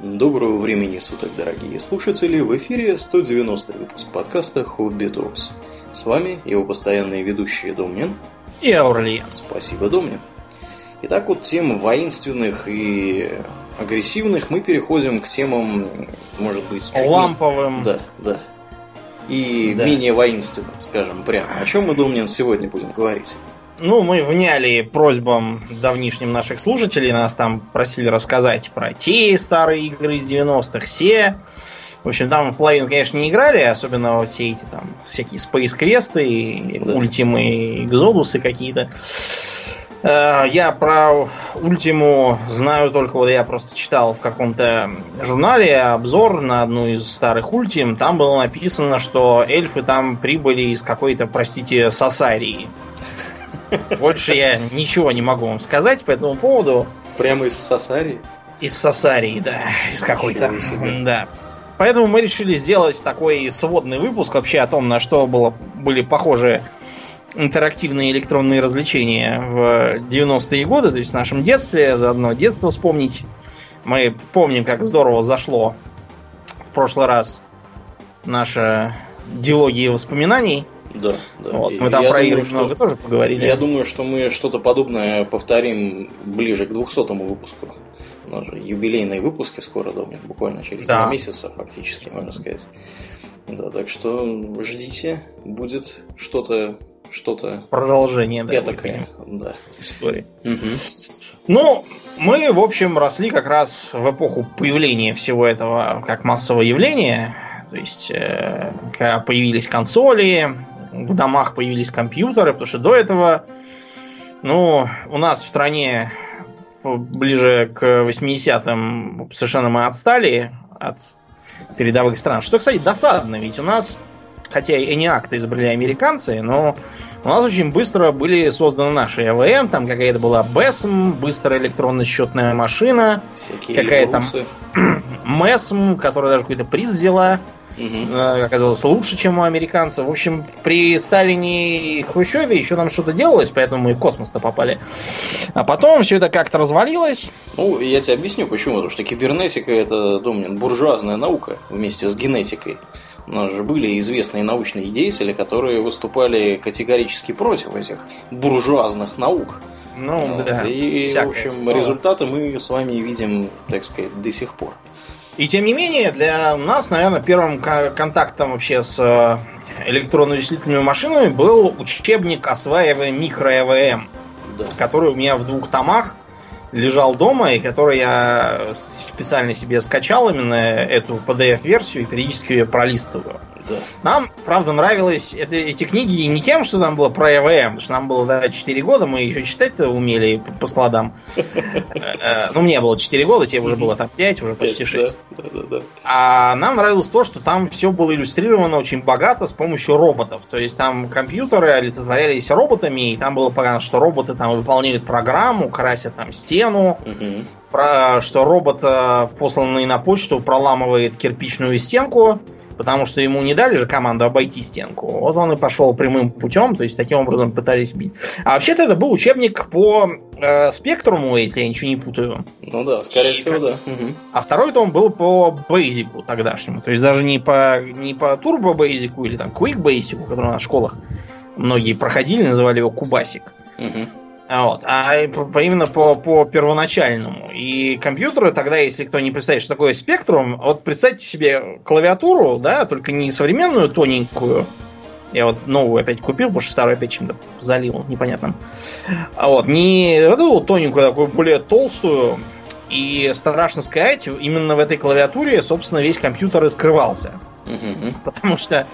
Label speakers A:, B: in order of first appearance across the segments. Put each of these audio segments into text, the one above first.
A: Доброго времени суток, дорогие слушатели! В эфире 190 выпуск подкаста Хобби Токс. С вами его постоянные ведущие Домнин
B: и Аурлиен.
A: Спасибо, Домнин. Итак, от тем воинственных и агрессивных мы переходим к темам, может быть...
B: Ламповым.
A: Да, да. И да. менее воинственным, скажем прямо. О чем мы, Домнин, сегодня будем говорить?
B: Ну, мы вняли просьбам давнишним наших слушателей. Нас там просили рассказать про те старые игры из 90-х, все. В общем, там половину, конечно, не играли, особенно вот все эти там всякие Space да. Ultima Exodus какие-то. Э, я про Ультиму знаю только, вот я просто читал в каком-то журнале обзор на одну из старых Ультим. Там было написано, что эльфы там прибыли из какой-то, простите, Сасарии. Больше я ничего не могу вам сказать по этому поводу.
A: Прямо из Сасарии?
B: Из Сасарии, да. Из какой-то. Да. Поэтому мы решили сделать такой сводный выпуск вообще о том, на что было, были похожи интерактивные электронные развлечения в 90-е годы, то есть в нашем детстве, заодно детство вспомнить. Мы помним, как здорово зашло в прошлый раз наша дилогия воспоминаний.
A: Да, да.
B: Вот, мы там я про думаю, игры что, много тоже поговорили.
A: Я думаю, что мы что-то подобное повторим ближе к 200 выпуску. У нас же юбилейные выпуски скоро, Домнин, буквально через да. два месяца, фактически, можно сказать. Да, так что ждите, будет что-то что-то
B: продолжение,
A: да, такая, да.
B: истории. Угу. Ну, мы, в общем, росли как раз в эпоху появления всего этого как массового явления. То есть, э, когда появились консоли, в домах появились компьютеры, потому что до этого, ну, у нас в стране ближе к 80-м совершенно мы отстали от передовых стран. Что, кстати, досадно, ведь у нас, хотя и не акты изобрели американцы, но у нас очень быстро были созданы наши ЭВМ, там какая-то была BESM, быстрая электронная счетная машина, какая-то MESM, которая даже какой-то приз взяла. Угу. Оказалось лучше, чем у американцев. В общем, при Сталине и Хрущеве еще нам что-то делалось, поэтому мы в космос-то попали. А потом все это как-то развалилось.
A: Ну, я тебе объясню почему. Потому что кибернетика это, Домнин, буржуазная наука вместе с генетикой. У нас же были известные научные деятели, которые выступали категорически против этих буржуазных наук.
B: Ну, вот. да.
A: И, всякое. в общем, результаты мы с вами видим, так сказать, до сих пор.
B: И тем не менее, для нас, наверное, первым контактом вообще с э, электронно-вычислительными машинами был учебник «Осваивая микро-ЭВМ», да. который у меня в двух томах лежал дома, и который я специально себе скачал, именно эту PDF-версию, и периодически ее пролистываю. Да. Нам, правда, нравилось это, эти книги не тем, что там было про ЭВМ, потому что нам было да, 4 года, мы еще читать-то умели по, по складам. Э, ну, мне было 4 года, тебе уже было там 5, уже почти 6. А нам нравилось то, что там все было иллюстрировано очень богато с помощью роботов. То есть там компьютеры олицетворялись роботами, и там было понятно, что роботы там выполняют программу, красят там стену, про, что робот, э, посланный на почту, проламывает кирпичную стенку, потому что ему не дали же команду обойти стенку. Вот он и пошел прямым путем, то есть таким образом пытались бить. А вообще-то это был учебник по э, спектруму, если я ничего не путаю.
A: Ну да, скорее и, всего, да.
B: А второй том был по бейзику тогдашнему. То есть даже не по, не по турбо бейзику или там quick бейзику, который у нас в школах многие проходили, называли его кубасик. Угу. Вот. А именно по, по первоначальному. И компьютеры тогда, если кто не представляет, что такое спектрум, вот представьте себе клавиатуру, да, только не современную тоненькую. Я вот новую опять купил, потому что старую опять чем-то залил, непонятно. А вот, не эту тоненькую, такую более толстую. И страшно сказать, именно в этой клавиатуре, собственно, весь компьютер и скрывался. Потому что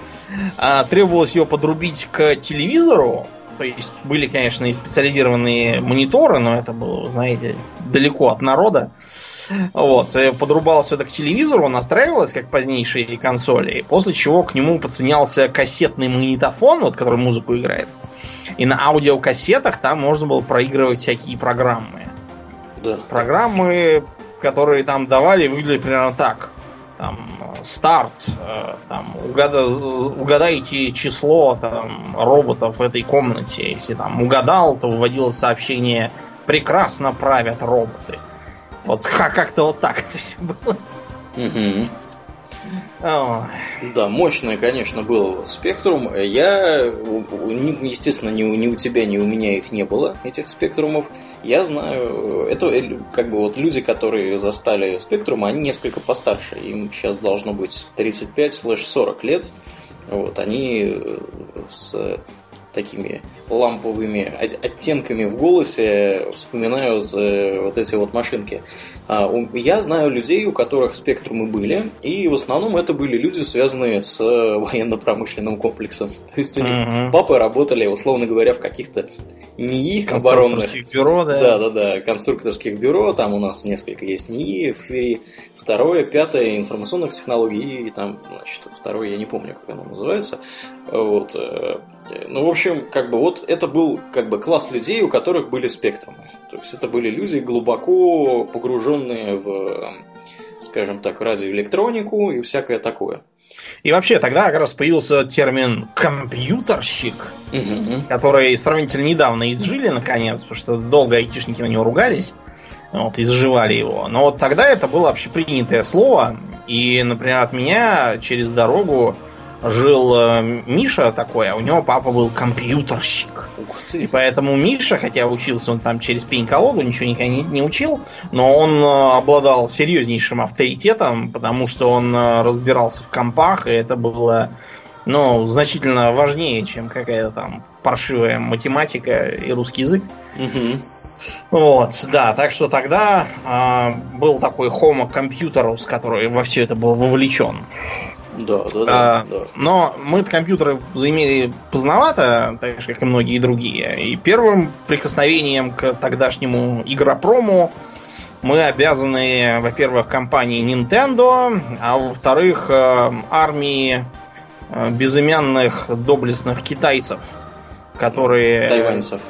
B: а, требовалось ее подрубить к телевизору, то есть были, конечно, и специализированные мониторы, но это было, знаете, далеко от народа. Вот. Подрубалось это к телевизору, настраивалось, как позднейшие консоли, после чего к нему подсоединялся кассетный магнитофон, вот, который музыку играет. И на аудиокассетах там можно было проигрывать всякие программы. Да. Программы, которые там давали, выглядели примерно так. Там старт, э, там, угада, угадайте число там, роботов в этой комнате. Если там угадал, то вводилось сообщение «Прекрасно правят роботы». Вот как-то вот так это все было.
A: Да, мощный, конечно, был спектрум. Я, естественно, ни, ни у тебя, ни у меня их не было, этих спектрумов. Я знаю, это э, как бы вот люди, которые застали спектрум, они несколько постарше. Им сейчас должно быть 35-40 лет. Вот, они э, с такими ламповыми оттенками в голосе вспоминают э, вот эти вот машинки. А, я знаю людей, у которых спектрумы были, и в основном это были люди, связанные с военно-промышленным комплексом. То есть у них угу. папы работали, условно говоря, в каких-то НИИ оборонных.
B: бюро, да?
A: Да, да, да, конструкторских бюро, там у нас несколько есть НИИ в Твери, второе, пятое информационных технологий, и там, значит, второе, я не помню, как оно называется. Вот. Ну, в общем, как бы вот это был как бы класс людей, у которых были спектрумы. То есть это были люди глубоко погруженные в, скажем так, радиоэлектронику и всякое такое.
B: И вообще тогда как раз появился термин компьютерщик, угу. который сравнительно недавно изжили наконец, потому что долго айтишники на него ругались, вот, изживали его. Но вот тогда это было общепринятое слово, и, например, от меня через дорогу жил э, Миша такой, а у него папа был компьютерщик. И поэтому Миша, хотя учился он там через пень-колоду, ничего никогда не, не учил, но он э, обладал серьезнейшим авторитетом, потому что он э, разбирался в компах, и это было ну, значительно важнее, чем какая-то там паршивая математика и русский язык. Угу. Вот, да, так что тогда э, был такой Homo Computerus, который во все это был вовлечен.
A: Да, да, да.
B: А, да. Но мы компьютеры заимели поздновато, так же, как и многие другие. И первым прикосновением к тогдашнему игропрому мы обязаны, во-первых, компании Nintendo, а во-вторых, э, армии э, безымянных доблестных китайцев, которые...
A: Тайваньцев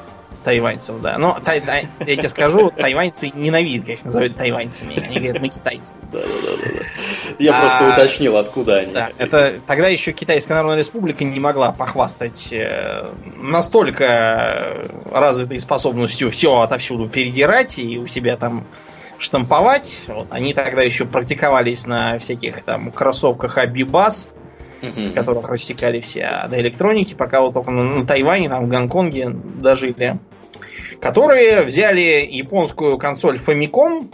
B: тайваньцев, да. Но тай, тай, я тебе скажу, тайваньцы ненавидят, как их называют тайваньцами. Они говорят, мы китайцы.
A: Да, да, да, да. Я а, просто уточнил, откуда они.
B: Да, это тогда еще Китайская Народная Республика не могла похвастать э, настолько развитой способностью все отовсюду передирать и у себя там штамповать. Вот, они тогда еще практиковались на всяких там кроссовках Абибас, в которых рассекали все а до электроники, пока вот только на, на Тайване, там в Гонконге дожили которые взяли японскую консоль Famicom.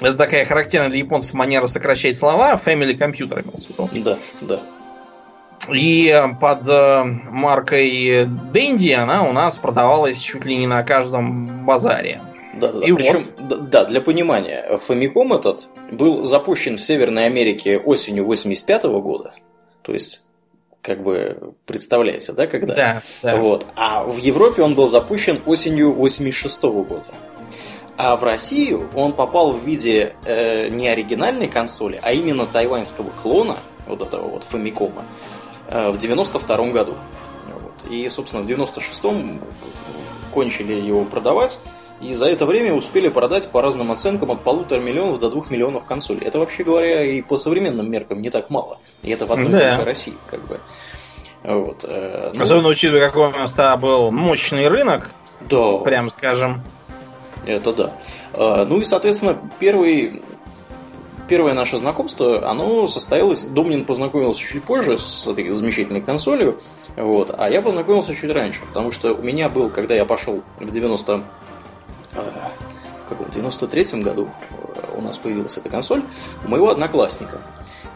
B: Это такая характерная для японцев манера сокращать слова. Family Computer имелся
A: Да, да.
B: И под э, маркой Dendy она у нас продавалась чуть ли не на каждом базаре.
A: Да, да, и Причем, вот. да, для понимания, Famicom этот был запущен в Северной Америке осенью 85 -го года. То есть как бы представляете, да, когда?
B: Да, да.
A: Вот. А в Европе он был запущен осенью 86 -го года. А в Россию он попал в виде э, не оригинальной консоли, а именно тайваньского клона, вот этого вот Famicom, э, в 92 году. Вот. И, собственно, в 96-м кончили его продавать. И за это время успели продать по разным оценкам от полутора миллионов до двух миллионов консолей. Это, вообще говоря, и по современным меркам не так мало. И это в одной да. только России, как бы.
B: Вот. Э, ну... Особенно учитывая, какой у нас тогда был мощный рынок.
A: Да.
B: Прям скажем.
A: Это да. Э, ну и, соответственно, первый первое наше знакомство, оно состоялось, Домнин познакомился чуть позже с этой замечательной консолью, вот, а я познакомился чуть раньше, потому что у меня был, когда я пошел в 90 в каком 93-м году э, у нас появилась эта консоль, у моего одноклассника.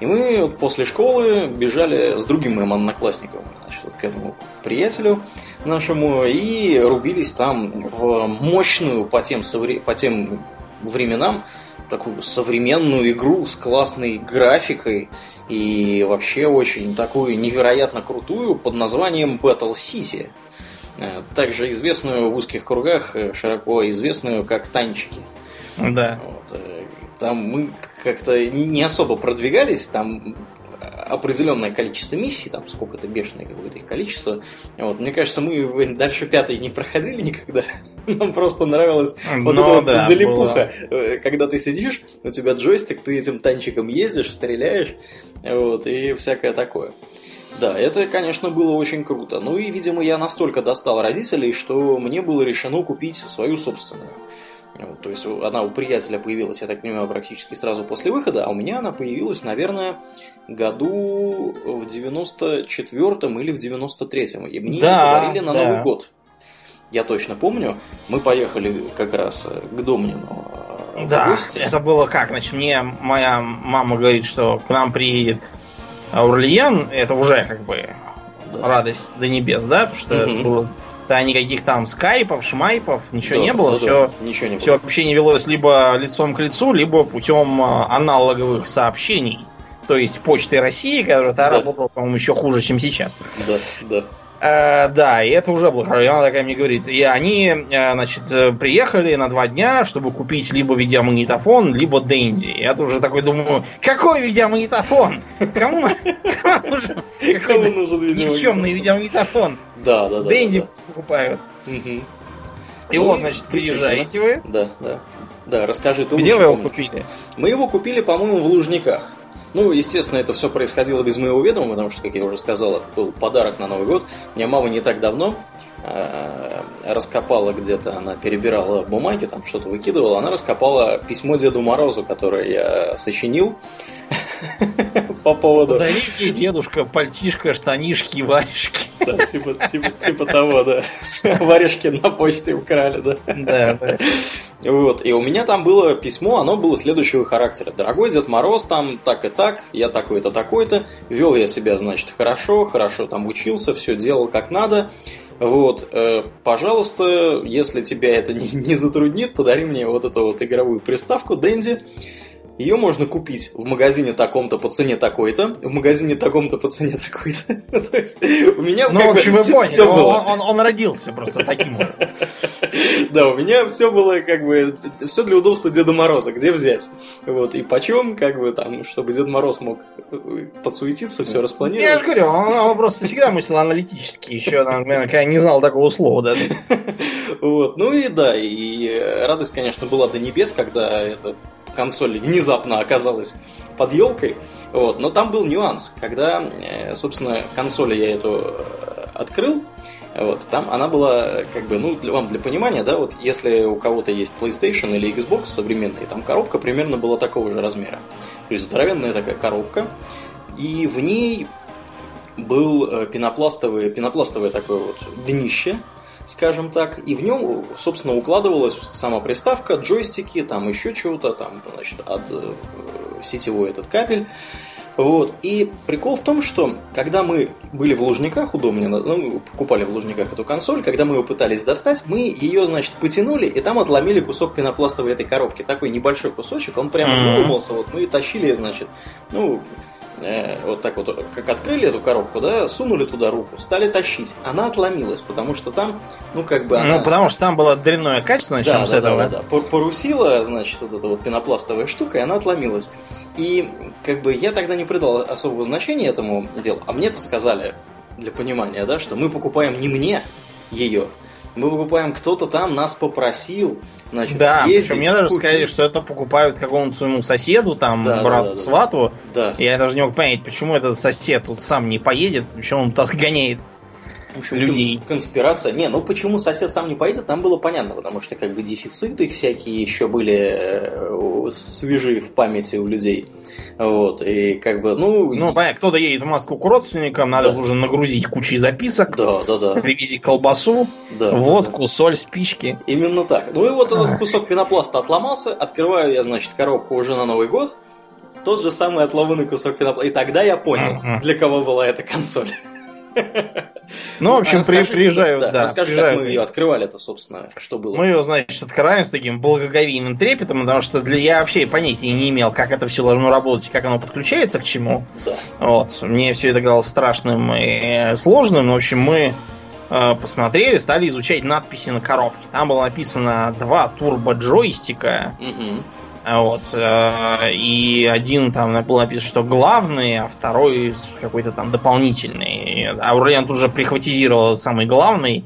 A: И мы после школы бежали с другим моим одноклассником значит, к этому приятелю нашему и рубились там в мощную по тем, по тем временам такую современную игру с классной графикой и вообще очень такую невероятно крутую под названием Battle City. Э, также известную в узких кругах, э, широко известную как танчики.
B: Да.
A: Вот. Э, там мы как-то не особо продвигались, там определенное количество миссий, там сколько-то бешеное какое-то их количество. Вот. Мне кажется, мы дальше пятой не проходили никогда. Нам просто нравилась вот эта вот да, залипуха. Было. Когда ты сидишь, у тебя джойстик, ты этим танчиком ездишь, стреляешь, вот, и всякое такое. Да, это, конечно, было очень круто. Ну и, видимо, я настолько достал родителей, что мне было решено купить свою собственную. Вот, то есть она у приятеля появилась, я так понимаю, практически сразу после выхода, а у меня она появилась, наверное, году в 94-м или в 93-м. И мне да, подарили на да. Новый год. Я точно помню. Мы поехали как раз к Домнину
B: э, да, гости. это было как? Значит, мне моя мама говорит, что к нам приедет Аурлиен. Это уже как бы радость до небес, да? Потому что угу. было да, никаких там скайпов, шмайпов, ничего да, не было. Да, все, да. Ничего не все было. вообще не велось либо лицом к лицу, либо путем а, аналоговых сообщений. То есть почты России, которая да. работала, по-моему, еще хуже, чем сейчас.
A: Да, да.
B: Э, да, и это уже было хорошо. Она такая мне говорит. И они, э, значит, приехали на два дня, чтобы купить либо видеомагнитофон, либо Дэнди. Я уже такой думаю, какой видеомагнитофон? Кому нужен никчемный видеомагнитофон?
A: Да, да, да.
B: Дэнди покупают. И вот, значит, приезжаете вы.
A: Да, да. Да, расскажи,
B: Где вы его купили?
A: Мы его купили, по-моему, в Лужниках. Ну, естественно, это все происходило без моего ведома, потому что, как я уже сказал, это был подарок на Новый год. Меня мама не так давно э, раскопала где-то, она перебирала бумаги, там что-то выкидывала, она раскопала письмо Деду Морозу, которое я сочинил по поводу...
B: Подари мне, дедушка, пальтишко, штанишки, варежки.
A: Да, типа, типа, типа того, да. Варежки на почте украли, да.
B: Да, да.
A: Вот, и у меня там было письмо, оно было следующего характера. Дорогой Дед Мороз, там так и так, я такой-то, такой-то. Вел я себя, значит, хорошо, хорошо там учился, все делал как надо. Вот, э, пожалуйста, если тебя это не, не затруднит, подари мне вот эту вот игровую приставку Дэнди. Ее можно купить в магазине таком-то по цене такой-то, в магазине таком-то по цене такой-то. То есть у меня
B: Ну, в общем, вы поняли, он, он, он родился просто таким
A: Да, у меня все было как бы, все для удобства Деда Мороза, где взять. Вот, и почем, как бы там, чтобы Дед Мороз мог э, подсуетиться, все распланировать.
B: Я же говорю, он, он просто всегда мыслил аналитически, еще, наверное, не знал такого слова даже.
A: Вот, ну и да, и радость, конечно, была до небес, когда это консоль внезапно оказалась под елкой. Вот. Но там был нюанс, когда, э, собственно, консоль я эту э, открыл, вот, там она была, как бы, ну, для вам для понимания, да, вот если у кого-то есть PlayStation или Xbox современный, там коробка примерно была такого же размера. То есть здоровенная такая коробка, и в ней был э, пенопластовый, пенопластовое такое вот днище, скажем так, и в нем, собственно, укладывалась сама приставка, джойстики, там еще чего-то, там, значит, от э, сетевой этот кабель. Вот. И прикол в том, что когда мы были в Лужниках у Домнина, ну, покупали в Лужниках эту консоль, когда мы ее пытались достать, мы ее, значит, потянули и там отломили кусок пенопластовой этой коробки. Такой небольшой кусочек, он прямо mm-hmm. выломался, вот мы и тащили, значит, ну, вот так вот, как открыли эту коробку, да, сунули туда руку, стали тащить. Она отломилась, потому что там, ну, как бы она...
B: Ну, потому что там было дрянное качество, начнем да, с
A: да,
B: этого.
A: Да, да, да. Порусила, значит, вот эта вот пенопластовая штука, и она отломилась. И, как бы, я тогда не придал особого значения этому делу, а мне-то сказали, для понимания, да, что мы покупаем не мне ее, мы покупаем, кто-то там нас попросил, значит,
B: Да, причем мне даже сказали, что это покупают какому-то своему соседу, там, да, брату, да, да, свату. Да. Я даже не мог понять, почему этот сосед тут сам не поедет, почему он так гоняет
A: в общем, людей. конспирация. Не, ну почему сосед сам не поедет, там было понятно, потому что как бы дефициты всякие еще были э, свежи в памяти у людей. Вот, и как бы, ну...
B: Ну, понятно, кто-то едет в Москву к родственникам, надо да. уже нагрузить кучей записок.
A: Да, да, да.
B: Привези колбасу, да, водку, да. соль, спички.
A: Именно так. Ну и вот этот кусок пенопласта отломался, открываю я, значит, коробку уже на Новый год, тот же самый отломанный кусок пенопласта. И тогда я понял, для кого была эта консоль.
B: Ну, в общем, а при, приезжаю, да, да
A: расскажи, приезжаю. как мы ее открывали это, собственно, что было.
B: Мы ее, значит, открываем с таким благоговейным трепетом, потому что для я вообще понятия не имел, как это все должно работать как оно подключается к чему. Да. Вот. Мне все это казалось страшным и сложным. В общем, мы э, посмотрели, стали изучать надписи на коробке. Там было написано два турбо-джойстика. Угу вот. Э, и один там был написан, что главный, а второй какой-то там дополнительный. А Аурлиан тут же прихватизировал самый главный.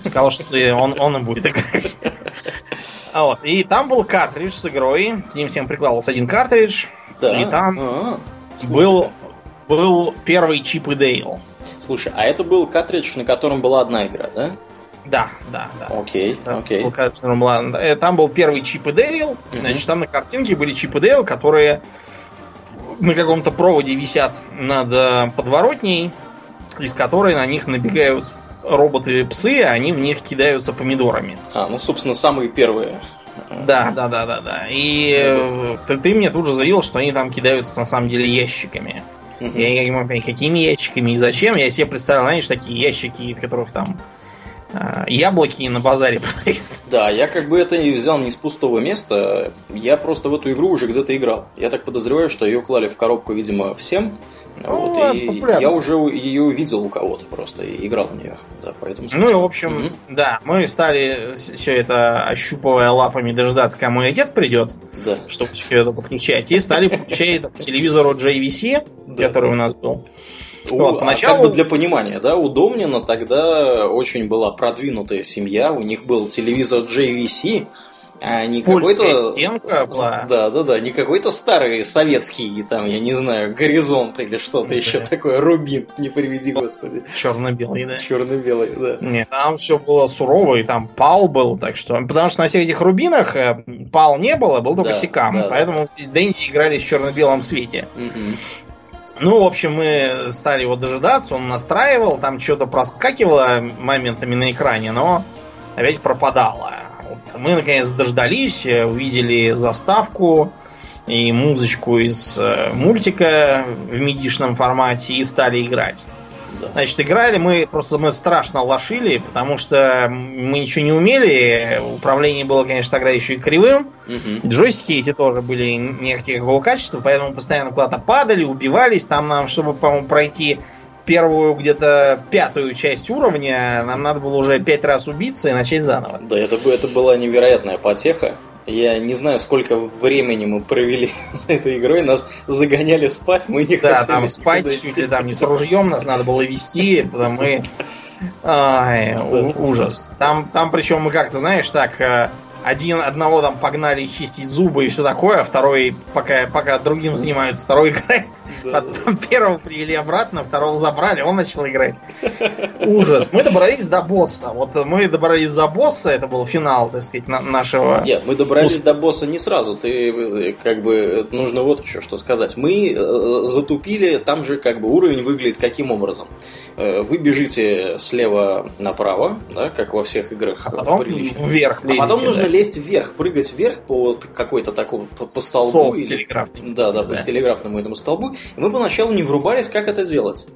B: Сказал, что он, он и будет играть. Вот. И там был картридж с игрой. К ним всем прикладывался один картридж. Да. И там А-а-а. был, был первый Чип и Дейл.
A: Слушай, а это был картридж, на котором была одна игра, да?
B: Да, да, да.
A: Окей, окей.
B: Э, там был первый Чип и Дейл. Угу. Значит, там на картинке были Чип и Дейл, которые на каком-то проводе висят над э, подворотней, из которой на них набегают роботы-псы, а они в них кидаются помидорами.
A: А, ну, собственно, самые первые.
B: Да, да, да, да, да. И ты, ты мне тут же заявил, что они там кидаются на самом деле ящиками. Угу. Я не могу понять, какими ящиками и зачем. Я себе представил, знаешь, такие ящики, в которых там яблоки на базаре продаются.
A: Да, я как бы это взял не с пустого места. Я просто в эту игру уже где-то играл. Я так подозреваю, что ее клали в коробку, видимо, всем. Ну, вот, и популярно. я уже ее увидел у кого-то просто и играл в нее. Да, поэтому,
B: ну и в общем, угу. да, мы стали все это ощупывая лапами дожидаться, кому мой отец придет, да. чтобы все это подключать. И стали подключать к телевизору JVC, который у нас был.
A: Вот, поначалу... А как бы для понимания, да, у Домнина тогда очень была продвинутая семья, у них был телевизор JVC, а не какой-то...
B: стенка была.
A: Да, да, да, не какой-то старый советский, там, я не знаю, горизонт или что-то да. еще такое, рубин, не приведи, господи.
B: Черно-белый, да.
A: Черно-белый, да.
B: Нет, там все было сурово, и там пал был, так что... Потому что на всех этих рубинах э, пал не было, был только да, секам, да, поэтому да. Дэнди играли в черно-белом свете. Угу. Ну, в общем, мы стали его дожидаться, он настраивал, там что-то проскакивало моментами на экране, но опять пропадало. Вот. Мы, наконец, дождались, увидели заставку и музычку из э, мультика в мидишном формате и стали играть. Значит, играли мы, просто мы страшно лошили, потому что мы ничего не умели. Управление было, конечно, тогда еще и кривым. Угу. Джойстики эти тоже были не какого качества, поэтому постоянно куда-то падали, убивались. Там нам, чтобы, по-моему, пройти первую где-то пятую часть уровня, нам надо было уже пять раз убиться и начать заново.
A: Да, это, это была невероятная потеха. Я не знаю, сколько времени мы провели с этой игрой. Нас загоняли спать, мы не да,
B: хотели. Да, там спать чуть ли там не с ружьем нас надо было вести, потому мы... Ай, ужас. Там, там причем мы как-то, знаешь, так э, один одного там погнали чистить зубы и все такое, а второй, пока, пока другим занимается, второй играет. Да, Потом да. первого привели обратно, второго забрали, он начал играть. Ужас. Мы добрались до босса. Вот мы добрались до босса, это был финал, так сказать, на нашего...
A: Нет, мы добрались до босса не сразу. Ты, как бы, нужно вот еще что сказать. Мы э, затупили, там же как бы уровень выглядит каким образом. Э, вы бежите слева направо, да, как во всех играх.
B: А потом вверх
A: лезете, А потом нужно да? Лезть вверх, прыгать вверх по какой-то такому по, по столбу. Столб или... Да, да, да, по телеграфному этому столбу. И мы поначалу не врубались, как это делать.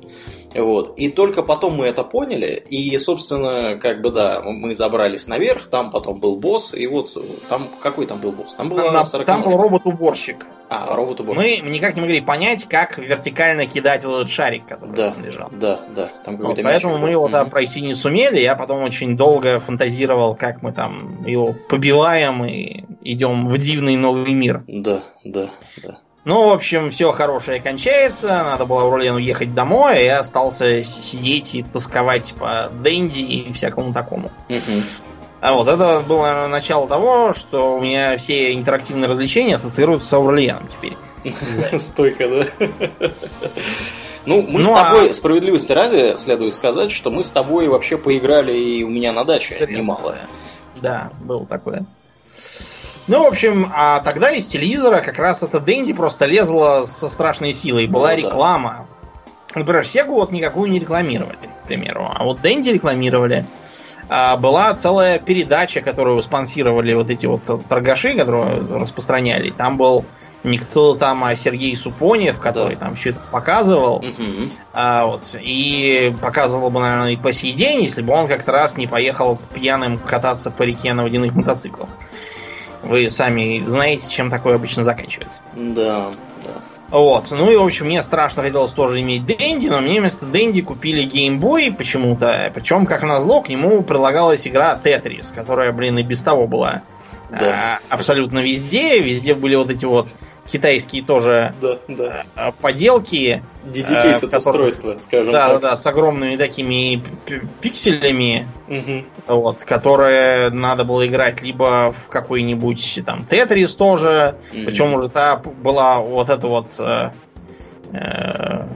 A: Вот. И только потом мы это поняли, и, собственно, как бы, да, мы забрались наверх, там потом был босс, и вот там, какой там был босс?
B: Там, была там, там был робот-уборщик.
A: А, робот-уборщик.
B: Мы никак не могли понять, как вертикально кидать вот этот шарик, который
A: да,
B: там лежал.
A: Да, да,
B: там вот, Поэтому мы его там пройти не сумели, я потом очень долго фантазировал, как мы там его побиваем и идем в дивный новый мир.
A: Да, да, да.
B: Ну, в общем, все хорошее кончается. Надо было в Урлену ехать домой, а я остался сидеть и тосковать по Дэнди и всякому такому. А вот это было начало того, что у меня все интерактивные развлечения ассоциируются с Аурельяном теперь.
A: Стойко, да? Ну, мы ну, с тобой, а... справедливости ради, следует сказать, что мы с тобой вообще поиграли и у меня на даче Зря. немало.
B: Да, было такое. Ну, в общем, а тогда из телевизора как раз эта Дэнди просто лезла со страшной силой. Была ну, реклама. Да. Например, Сегу вот никакую не рекламировали, к примеру. А вот Дэнди рекламировали. А была целая передача, которую спонсировали вот эти вот торгаши, которые распространяли. Там был никто там, а Сергей Супонев, который да. там все это показывал. Угу. А, вот, и показывал бы, наверное, и по сей день, если бы он как-то раз не поехал пьяным кататься по реке на водяных мотоциклах. Вы сами знаете, чем такое обычно заканчивается.
A: Да, да.
B: Вот. Ну и, в общем, мне страшно хотелось тоже иметь Дэнди, но мне вместо Дэнди купили геймбой почему-то. Причем, как назло, к нему прилагалась игра Тетрис, которая, блин, и без того была да. а, абсолютно везде. Везде были вот эти вот китайские тоже да, да. А, поделки.
A: Dedicated э, устройства, скажем
B: да, так. Да, да, с огромными такими пикселями, угу. вот, которые надо было играть либо в какой-нибудь там Тетрис тоже, угу. причем уже та была вот эта вот э, э,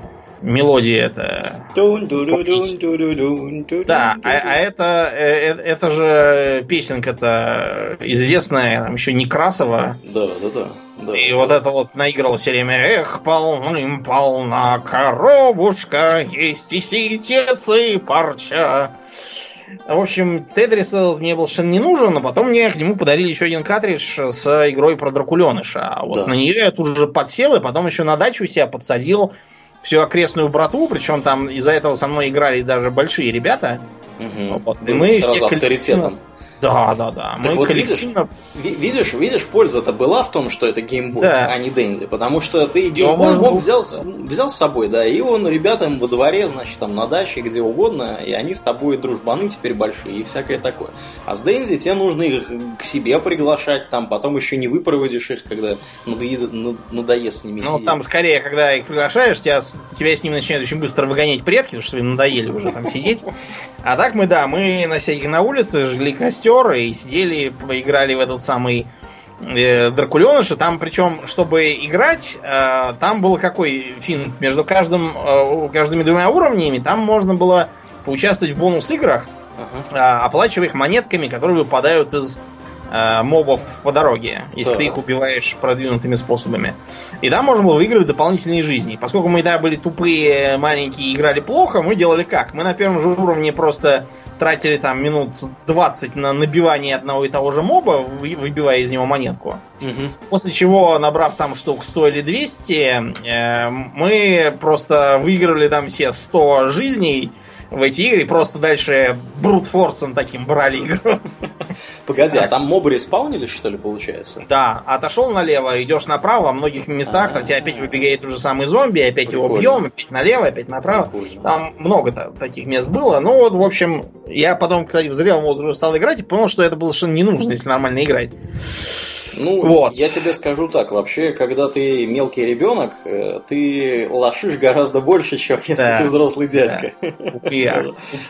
B: мелодия это. Да, а, а это, э, это же песенка-то известная, там еще Некрасова.
A: Да, да, да.
B: Да, и да. вот это вот наиграл все время Эх, полным полна коробушка Есть и ситец, и парча в общем, Тетрис мне был совершенно не нужен, но потом мне к нему подарили еще один картридж с игрой про Дракуленыша. А вот да. на нее я тут же подсел, и потом еще на дачу себя подсадил всю окрестную братву, причем там из-за этого со мной играли даже большие ребята.
A: Угу. Вот, и мы все авторитетом.
B: Да, да, да.
A: Мы вот коллективно... Видишь, видишь, видишь, польза-то была в том, что это геймбой, да. а не Дэнди. Потому что ты геймбой мог взял, да. взял с собой, да, и он ребятам во дворе, значит, там на даче, где угодно, и они с тобой дружбаны теперь большие и всякое такое. А с Дэнди тебе нужно их к себе приглашать, там, потом еще не выпроводишь их, когда надоест, надоест с ними
B: Ну, сидеть. там скорее, когда их приглашаешь, тебя, тебя с ними начинают очень быстро выгонять предки, потому что им надоели уже там сидеть. А так мы, да, мы на всяких на улице жгли костер, и сидели, поиграли в этот самый э, Дракуленыша. Там, причем, чтобы играть, э, там был какой фин между каждым, э, каждыми двумя уровнями, там можно было поучаствовать в бонус-играх, uh-huh. э, оплачивая их монетками, которые выпадают из э, мобов по дороге, если да. ты их убиваешь продвинутыми способами. И там можно было выигрывать дополнительные жизни. Поскольку мы да, были тупые, маленькие и играли плохо, мы делали как? Мы на первом же уровне просто тратили там минут 20 на набивание одного и того же моба, выбивая из него монетку. Угу. После чего, набрав там штук 100 или 200, э, мы просто выиграли там все 100 жизней в эти игры, просто дальше брутфорсом таким брали игру.
A: Погоди, а там мобы респаунились, что ли, получается?
B: Да, отошел налево, идешь направо, во многих местах а тебя опять выбегает уже самый зомби, опять его бьем, опять налево, опять направо. Там много таких мест было. Ну вот, в общем, я потом, кстати, в зрелом возрасте стал играть и понял, что это было совершенно не нужно, если нормально играть.
A: Ну, вот. я тебе скажу так, вообще, когда ты мелкий ребенок, э, ты лошишь гораздо больше, чем если да. ты взрослый дядька.
B: Да.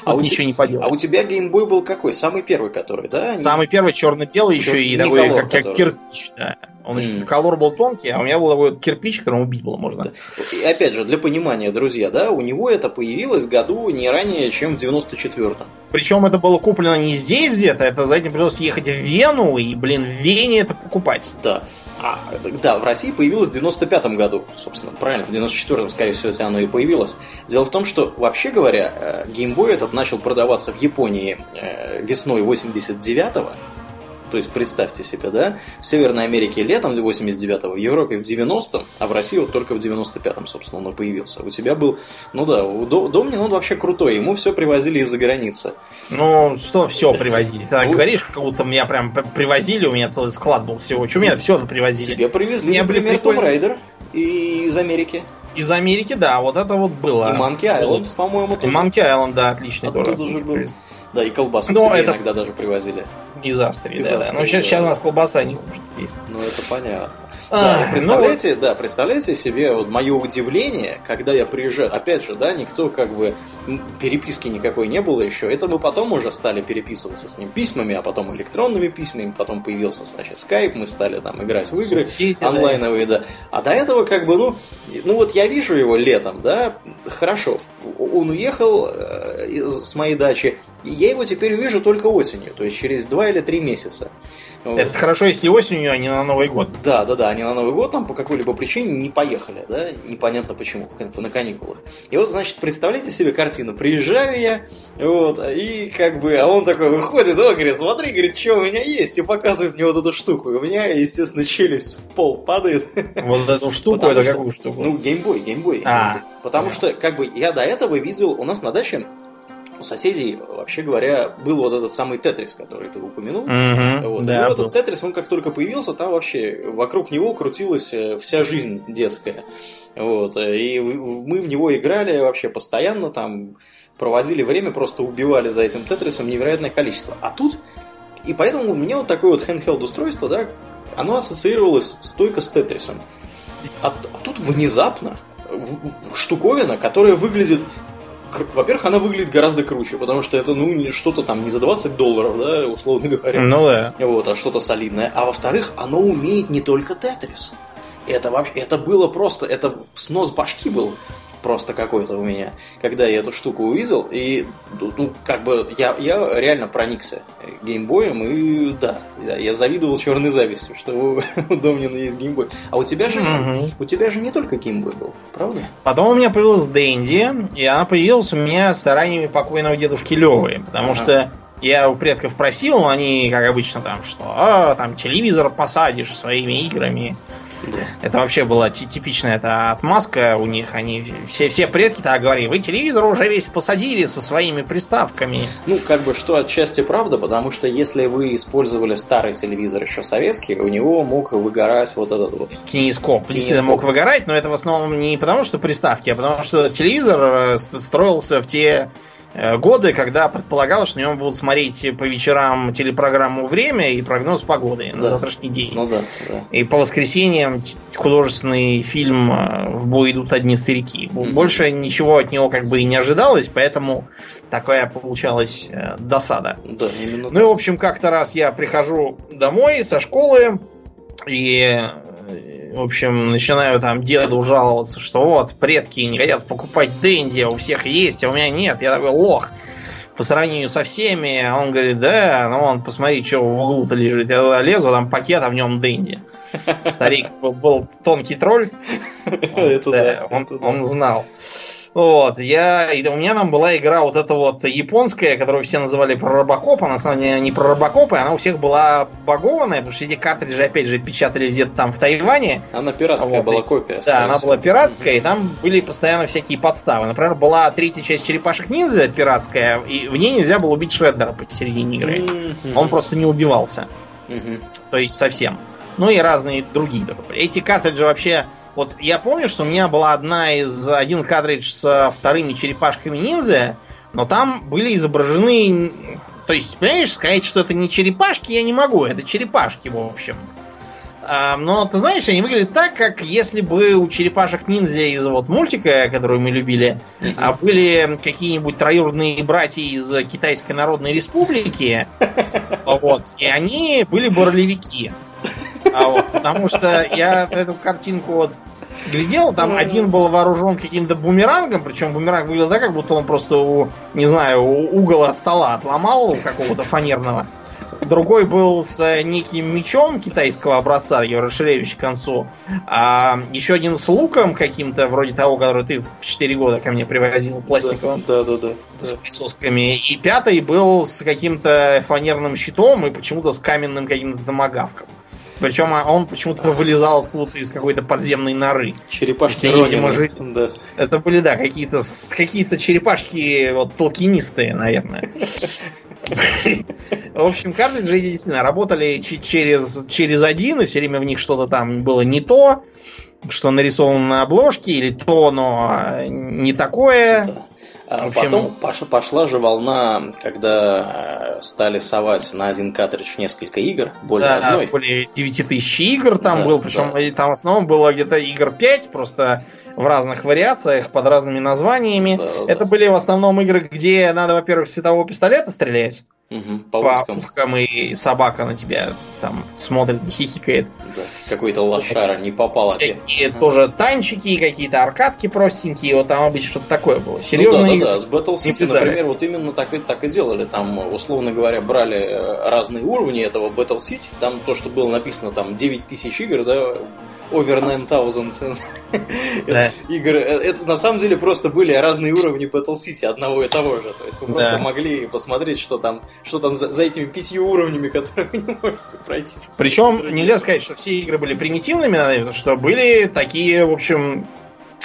B: А у ничего не поделать.
A: А у тебя геймбой был какой? Самый первый, который, да?
B: Самый первый черно-белый еще и такой, как, как кирпич, да. Он еще mm. колор был тонкий, а у меня был такой кирпич, которым убить было можно. Да.
A: И опять же, для понимания, друзья, да, у него это появилось году не ранее, чем в 94-м.
B: Причем это было куплено не здесь где-то, это за этим пришлось ехать в Вену и, блин, в Вене это покупать.
A: Да. А, да, в России появилось в 95-м году, собственно, правильно, в 94-м, скорее всего, если оно и появилось. Дело в том, что, вообще говоря, геймбой э, этот начал продаваться в Японии э, весной 89-го, то есть представьте себе, да, в Северной Америке летом 89-го, в Европе в 90-м, а в России вот только в 95-м, собственно, он появился. У тебя был, ну да, у Домнин он вообще крутой, ему все привозили из-за границы.
B: Ну, что все привозили? Ты так говоришь, как будто меня прям привозили, у меня целый склад был всего. Что меня все привозили?
A: Тебе привезли, например, Том Райдер из Америки.
B: Из Америки, да, вот это вот было.
A: И Манки Айленд, по-моему,
B: тоже. И Манки Айленд, да, отличный город.
A: Да, и колбасу Но это... иногда даже привозили.
B: Из Австрии, из да, Австрии, да. Но сейчас, да. сейчас у нас колбаса не хуже
A: есть. Ну, это понятно. Да, представляете, ну, да, представляете себе вот мое удивление, когда я приезжаю. Опять же, да, никто как бы переписки никакой не было еще. Это мы потом уже стали переписываться с ним письмами, а потом электронными письмами. Потом появился, значит, скайп, мы стали там играть в игры Соцсети, онлайновые, да. да. А до этого как бы, ну, ну вот я вижу его летом, да, хорошо. Он уехал э, с моей дачи, я его теперь увижу только осенью, то есть через два или три месяца.
B: Это хорошо, если осенью, а не на Новый год.
A: Да, да, да, они на Новый год там по какой-либо причине не поехали, да, непонятно почему, на каникулах. И вот, значит, представляете себе картину, приезжаю я, вот, и как бы, а он такой выходит, о, говорит, смотри, говорит, что у меня есть, и показывает мне вот эту штуку. И у меня, естественно, челюсть в пол падает.
B: Вот эту штуку, это какую штуку?
A: Ну, геймбой, геймбой. А, Потому что, как бы, я до этого видел, у нас на даче у соседей, вообще говоря, был вот этот самый Тетрис, который ты упомянул.
B: Mm-hmm,
A: вот. Да, и этот Тетрис, он как только появился, там вообще вокруг него крутилась э, вся жизнь детская. Вот. И мы в него играли вообще постоянно, там проводили время, просто убивали за этим Тетрисом невероятное количество. А тут, и поэтому у меня вот такое вот handheld устройство, да, оно ассоциировалось стойко с Тетрисом. А, а тут внезапно штуковина, которая выглядит во-первых, она выглядит гораздо круче, потому что это, ну, что-то там не за 20 долларов, да, условно говоря.
B: Ну да.
A: Вот, а что-то солидное. А во-вторых, оно умеет не только Тетрис. Это вообще, это было просто, это снос башки был. Просто какой-то у меня, когда я эту штуку увидел, и, ну, как бы, я, я реально проникся геймбоем, и да, я завидовал черной завистью, что у, у Домнина есть геймбой. А у тебя же, у тебя же не только геймбой был, правда?
B: Потом у меня появилась Дэнди, и она появилась у меня стараниями покойного дедушки Левы, потому что я у предков просил, они, как обычно, там, что а, там телевизор посадишь своими играми. Да. Это вообще была типичная эта отмазка у них. Они все, все предки так говорили, вы телевизор уже весь посадили со своими приставками.
A: Ну, как бы, что отчасти правда, потому что если вы использовали старый телевизор еще советский, у него мог выгорать вот этот вот...
B: Кинескоп. Действительно мог выгорать, но это в основном не потому, что приставки, а потому что телевизор э, строился в те Э, годы, когда предполагалось, что на нем будут смотреть по вечерам телепрограмму «Время» и прогноз погоды да. на завтрашний день. Ну да, да. И по воскресеньям художественный фильм э, «В бой идут одни старики». Mm-hmm. Больше ничего от него как бы и не ожидалось, поэтому такая получалась э, досада. Да, именно ну и, в общем, как-то раз я прихожу домой со школы, и в общем, начинаю там деду жаловаться, что вот, предки не хотят покупать Дэнди, а у всех есть, а у меня нет. Я такой лох по сравнению со всеми. А он говорит, да, ну он, посмотри, что в углу-то лежит. Я туда лезу, там пакет, а в нем Дэнди. Старик был, был тонкий тролль. Он знал. Вот, я, и у меня там была игра вот эта вот японская, которую все называли про Робокоп, она на самом деле не про Робокоп, и она у всех была багованная, потому что эти картриджи, опять же, печатались где-то там в Тайване.
A: Она пиратская вот, была копия.
B: Да, она была пиратская, и там были постоянно всякие подставы. Например, была третья часть Черепашек Ниндзя пиратская, и в ней нельзя было убить Шреддера посередине игры. Mm-hmm. Он просто не убивался. Mm-hmm. То есть совсем. Ну и разные другие. Эти картриджи вообще вот я помню, что у меня была одна из один картридж с вторыми черепашками ниндзя, но там были изображены. То есть, понимаешь, сказать, что это не черепашки, я не могу. Это черепашки, в общем. А, но ты знаешь, они выглядят так, как если бы у черепашек ниндзя из вот мультика, который мы любили, mm-hmm. были какие-нибудь троюродные братья из Китайской Народной Республики. Вот. И они были борлевики. А вот, потому что я эту картинку вот глядел, там один был вооружен каким-то бумерангом, причем бумеранг выглядел так, как будто он просто у, не знаю, у угол от стола отломал какого-то фанерного. Другой был с неким мечом китайского образца, его расширяющий к концу. А еще один с луком каким-то, вроде того, который ты в 4 года ко мне привозил, пластиковым. Да, да, да. да. С присосками. И пятый был с каким-то фанерным щитом и почему-то с каменным каким-то томагавком. Причем он почему-то вылезал откуда-то из какой-то подземной норы.
A: Черепашки видимо, жили...
B: да. Это были, да, какие-то какие черепашки вот толкинистые, наверное. В общем, картриджи действительно работали через, через один, и все время в них что-то там было не то, что нарисовано на обложке, или то, но не такое.
A: А общем... Потом Паша, пошла же волна, когда э, стали совать на один картридж несколько игр, более да, одной.
B: более 9 тысяч игр там да, был, причем да. там в основном было где-то игр 5, просто в разных вариациях, под разными названиями. Да, Это да. были в основном игры, где надо, во-первых, с светового пистолета стрелять. Угу, по, по уткам. уткам, и собака на тебя там смотрит, хихикает.
A: Да, какой-то лошара не попал
B: Всякие опять. тоже танчики, какие-то аркадки простенькие, вот там обычно что-то такое было. Серьезно. Ну,
A: да, да, да. С Battle City, например, вот именно так и, так и делали. Там, условно говоря, брали э, разные уровни этого Battle City. Там то, что было написано, там 9000 игр, да, over 9000 да. игр. Э, это на самом деле просто были разные уровни Battle City одного и того же. То есть вы просто могли посмотреть, что там, что там за, за этими пятью уровнями, которые вы не можете пройти.
B: Причем нельзя сказать, что все игры были примитивными, что были такие, в общем,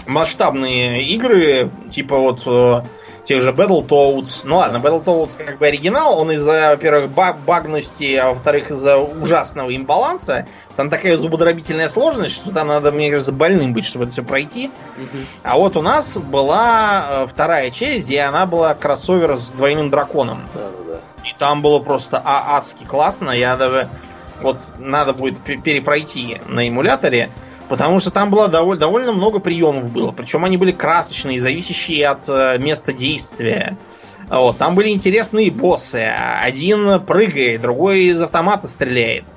B: масштабные игры, типа вот э, тех же Battletoads. Ну ладно, Battletoads как бы оригинал, он из-за, во-первых, багности, а во-вторых, из-за ужасного имбаланса. Там такая зубодробительная сложность, что там надо, мне кажется, больным быть, чтобы это все пройти. А вот у нас была э, вторая часть, где она была кроссовер с двойным драконом. И там было просто а адски классно. Я даже вот надо будет перепройти на эмуляторе. Потому что там было довольно, довольно много приемов было. Причем они были красочные, зависящие от э, места действия. Вот, там были интересные боссы. Один прыгает, другой из автомата стреляет.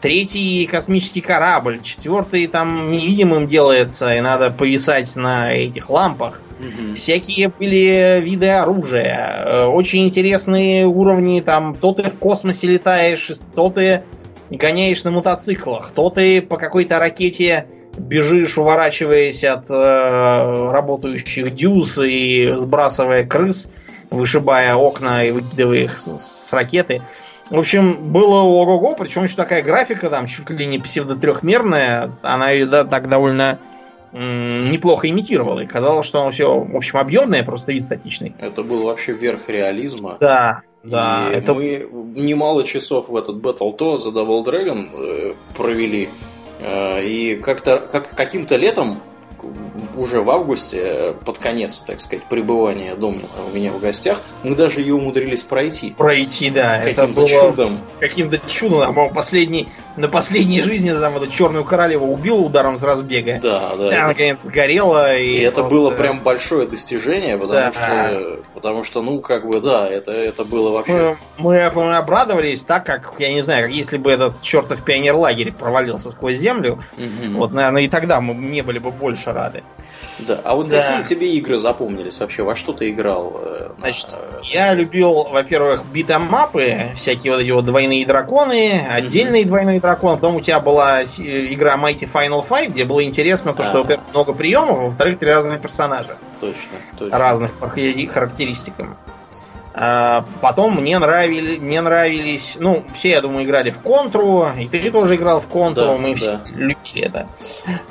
B: третий космический корабль, четвертый там невидимым делается, и надо повисать на этих лампах. Угу. Всякие были виды оружия, э, очень интересные уровни, там то ты в космосе летаешь, то ты гоняешь на мотоциклах, то ты по какой-то ракете бежишь, уворачиваясь от э, работающих дюз и сбрасывая крыс, вышибая окна и выкидывая их с, с ракеты. В общем, было ого-го, причем еще такая графика там чуть ли не псевдо-трехмерная, она да, так довольно неплохо имитировала. И казалось, что оно все, в общем, объемное, просто вид статичный.
A: Это был вообще верх реализма.
B: Да, да.
A: И это... Мы немало часов в этот Battle To за Double Dragon э, провели. Э, и как-то как, каким-то летом уже в августе, под конец, так сказать, пребывания дома у меня в гостях, мы даже ее умудрились пройти.
B: Пройти, да.
A: Каким-то это было чудом.
B: Каким-то чудом. А, последний, на последней жизни там эту черную королеву убил ударом с разбега.
A: Да, да.
B: И она, наконец, сгорела. И,
A: и это было прям большое достижение, потому да. что, потому что, ну, как бы, да, это, это было вообще...
B: Мы, мы обрадовались так, как, я не знаю, как если бы этот чертов пионер-лагерь провалился сквозь землю, угу. вот, наверное, и тогда мы не были бы больше рады.
A: Да, а вот да. какие тебе игры запомнились вообще? Во что ты играл?
B: Э, Значит, на... я любил, во-первых, битэмапы, всякие вот эти вот двойные драконы, отдельные mm-hmm. двойные драконы. Потом у тебя была игра Mighty Final Fight, где было интересно то, что, во-первых, много приемов, а во-вторых, три разных персонажа.
A: Точно, точно.
B: Разных по характеристикам. А, потом мне, нравились, мне нравились, ну, все, я думаю, играли в контру, и ты тоже играл в контру, да, мы да. все любили это.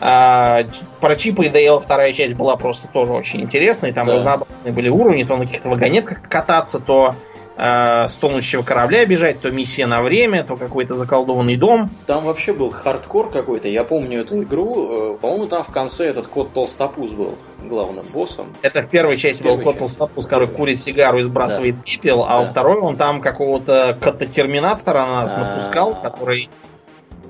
B: А, про Чипа и Дейл вторая часть была просто тоже очень интересной, там да. разнообразные были уровни, то на каких-то вагонетках кататься, то э, с тонущего корабля бежать, то миссия на время, то какой-то заколдованный дом.
A: Там вообще был хардкор какой-то. Я помню эту игру. Э, по-моему, там в конце этот кот Толстопуз был главным боссом.
B: Это в первой части был кот Толстопуз, который курит сигару и сбрасывает да. пепел, а да. во второй он там какого-то кота-терминатора на нас А-а-а. напускал, который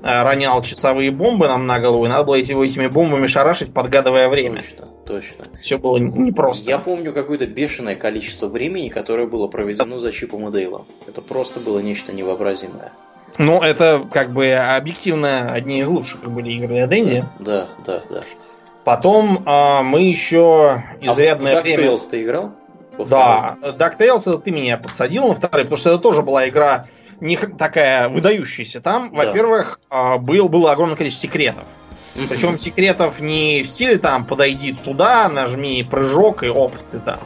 B: ронял часовые бомбы нам на голову, и надо было его этими бомбами шарашить, подгадывая время.
A: Точно, точно.
B: Все было непросто.
A: Я помню какое-то бешеное количество времени, которое было проведено за Чипом и Дейлом. Это просто было нечто невообразимое.
B: Ну, это как бы объективно одни из лучших были игры для Дэнди.
A: Да, да, да.
B: Потом а, мы еще изрядное
A: а время... Ты играл?
B: Да, DuckTales это ты меня подсадил на второй, потому что это тоже была игра не такая выдающаяся. Там, да. во-первых, а, был, было огромное количество секретов. Причем секретов не в стиле там подойди туда, нажми прыжок и оп, ты там.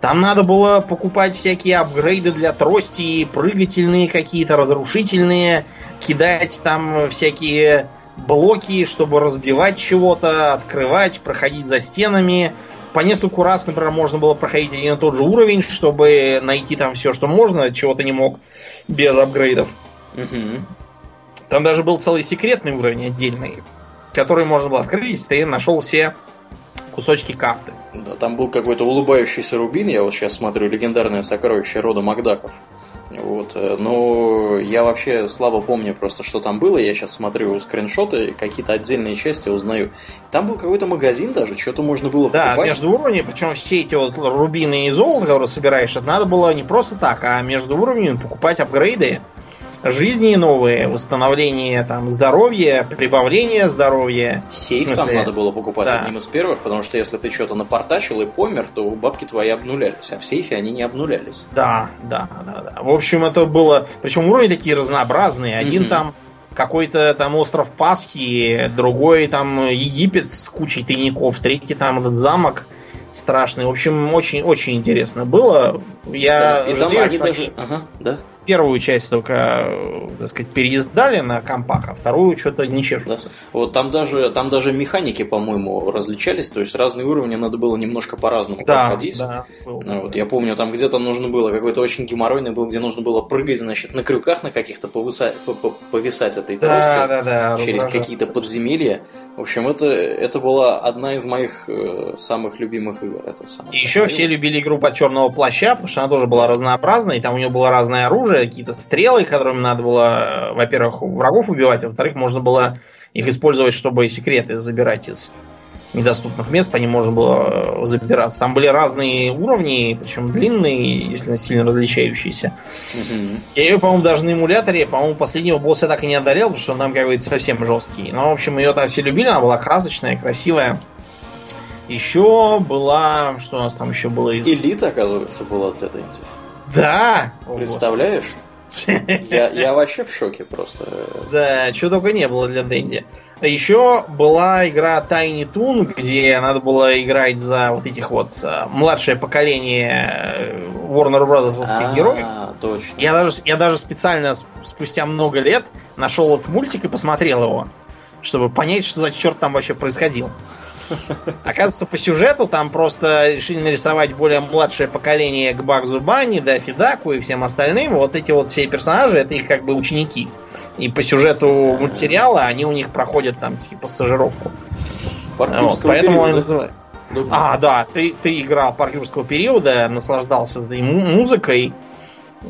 B: Там надо было покупать всякие апгрейды для трости, прыгательные какие-то, разрушительные, кидать там всякие блоки, чтобы разбивать чего-то, открывать, проходить за стенами. По нескольку раз, например, можно было проходить один и тот же уровень, чтобы найти там все, что можно, чего то не мог без апгрейдов. Угу. Там даже был целый секретный уровень отдельный, который можно было открыть, если ты нашел все кусочки карты.
A: Да, там был какой-то улыбающийся рубин, я вот сейчас смотрю, легендарное сокровище рода Макдаков. Вот. Э, но я вообще слабо помню просто, что там было. Я сейчас смотрю скриншоты, какие-то отдельные части узнаю. Там был какой-то магазин даже, что-то можно было
B: да, покупать. Да, между уровнями, причем все эти вот рубины и золото, которые собираешь, это надо было не просто так, а между уровнями покупать апгрейды жизни новые, восстановление там здоровья, прибавление здоровья.
A: Сейф смысле, там надо было покупать да. одним из первых, потому что если ты что-то напортачил и помер, то бабки твои обнулялись, а в сейфе они не обнулялись.
B: Да, да, да, да. В общем, это было... Причем уровни такие разнообразные. Один mm-hmm. там какой-то там остров Пасхи, другой там Египет с кучей тайников, третий там этот замок страшный. В общем, очень-очень интересно было. Я
A: да, жалею, что даже... Ага, да
B: первую часть только, так сказать, переиздали на компах, а вторую что-то не чешутся. Да.
A: Вот там даже, там даже механики, по-моему, различались, то есть разные уровни надо было немножко по-разному
B: да, проходить. Да,
A: был, вот, я помню, там где-то нужно было, какой-то очень геморройный был, где нужно было прыгать, значит, на крюках на каких-то повисать, повисать этой трости да, да, да, через какие-то подземелья. В общем, это, это была одна из моих э, самых любимых игр. Это
B: самое. И еще все любили игру под черного плаща, потому что она тоже была разнообразной, и там у нее было разное оружие, оружие, какие-то стрелы, которыми надо было, во-первых, врагов убивать, а во-вторых, можно было их использовать, чтобы секреты забирать из недоступных мест, по ним можно было забираться. Там были разные уровни, причем длинные, если сильно различающиеся. Я ее, по-моему, даже на эмуляторе, по-моему, последнего босса так и не одолел, потому что он там, как говорится, совсем жесткий. Но, в общем, ее там все любили, она была красочная, красивая. Еще была... Что у нас там еще было из...
A: Элита, оказывается, была для Дэнди.
B: Да!
A: Представляешь? Я, я вообще в шоке просто.
B: Да, чего только не было для Дэнди. Еще была игра Tiny Toon, где надо было играть за вот этих вот а, младшее поколение э, Warner Bros. А, героев.
A: Точно.
B: Я даже, я даже специально спустя много лет нашел этот мультик и посмотрел его, чтобы понять, что за черт там вообще происходил. Оказывается, по сюжету там просто решили нарисовать более младшее поколение к Багзу Банни, да, Фидаку и всем остальным. Вот эти вот все персонажи, это их как бы ученики. И по сюжету мультсериала они у них проходят там типа стажировку. Вот, поэтому он называется. А, да, ты, ты играл парк юрского периода, наслаждался этой музыкой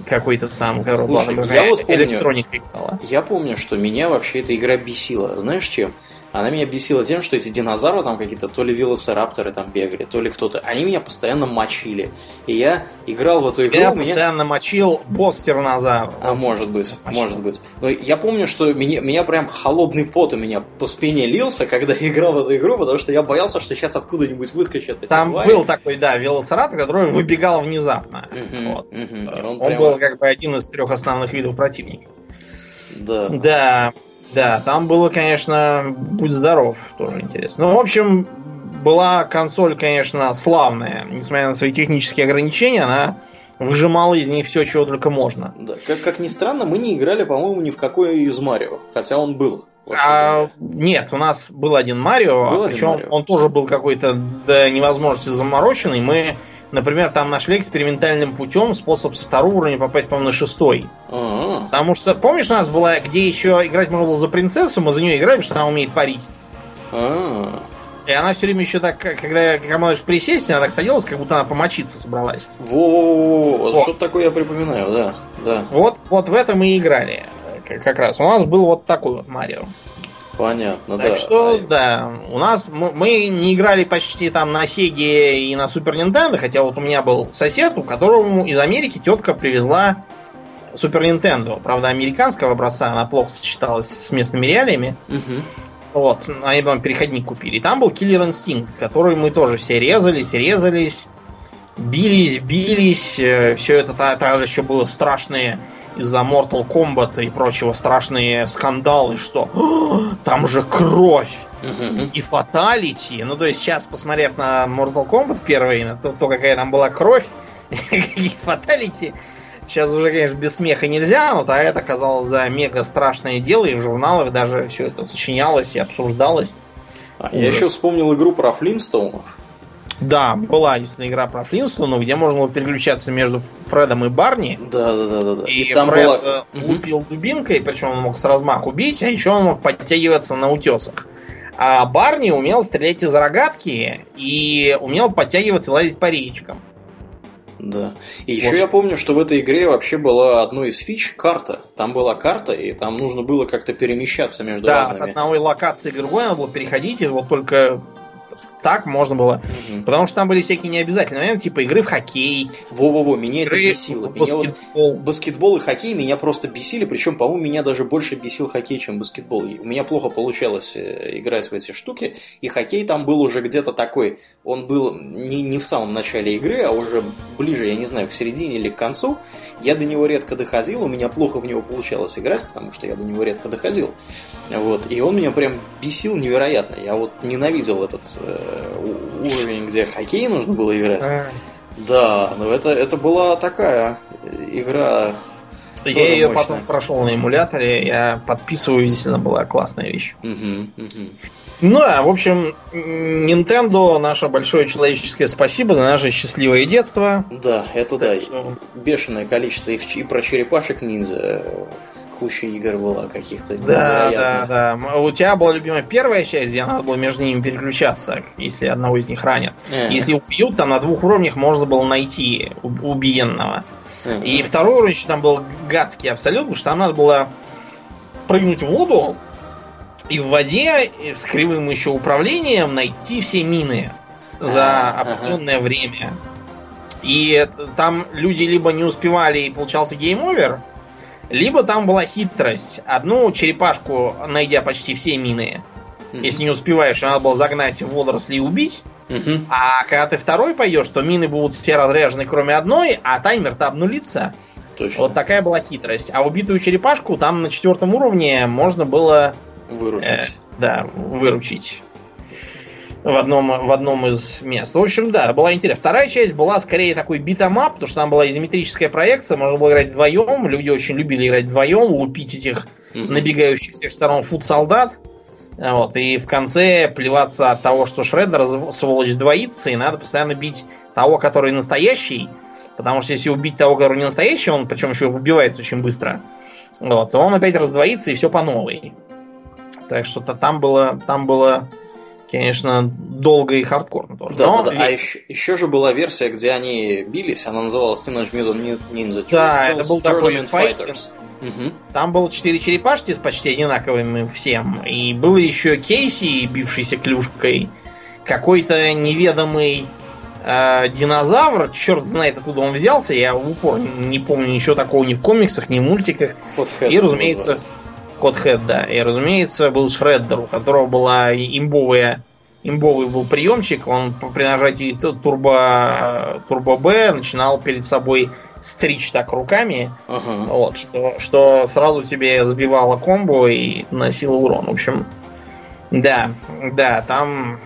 B: какой-то там,
A: которая Слушай, была я вот помню, электроника играла. Я помню, что меня вообще эта игра бесила. Знаешь чем? Она меня бесила тем, что эти динозавры там какие-то, то ли велосирапторы там бегали, то ли кто-то. Они меня постоянно мочили. И я играл в эту игру.
B: Я меня... постоянно мочил босс тиранозавр.
A: А может быть, мочил. может быть. Но я помню, что меня, меня прям холодный пот у меня по спине лился, когда я играл в эту игру, потому что я боялся, что сейчас откуда-нибудь выскочат
B: Там твари. был такой, да, велосираптор, который выбегал внезапно. Угу, вот. угу. Он, он прямо... был как бы один из трех основных видов противников. Да. Да. Да, там было, конечно, будь здоров, тоже интересно. Ну, в общем, была консоль, конечно, славная. Несмотря на свои технические ограничения, она выжимала из них все, чего только можно.
A: Да, как, как ни странно, мы не играли, по-моему, ни в какой из Марио, хотя он был.
B: А, нет, у нас был один Марио, был причем Марио. он тоже был какой-то до невозможности замороченный. Мы Например, там нашли экспериментальным путем способ со второго уровня попасть, по-моему, на шестой. А-а-а. Потому что, помнишь, у нас была, где еще играть можно было за принцессу, мы за нее играем, что она умеет парить. А-а-а. И она все время еще так, когда командуешь присесть, она так садилась, как будто она помочиться собралась.
A: Во-во-во, вот. что такое я припоминаю, да, да.
B: Вот, вот в этом и играли. Как раз. У нас был вот такой вот Марио.
A: Понятно,
B: так
A: да.
B: что, да, у нас мы, мы не играли почти там на Сеге и на Супер Нинтендо, хотя вот у меня был сосед, у которого из Америки тетка привезла Супер Нинтендо. Правда, американского образца, она плохо сочеталась с местными реалиями. Угу. Вот, они там переходник купили. И там был Killer Instinct, который мы тоже все резались, резались, бились, бились. Э, все это также еще было страшные из-за Mortal Kombat и прочего страшные скандалы, что там же кровь и фаталити. Ну, то есть сейчас, посмотрев на Mortal Kombat первый, на то, то какая там была кровь и фаталити, сейчас уже, конечно, без смеха нельзя, но тогда это казалось за мега страшное дело, и в журналах даже все это сочинялось и обсуждалось.
A: А, я еще вспомнил игру про Флинстоунов.
B: Да, была единственная игра про Флинстону, где можно было переключаться между Фредом и Барни.
A: Да, да, да, да.
B: И, и там Фред была... Э, лупил дубинкой, причем он мог с размаху бить, а еще он мог подтягиваться на утесах. А Барни умел стрелять из рогатки и умел подтягиваться и лазить по речкам.
A: Да. И еще вот. я помню, что в этой игре вообще была одной из фич карта. Там была карта, и там нужно было как-то перемещаться между
B: да,
A: разными.
B: Да, от одной локации к другой надо было переходить, и вот только так можно было. Угу. Потому что там были всякие необязательные моменты, типа игры в хоккей.
A: Во-во-во, меня игры это бесило. Баскетбол. Меня вот баскетбол и хоккей меня просто бесили, причем, по-моему, меня даже больше бесил хоккей, чем баскетбол. И у меня плохо получалось э, играть в эти штуки, и хоккей там был уже где-то такой. Он был не, не в самом начале игры, а уже ближе, я не знаю, к середине или к концу. Я до него редко доходил, у меня плохо в него получалось играть, потому что я до него редко доходил. Вот. И он меня прям бесил невероятно. Я вот ненавидел этот э, уровень, где хоккей нужно было играть. А. Да, но это, это была такая игра.
B: Я ее мощная. потом прошел на эмуляторе, я подписываю, действительно была классная вещь. Угу, угу. Ну а, в общем, Nintendo наше большое человеческое спасибо за наше счастливое детство.
A: Да, это так да. Что... Бешеное количество и, и про черепашек ниндзя куча игр было каких-то.
B: Да, да, да. У тебя была любимая первая часть, где надо было между ними переключаться, если одного из них ранят. Э. Если убьют, там на двух уровнях можно было найти убиенного. Э. И второй уровень еще там был гадский абсолютно, потому что там надо было прыгнуть в воду, и в воде с кривым еще управлением найти все мины за определенное ага. время. И там люди либо не успевали и получался game over, либо там была хитрость. Одну черепашку, найдя почти все мины, mm-hmm. если не успеваешь, надо было загнать в водоросли и убить. Mm-hmm. А когда ты второй пойдешь, то мины будут все разряжены, кроме одной, а таймер-то обнулится. Точно. Вот такая была хитрость. А убитую черепашку там на четвертом уровне можно было
A: выручить. Э,
B: да, выручить в одном, в одном из мест. В общем, да, была интересна. Вторая часть была скорее такой битамап, потому что там была изометрическая проекция, можно было играть вдвоем, люди очень любили играть вдвоем, лупить этих mm-hmm. набегающих с всех сторон фут-солдат. Вот, и в конце плеваться от того, что Шреддер, сволочь, двоится, и надо постоянно бить того, который настоящий, потому что если убить того, который не настоящий, он причем еще убивается очень быстро, вот, то он опять раздвоится, и все по новой. Так что -то там было, там было конечно, долго и хардкорно тоже.
A: Да, Но да, да. А еще, еще же была версия, где они бились, она называлась Teenage Mutant Ninja
B: Да, это был такой файтинг. Угу. Там было четыре черепашки с почти одинаковыми всем. И был еще Кейси, бившийся клюшкой. Какой-то неведомый э, динозавр. Черт знает, откуда он взялся. Я в упор не помню ничего такого ни в комиксах, ни в мультиках. И, разумеется, Кодхед, да. И, разумеется, был Шреддер, у которого была имбовая имбовый был приемчик, он при нажатии турбо, турбо Б начинал перед собой стричь так руками, ага. вот, что, что сразу тебе сбивало комбо и наносило урон. В общем, да, да, там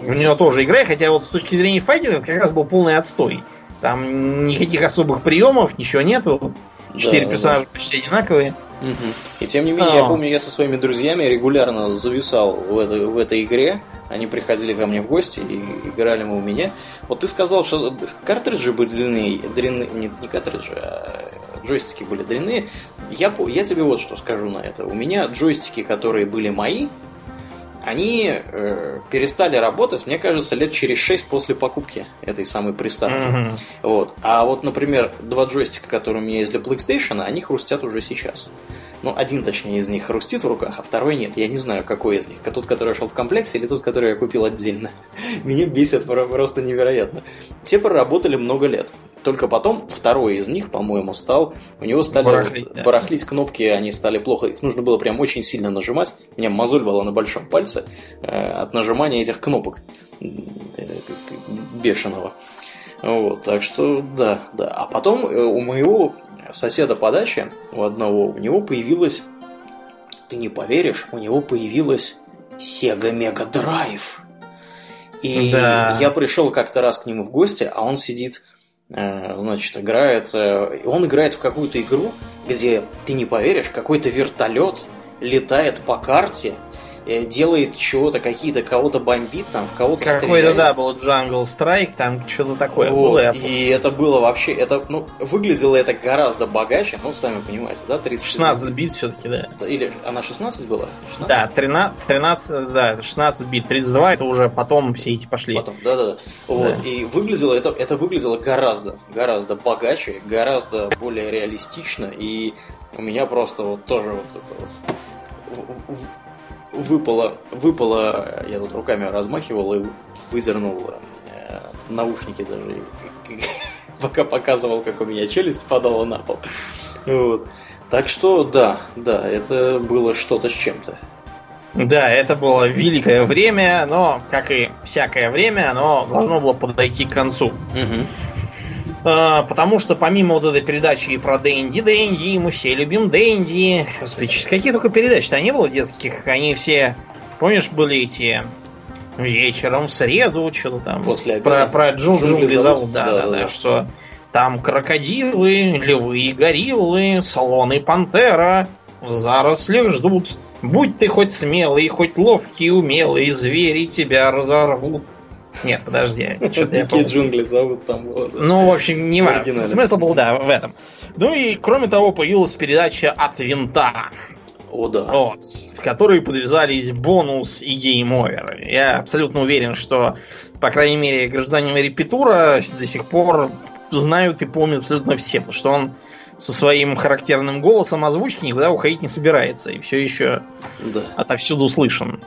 B: в нее тоже играй, хотя вот с точки зрения файтинга как раз был полный отстой. Там никаких особых приемов, ничего нету. Четыре да, персонажа да. почти одинаковые.
A: Угу. И тем не менее, а. я помню, я со своими друзьями регулярно зависал в этой, в этой игре. Они приходили ко мне в гости и играли мы у меня. Вот ты сказал, что картриджи были длинные, длинные не, не картриджи, а джойстики были длинные. Я, я тебе вот что скажу на это. У меня джойстики, которые были мои, они э, перестали работать, мне кажется, лет через 6 после покупки этой самой приставки. Mm-hmm. Вот. А вот, например, два джойстика, которые у меня есть для PlayStation, они хрустят уже сейчас. Ну, один, точнее, из них хрустит в руках, а второй нет. Я не знаю, какой из них. Тот, который шел в комплекте, или тот, который я купил отдельно. Меня бесит просто невероятно. Те проработали много лет. Только потом второй из них, по-моему, стал... У него стали барахлить, да. барахлить кнопки, они стали плохо... Их нужно было прям очень сильно нажимать. У меня мозоль была на большом пальце э, от нажимания этих кнопок бешеного. Вот, так что да, да. А потом э, у моего соседа по даче, у одного, у него появилась, ты не поверишь, у него появилась Sega Mega Drive. И да. я пришел как-то раз к нему в гости, а он сидит, э, значит, играет, э, он играет в какую-то игру, где, ты не поверишь, какой-то вертолет летает по карте, делает чего-то, какие-то, кого-то бомбит, там, в кого-то
B: Какой-то, да, был Jungle Strike, там что-то такое вот. было.
A: И это было вообще, это, ну, выглядело это гораздо богаче, ну, сами понимаете, да,
B: 30 16 бит все-таки, да.
A: Или она 16 была? 16?
B: Да, 13, 13, да, 16 бит, 32 это уже потом все эти пошли.
A: Потом, да-да-да. Вот, да. и выглядело это, это выглядело гораздо, гораздо богаче, гораздо более реалистично, и у меня просто вот тоже вот это вот выпало, выпало, я тут руками размахивал и выдернул э, наушники даже, пока показывал, как у меня челюсть падала на пол. Вот. Так что да, да, это было что-то с чем-то.
B: Да, это было великое время, но, как и всякое время, оно должно было подойти к концу. Угу. А, потому что помимо вот этой передачи про Дэнди, Дэнди, мы все любим Дэнди. Господи, какие только передачи-то не было детских. Они все, помнишь, были эти вечером в среду, что-то там.
A: После
B: про, про джун, джунгли, джунгли зовут. Да, да, да, да, да, что там крокодилы, львы, гориллы, слоны, пантера в зарослях ждут. Будь ты хоть смелый, хоть ловкий, умелый, звери тебя разорвут. Нет, подожди.
A: Дикие джунгли зовут там.
B: Ну, в общем, не важно. Смысл был, да, в этом. Ну и, кроме того, появилась передача «От винта».
A: О, да.
B: Вот, в которой подвизались Бонус и Game Over. Я абсолютно уверен, что, по крайней мере, гражданин Репетура до сих пор знают и помнят абсолютно все, потому что он со своим характерным голосом озвучки никуда уходить не собирается. И все еще да. отовсюду слышен.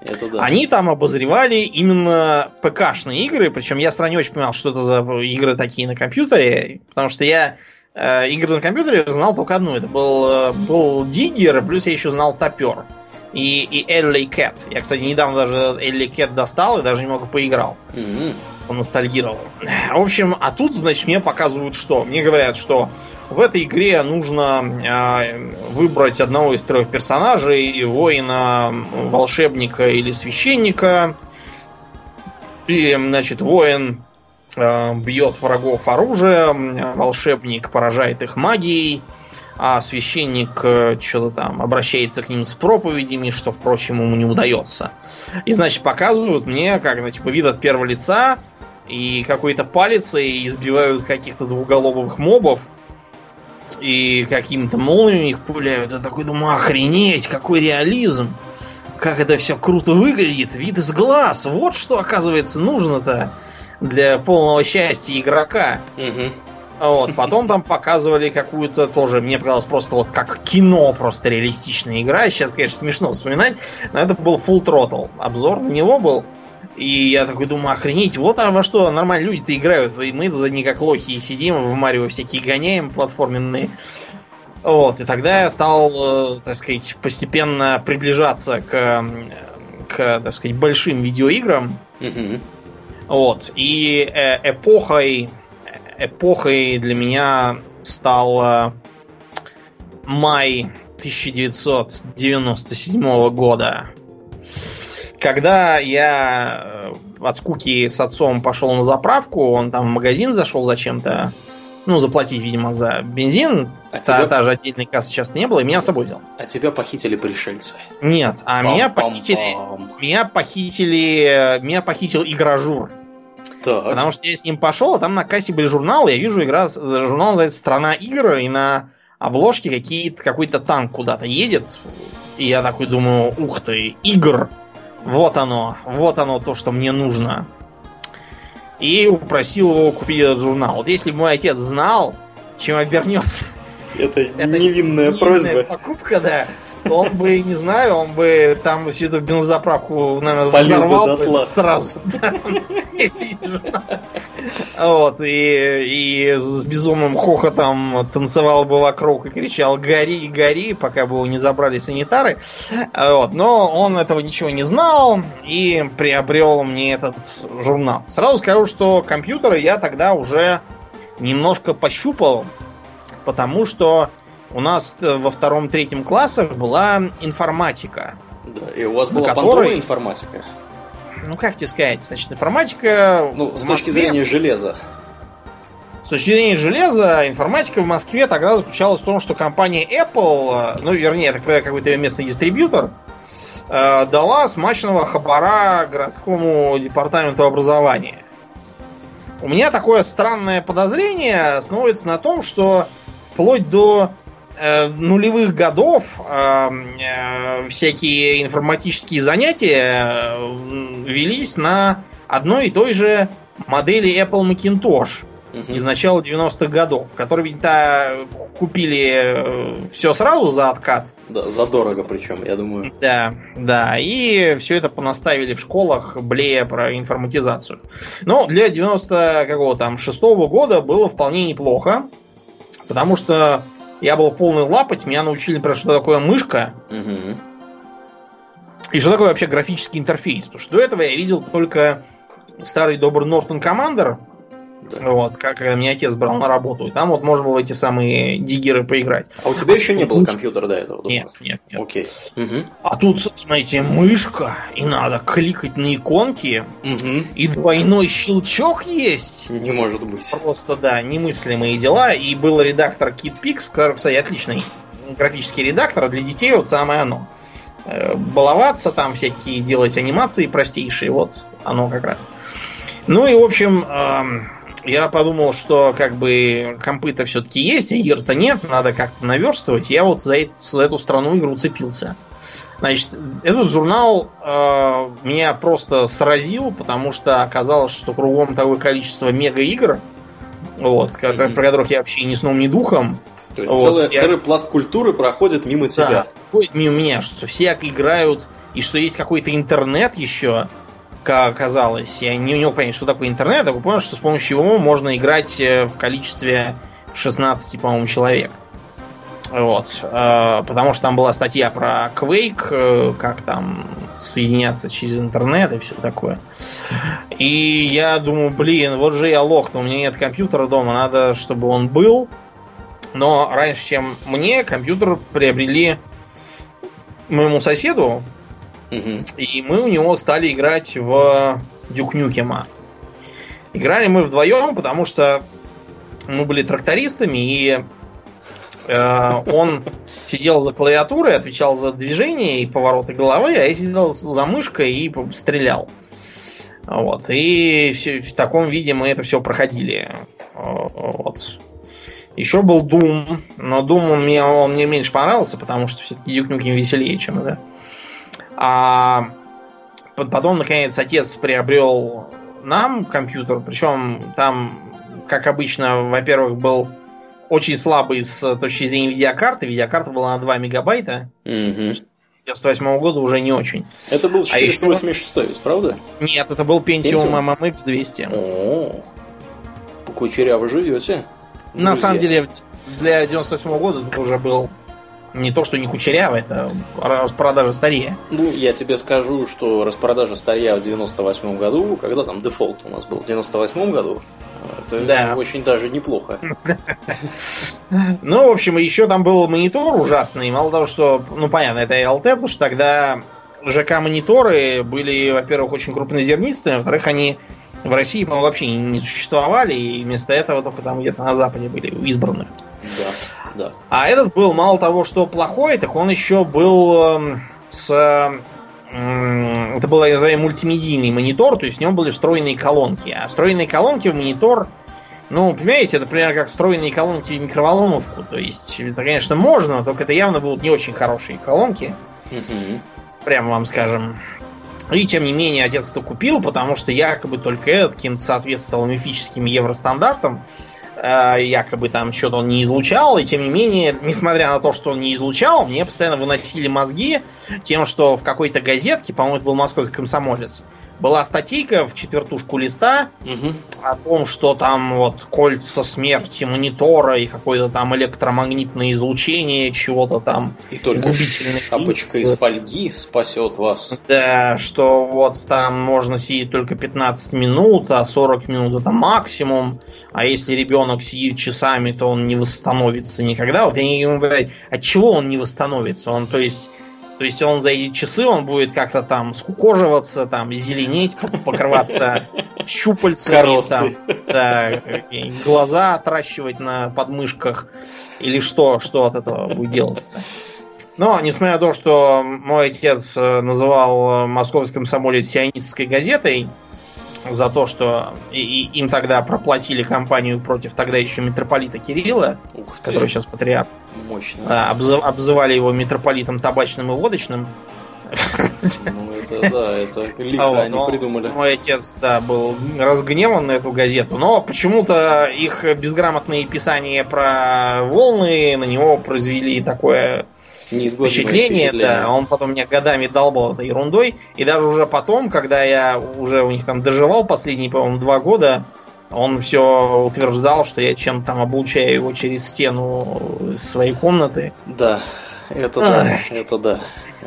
B: Это да. Они там обозревали именно ПК-шные игры, причем я сразу не очень понимал, что это за игры такие на компьютере, потому что я э, игры на компьютере знал только одну. Это был, э, был Диггер, плюс я еще знал Топер. И, и Элли Кэт. Я, кстати, недавно даже Элли Кэт достал и даже немного поиграл. Mm-hmm поностальгировал. В общем, а тут, значит, мне показывают что? Мне говорят, что в этой игре нужно э, выбрать одного из трех персонажей, воина, волшебника или священника. И, значит, воин э, бьет врагов оружием, волшебник поражает их магией, а священник э, что-то там обращается к ним с проповедями, что, впрочем, ему не удается. И, значит, показывают мне, как, ну, типа, вид от первого лица, и какой-то палец и избивают каких-то двуголовых мобов и каким-то молниями их пуляют. Я такой думаю, охренеть, какой реализм. Как это все круто выглядит. Вид из глаз. Вот что, оказывается, нужно-то для полного счастья игрока. Угу. Вот, потом там показывали какую-то тоже, мне показалось просто вот как кино, просто реалистичная игра. Сейчас, конечно, смешно вспоминать, но это был Full Throttle. Обзор на него был. И я такой думаю, охренеть, вот а во что нормальные люди-то играют. И мы тут одни как лохи сидим, в Марио всякие гоняем платформенные. Вот, и тогда я стал, э, так сказать, постепенно приближаться к, к так сказать, большим видеоиграм. Mm-hmm. Вот, и э, эпохой, эпохой для меня стал май 1997 года когда я э, от скуки с отцом пошел на заправку, он там в магазин зашел зачем-то, ну, заплатить, видимо, за бензин. А та, тебя... та же отдельной кассы часто не было, и меня с собой взял.
A: А тебя похитили пришельцы.
B: Нет, а меня похитили. Меня похитили. Меня похитил игражур. Так. Потому что я с ним пошел, а там на кассе были журналы, я вижу игра, журнал называется Страна игр, и на обложке какие-то, какой-то танк куда-то едет. И я такой думаю, ух ты, игр. Вот оно, вот оно то, что мне нужно. И упросил его купить этот журнал. Вот если бы мой отец знал, чем обернется
A: это, это невинная, невинная просьба.
B: покупка, да. Он бы, не знаю, он бы там всю эту бензоправку, наверное, Спалил взорвал бы сразу. Вот, и, и с безумным хохотом танцевал бы вокруг и кричал «Гори, гори!», пока бы его не забрали санитары. Вот, но он этого ничего не знал и приобрел мне этот журнал. Сразу скажу, что компьютеры я тогда уже немножко пощупал, потому что у нас э, во втором-третьем классах была информатика.
A: Да, и у вас была которой... информатика.
B: Ну, как тебе сказать, значит, информатика...
A: Ну, с точки зрения железа.
B: С точки зрения железа, информатика в Москве тогда заключалась в том, что компания Apple, э, ну, вернее, это какой-то местный дистрибьютор, э, дала смачного хабара городскому департаменту образования. У меня такое странное подозрение основывается на том, что вплоть до э, нулевых годов э, э, всякие информатические занятия э, велись на одной и той же модели Apple Macintosh угу. из начала 90-х годов, которые ведь-то купили э, все сразу за откат.
A: Да, задорого причем, я думаю.
B: Да, да, и все это понаставили в школах, блея про информатизацию. Но для 90 какого там шестого года было вполне неплохо. Потому что я был полный лапоть, меня научили про что такое мышка. Угу. И что такое вообще графический интерфейс. Потому что до этого я видел только старый добрый Norton Commander, да. Вот, как меня отец брал на работу. И там вот можно было эти самые диггеры поиграть.
A: А у тебя еще не было компьютера до этого?
B: Нет, нет, нет.
A: Окей.
B: Угу. А тут, смотрите, мышка, и надо кликать на иконки, угу. и двойной щелчок есть.
A: Не может быть.
B: Просто, да, немыслимые дела. И был редактор KitPix, который, кстати, отличный графический редактор. Для детей вот самое оно э, баловаться, там всякие делать анимации простейшие, вот оно как раз. Ну и, в общем, я подумал, что как бы компы-то все-таки есть, а игр-то нет, надо как-то наверстывать. Я вот за, это, за эту страну игру цепился. Значит, этот журнал э, меня просто сразил, потому что оказалось, что кругом такое количество мега-игр, вот, mm-hmm. про которых я вообще ни сном, ни духом.
A: То есть вот, целый, я... целый пласт культуры проходит мимо тебя. Да,
B: проходит мимо меня, что все играют, и что есть какой-то интернет еще, оказалось. Я не, не мог понять, что такое интернет, а понял, что с помощью его можно играть э, в количестве 16, по-моему, человек. Вот. Э, потому что там была статья про Quake, э, как там соединяться через интернет и все такое. И я думаю, блин, вот же я лох, у меня нет компьютера дома, надо, чтобы он был. Но раньше, чем мне, компьютер приобрели моему соседу, и мы у него стали играть в Дюк Нюкема. Играли мы вдвоем, потому что мы были трактористами, и э, он сидел за клавиатурой, отвечал за движение и повороты головы, а я сидел за мышкой и стрелял. Вот. И все, в таком виде мы это все проходили. Вот. Еще был Doom, но Doom он мне, он мне меньше понравился, потому что все-таки Nukem веселее, чем это. А потом, наконец, отец приобрел нам компьютер, причем там, как обычно, во-первых, был очень слабый с точки зрения видеокарты. Видеокарта была на 2 мегабайта. Угу. 98 года уже не очень.
A: Это был 486, а еще... правда?
B: Нет, это был Pentium, Pentium? MMX 200.
A: О, по кучеряво живете.
B: На самом деле, для 98 -го года это уже был не то, что не кучерявый, это распродажа старья.
A: Ну, я тебе скажу, что распродажа старья в 98 году, когда там дефолт у нас был, в 98 году, это да. очень даже неплохо.
B: Ну, в общем, еще там был монитор ужасный. Мало того, что, ну, понятно, это LT, потому что тогда ЖК-мониторы были, во-первых, очень крупнозернистыми, во-вторых, они в России, по вообще не существовали, и вместо этого только там где-то на Западе были избранных. Да, да. А этот был мало того, что плохой, так он еще был эм, с... Это был, я называю, мультимедийный монитор, то есть в нем были встроенные колонки. А встроенные колонки в монитор, ну, понимаете, это примерно как встроенные колонки в микроволновку. То есть, это, конечно, можно, только это явно будут не очень хорошие колонки. Прямо вам скажем. И тем не менее отец это купил, потому что якобы только этот каким-то соответствовал мифическим евростандартам. Якобы там что-то он не излучал, и тем не менее, несмотря на то, что он не излучал, мне постоянно выносили мозги тем, что в какой-то газетке, по-моему, это был московский комсомолец, была статейка в четвертушку листа угу. о том, что там вот кольца смерти монитора и какое-то там электромагнитное излучение чего-то там.
A: И только шапочка из фольги спасет вас.
B: Да, что вот там можно сидеть только 15 минут, а 40 минут это максимум. А если ребенок сидит часами, то он не восстановится никогда. Вот я не могу сказать, от чего он не восстановится. Он, то есть, то есть он за эти часы он будет как-то там скукоживаться, там зеленеть, покрываться щупальцами, там, да, глаза отращивать на подмышках или что, что от этого будет делаться-то. Но, несмотря на то, что мой отец э, называл э, московский комсомолец сионистской газетой, за то, что и, и им тогда проплатили кампанию против тогда еще митрополита Кирилла, который сейчас патриарх. Мощно. Да, обзыв, обзывали его митрополитом табачным и водочным. Ну, это, да, это лихо вот, они он, придумали. Мой отец, да, был разгневан на эту газету, но почему-то их безграмотные писания про волны на него произвели такое впечатление, да. Он потом меня годами долбал этой ерундой. И даже уже потом, когда я уже у них там доживал последние, по-моему, два года, он все утверждал, что я чем-то там облучаю его через стену своей комнаты.
A: Да, это да, это да.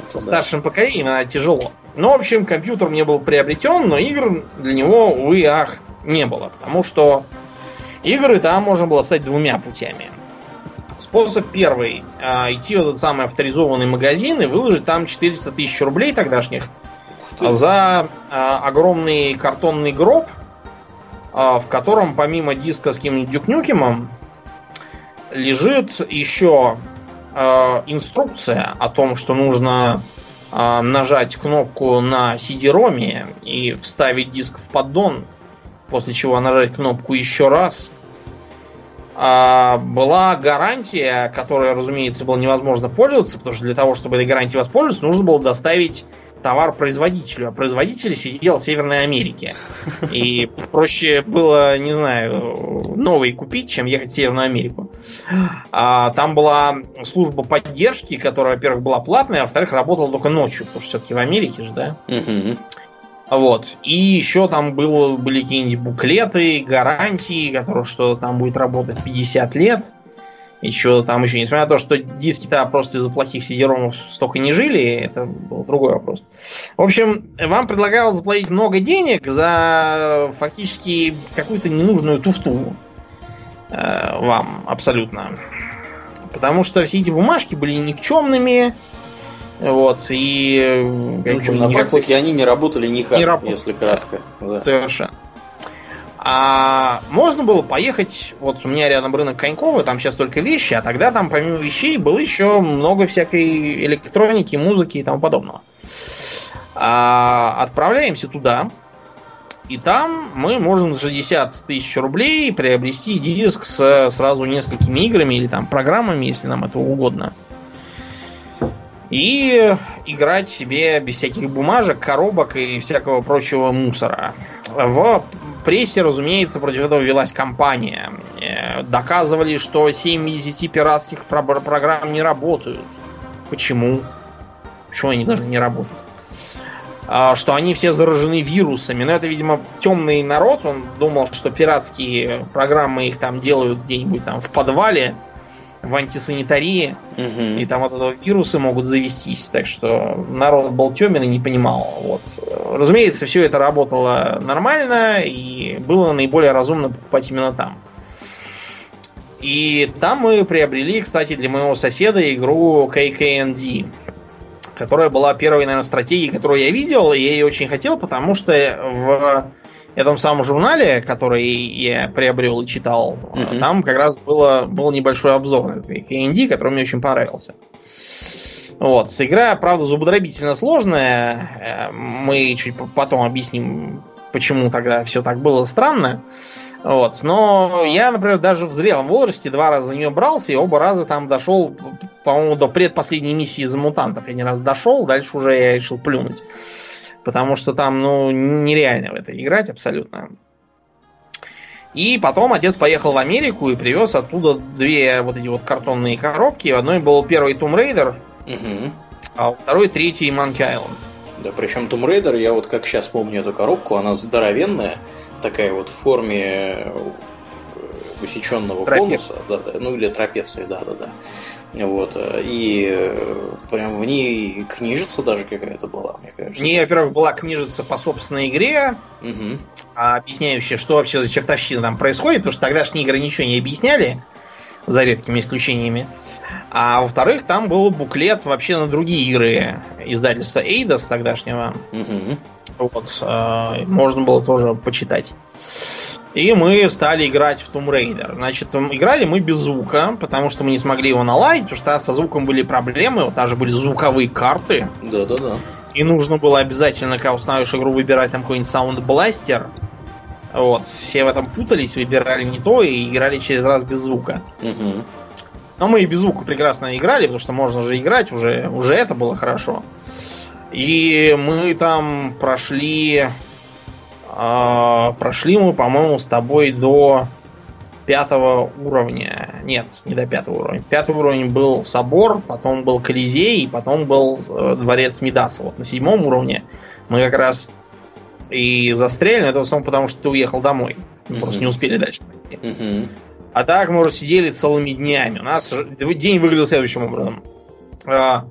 B: Со старшим поколением она тяжело. Ну, в общем, компьютер мне был приобретен, но игр для него, увы, ах, не было. Потому что игры там можно было стать двумя путями. Способ первый. А, идти в этот самый авторизованный магазин и выложить там 400 тысяч рублей тогдашних за а, огромный картонный гроб, а, в котором помимо диска с каким-нибудь дюкнюкимом лежит еще инструкция о том, что нужно нажать кнопку на CD-ROM и вставить диск в поддон, после чего нажать кнопку еще раз – была гарантия, которой, разумеется, было невозможно пользоваться, потому что для того, чтобы этой гарантией воспользоваться, нужно было доставить товар производителю, а производитель сидел в Северной Америке. И проще было, не знаю, новый купить, чем ехать в Северную Америку. А, там была служба поддержки, которая, во-первых, была платная, а во-вторых, работала только ночью, потому что все-таки в Америке же, да? Вот. И еще там было, были какие-нибудь буклеты, гарантии, которые что там будет работать 50 лет. Еще там еще, несмотря на то, что диски-то просто из-за плохих сидеромов столько не жили, это был другой вопрос. В общем, вам предлагалось заплатить много денег за фактически какую-то ненужную туфту. Э, вам абсолютно. Потому что все эти бумажки были никчемными, вот, и...
A: Ну, в общем, на никакой... практике они не работали никак, не работали. если кратко.
B: Да. Совершенно. А можно было поехать, вот у меня рядом рынок Конькова, там сейчас только вещи, а тогда там помимо вещей было еще много всякой электроники, музыки и тому подобного. А, отправляемся туда, и там мы можем за 60 тысяч рублей приобрести диск с сразу несколькими играми или там программами, если нам это угодно. И играть себе без всяких бумажек, коробок и всякого прочего мусора. В прессе, разумеется, против этого велась кампания. Э, доказывали, что 7 из 10 пиратских программ не работают. Почему? Почему они должны не работать? А, что они все заражены вирусами. Но это, видимо, темный народ. Он думал, что пиратские программы их там делают где-нибудь там в подвале в антисанитарии, угу. и там от этого вирусы могут завестись. Так что народ был темен и не понимал. Вот. Разумеется, все это работало нормально, и было наиболее разумно покупать именно там. И там мы приобрели, кстати, для моего соседа игру KKND, которая была первой, наверное, стратегией, которую я видел, и я ее очень хотел, потому что в этом самом журнале, который я приобрел и читал, угу. там как раз было, был небольшой обзор KND, который мне очень понравился. Вот. Игра, правда, зубодробительно сложная. Э, мы чуть потом объясним, почему тогда все так было странно. Вот. Но я, например, даже в зрелом возрасте два раза за нее брался, и оба раза там дошел, по-моему, до предпоследней миссии за мутантов. Я не раз дошел, дальше уже я решил плюнуть. Потому что там, ну, нереально в это играть абсолютно. И потом отец поехал в Америку и привез оттуда две вот эти вот картонные коробки. В одной был первый Tomb Raider, угу. а второй третий Monkey Island.
A: Да, причем Tomb Raider, я вот как сейчас помню эту коробку, она здоровенная, такая вот в форме э, усеченного конуса, да, да, ну или трапеции, да, да, да. Вот. И э, прям в ней книжица даже какая-то была, мне кажется.
B: Не, во-первых, была книжица по собственной игре, угу. объясняющая, что вообще за чертовщина там происходит, потому что тогдашние игры ничего не объясняли, за редкими исключениями. А во-вторых, там был буклет вообще на другие игры издательства Эйдос тогдашнего. Угу. Вот, э, можно было тоже почитать. И мы стали играть в Tomb Raider. Значит, играли мы без звука, потому что мы не смогли его наладить, потому что со звуком были проблемы, вот даже были звуковые карты.
A: Да-да-да.
B: И нужно было обязательно, когда устанавливаешь игру, выбирать там какой-нибудь саунд-бластер. Вот, все в этом путались, выбирали не то и играли через раз без звука. Угу. Но мы и без звука прекрасно играли, потому что можно же играть, уже, уже это было хорошо. И мы там прошли а, прошли мы, по-моему, с тобой до пятого уровня. Нет, не до пятого уровня. Пятый уровень был собор, потом был Колизей, и потом был э, дворец Мидаса. Вот на седьмом уровне мы как раз и застряли. Это в основном потому, что ты уехал домой. Мы mm-hmm. просто не успели дальше пойти. Mm-hmm. А так мы уже сидели целыми днями. У нас день выглядел следующим образом. А,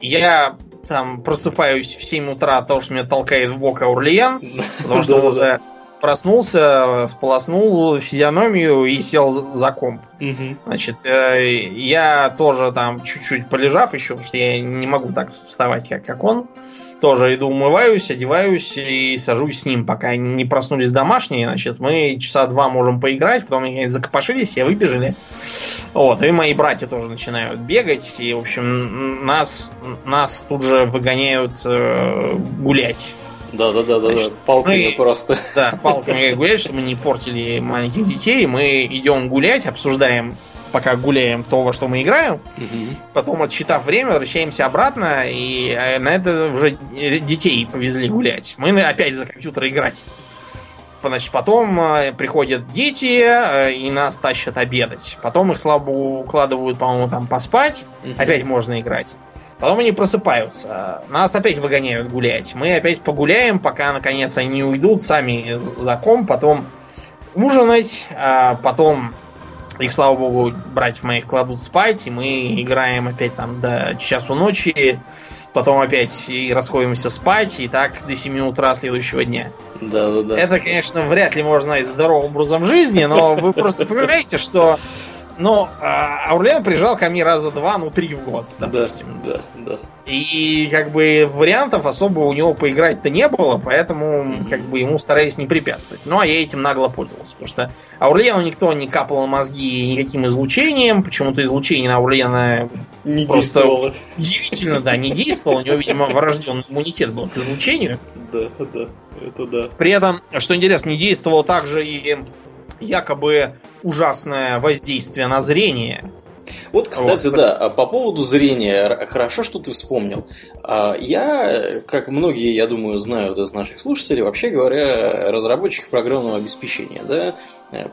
B: я там просыпаюсь в 7 утра от того, что меня толкает в бок Аурлиен, потому что он уже проснулся, сполоснул физиономию и сел за комп. Значит, э, я тоже там чуть-чуть полежав еще, потому что я не могу так вставать, как, как он. Тоже иду умываюсь, одеваюсь и сажусь с ним, пока не проснулись домашние. Значит, мы часа два можем поиграть, потом они закопошились, все выбежали. Вот, и мои братья тоже начинают бегать. И, в общем, нас, нас тут же выгоняют э, гулять.
A: Да, да, да, да, да. Палками мы, просто.
B: Да, палками гулять, чтобы не портили маленьких детей. Мы идем гулять, обсуждаем пока гуляем то, во что мы играем. Угу. Потом, отсчитав время, возвращаемся обратно, и э, на это уже детей повезли гулять. Мы опять за компьютер играть. Значит, потом э, приходят дети э, и нас тащат обедать. Потом их слабо укладывают, по-моему, там поспать. Угу. Опять можно играть. Потом они просыпаются. Нас опять выгоняют гулять. Мы опять погуляем, пока наконец они не уйдут сами за ком. Потом ужинать. А потом их, слава богу, братьев моих кладут спать. И мы играем опять там до часу ночи. Потом опять и расходимся спать. И так до 7 утра следующего дня.
A: Да, да, да.
B: Это, конечно, вряд ли можно назвать здоровым образом жизни, но вы просто понимаете, что но а, Аурлен приезжал ко мне раза два, ну три в год, допустим.
A: Да, да, да.
B: И как бы вариантов особо у него поиграть-то не было, поэтому mm-hmm. как бы ему старались не препятствовать. Ну а я этим нагло пользовался, потому что Аурлену никто не капал мозги никаким излучением, почему-то излучение на Аурлена
A: не просто действовало.
B: удивительно, да, не действовало. У него, видимо, врожденный иммунитет был к излучению.
A: Да, да, это да.
B: При этом, что интересно, не действовало также и якобы ужасное воздействие на зрение.
A: Вот, кстати, вот. да, а по поводу зрения, хорошо, что ты вспомнил. А, я, как многие, я думаю, знают из наших слушателей, вообще говоря, разработчик программного обеспечения, да,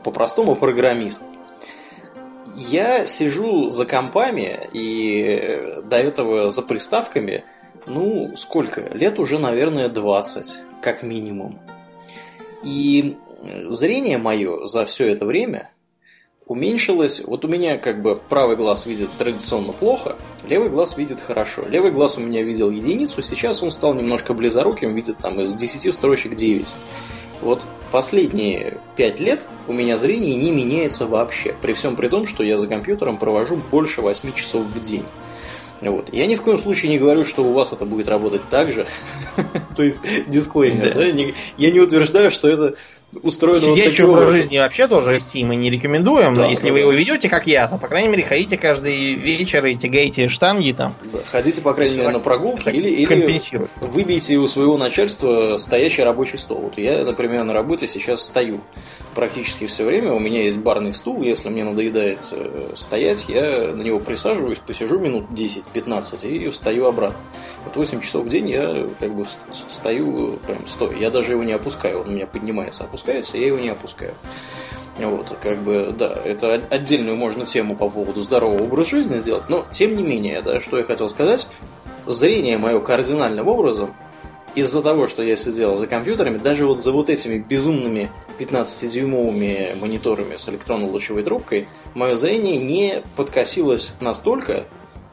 A: по-простому программист. Я сижу за компами и до этого за приставками, ну, сколько? Лет уже, наверное, 20, как минимум. И зрение мое за все это время уменьшилось. Вот у меня как бы правый глаз видит традиционно плохо, левый глаз видит хорошо. Левый глаз у меня видел единицу, сейчас он стал немножко близоруким, видит там из 10 строчек 9. Вот последние 5 лет у меня зрение не меняется вообще, при всем при том, что я за компьютером провожу больше 8 часов в день. Вот. Я ни в коем случае не говорю, что у вас это будет работать так же. То есть, дисклеймер. Да. Да? Я не утверждаю, что это устроено
B: Сидячий вот образ жизни вообще тоже Steam мы не рекомендуем, да, но если да, вы да. его ведете, как я, то, по крайней мере, ходите каждый вечер и тягаете штанги там.
A: Да, ходите, по крайней мере, на прогулки или, или выбейте у своего начальства стоящий рабочий стол. Вот я, например, на работе сейчас стою практически все время. У меня есть барный стул, если мне надоедает э, стоять, я на него присаживаюсь, посижу минут 10-15 и встаю обратно. Вот 8 часов в день я как бы встаю прям стоя. Я даже его не опускаю, он у меня поднимается, опускается, я его не опускаю. Вот, как бы, да, это отдельную можно тему по поводу здорового образа жизни сделать, но, тем не менее, да, что я хотел сказать, зрение мое кардинальным образом из-за того, что я сидел за компьютерами, даже вот за вот этими безумными 15-дюймовыми мониторами с электронно-лучевой трубкой, мое зрение не подкосилось настолько,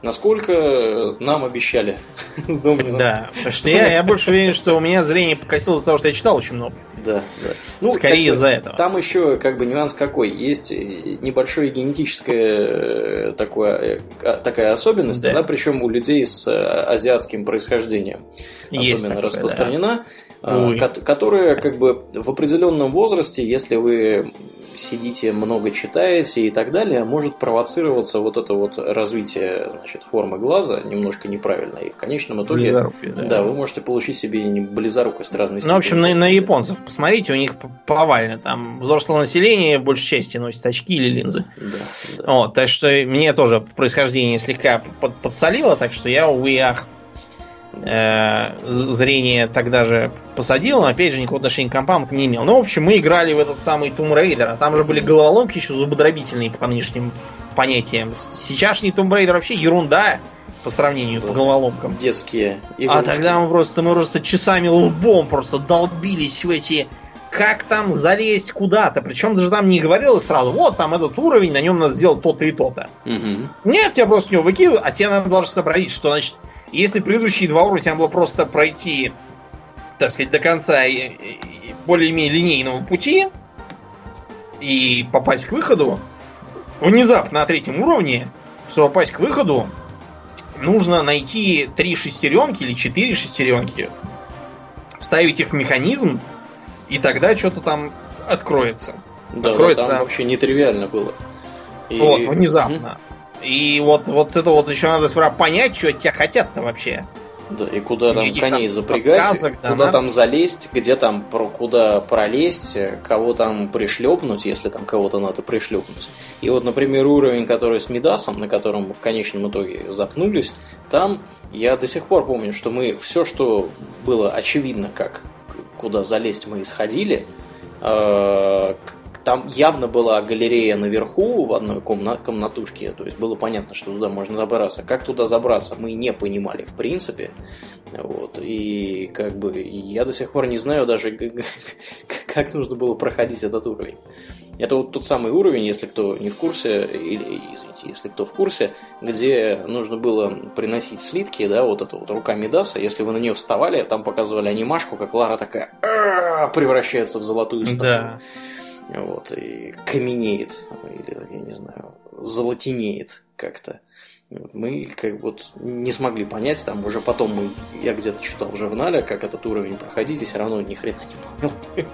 A: насколько нам обещали
B: с Домнином. Да, потому что я, я больше уверен, что у меня зрение покосилось из-за того, что я читал очень много.
A: Да, да.
B: Ну, Скорее из-за этого.
A: Там еще как бы нюанс какой. Есть небольшое генетическое э, такое, э, такая особенность, да. она причем у людей с э, азиатским происхождением Есть особенно такое, распространена, да. которая как бы в определенном возрасте, если вы сидите, много читаете и так далее, может провоцироваться вот это вот развитие значит, формы глаза немножко неправильно. И в конечном итоге да. да, вы можете получить себе близорукость разной
B: Ну, в общем, на, на японцев посмотрите, у них повально. Там взрослое население в большей части носит очки или линзы. Да, да. Вот, так что мне тоже происхождение слегка под, подсолило, так что я, увы, ах, зрение тогда же посадил, но опять же никакого отношения к компам это не имел. Ну, в общем, мы играли в этот самый Tomb Raider, а там же были головоломки еще зубодробительные по нынешним понятиям. Сейчасшний Tomb Raider вообще ерунда по сравнению да. по головоломкам.
A: Детские
B: игрушки. А тогда мы просто, мы просто часами лбом просто долбились в эти как там залезть куда-то. Причем даже там не говорилось сразу, вот там этот уровень, на нем надо сделать то-то и то-то. Угу. Нет, я просто в него выкидываю, а тебе надо должен сообразить, что значит если предыдущие два уровня надо было просто пройти, так сказать, до конца более-менее линейного пути и попасть к выходу, внезапно на третьем уровне, чтобы попасть к выходу, нужно найти три шестеренки или четыре шестеренки, вставить их в механизм, и тогда что-то там откроется.
A: Да, откроется. Да, там вообще нетривиально было.
B: И... Вот, внезапно. И вот, вот это вот еще надо сперва понять, что от тебя хотят-то вообще.
A: Да, и куда там коней там запрягать, да, куда надо... там залезть, где там про куда пролезть, кого там пришлепнуть, если там кого-то надо пришлепнуть. И вот, например, уровень, который с Мидасом, на котором мы в конечном итоге запнулись, там я до сих пор помню, что мы все, что было очевидно, как куда залезть, мы исходили. Там явно была галерея наверху в одной комна- комнатушке, то есть было понятно, что туда можно забраться. Как туда забраться, мы не понимали в принципе. Вот. И как бы я до сих пор не знаю даже, как нужно было проходить этот уровень. Это вот тот самый уровень, если кто не в курсе, или, извините, если кто в курсе, где нужно было приносить слитки, да, вот эта вот рука Медаса, если вы на нее вставали, там показывали анимашку, как Лара такая превращается в золотую статую. Вот, и каменеет, или, я не знаю, золотенеет как-то. Мы как вот не смогли понять, там уже потом мы, я где-то читал в журнале, как этот уровень проходить, и все равно ни хрена не понял.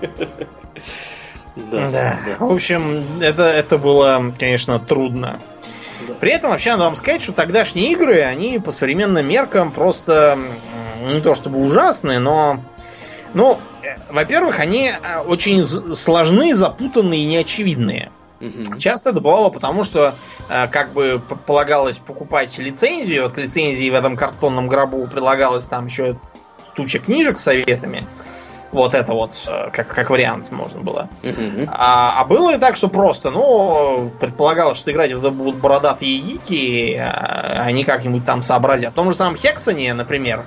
B: Да, да. В общем, это, это было, конечно, трудно. Да. При этом вообще надо вам сказать, что тогдашние игры, они по современным меркам просто не то чтобы ужасные, но ну, во-первых, они э, очень сложные, запутанные и неочевидные. Угу. Часто это бывало потому, что э, как бы полагалось покупать лицензию. От лицензии в этом картонном гробу предлагалось там еще туча книжек с советами. Вот это вот, э, как, как вариант можно было. Uh-huh. А, а было и так, что просто, ну, предполагалось, что играть в это будут бородатые гики, а они как-нибудь там сообразят. В том же самом Хексоне, например,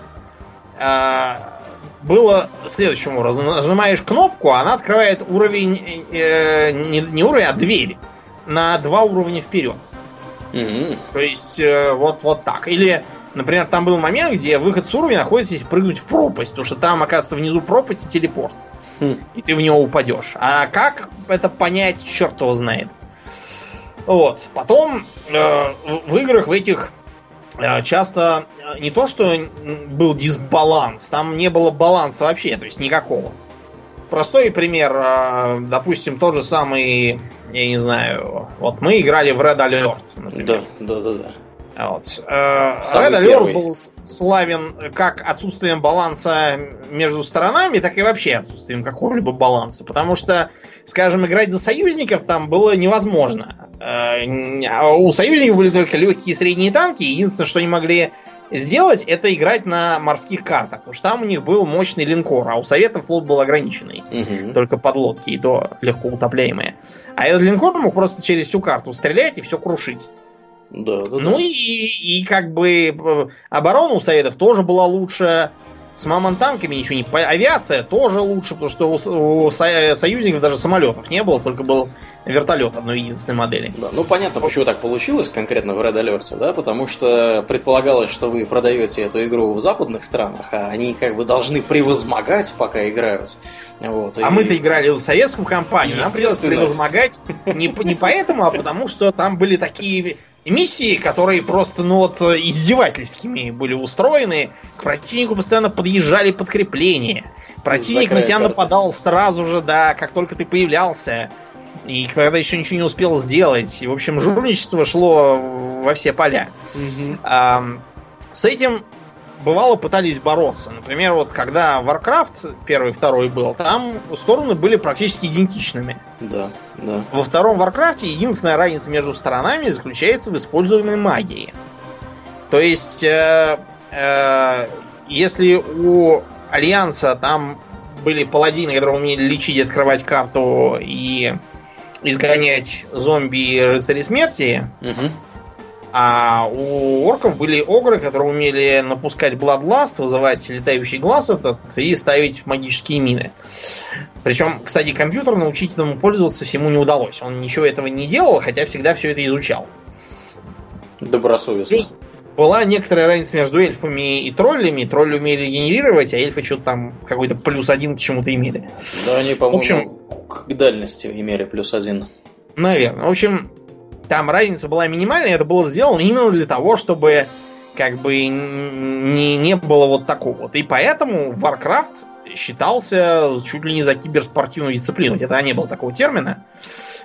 B: было следующим образом. Нажимаешь кнопку, она открывает уровень, э, не, не уровень, а дверь на два уровня вперед. Mm-hmm. То есть э, вот, вот так. Или, например, там был момент, где выход с уровня находится, если прыгнуть в пропасть, потому что там, оказывается, внизу пропасть и телепорт. Mm. И ты в него упадешь. А как это понять, черт его знает. Вот. Потом э, в играх в этих часто э, не то, что был дисбаланс, там не было баланса вообще, то есть никакого. Простой пример, э, допустим, тот же самый, я не знаю, вот мы играли в Red Alert, например.
A: Да, да, да, да.
B: Вот. Red Alert был славен как отсутствием баланса между сторонами, так и вообще отсутствием какого-либо баланса. Потому что, скажем, играть за союзников там было невозможно. А у союзников были только легкие и средние танки. Единственное, что они могли сделать, это играть на морских картах. Потому что там у них был мощный линкор, а у Советов флот был ограниченный. Угу. Только подлодки, и то легко утопляемые. А этот линкор мог просто через всю карту стрелять и все крушить. Да, да, ну да. И, и как бы э, оборона у Советов тоже была лучше. С мамонтанками ничего не... Авиация тоже лучше, потому что у, у союзников даже самолетов не было, только был вертолет одной единственной модели.
A: Да, ну понятно, почему так получилось конкретно в Red Alert, да, потому что предполагалось, что вы продаете эту игру в западных странах, а они как бы должны превозмогать, пока играют.
B: Вот, а и... мы-то играли за советскую компанию, нам придется превозмогать не, не поэтому, а потому что там были такие миссии, которые просто, ну вот, издевательскими были устроены. К противнику постоянно подъезжали подкрепления. Противник Закрыли на тебя карты. нападал сразу же, да, как только ты появлялся. И когда еще ничего не успел сделать. И, в общем, журничество шло во все поля. Угу. А, с этим бывало пытались бороться. Например, вот когда Warcraft первый, второй был, там стороны были практически идентичными.
A: Да, да.
B: Во втором Warcraft единственная разница между сторонами заключается в используемой магии. То есть, э, э, если у Альянса там были паладины, которые умели лечить, открывать карту и изгонять зомби и рыцари смерти, угу а у орков были огры, которые умели напускать Bloodlust, вызывать летающий глаз этот и ставить магические мины. Причем, кстати, компьютер научить этому пользоваться всему не удалось. Он ничего этого не делал, хотя всегда все это изучал.
A: Добросовестно. Плюс
B: была некоторая разница между эльфами и троллями. Тролли умели генерировать, а эльфы что-то там какой-то плюс один к чему-то имели.
A: Да, они, по-моему, в общем, к дальности имели плюс один.
B: Наверное. В общем, там разница была минимальная, это было сделано именно для того, чтобы как бы не, не было вот такого вот. И поэтому Warcraft считался чуть ли не за киберспортивную дисциплину. Это не было такого термина.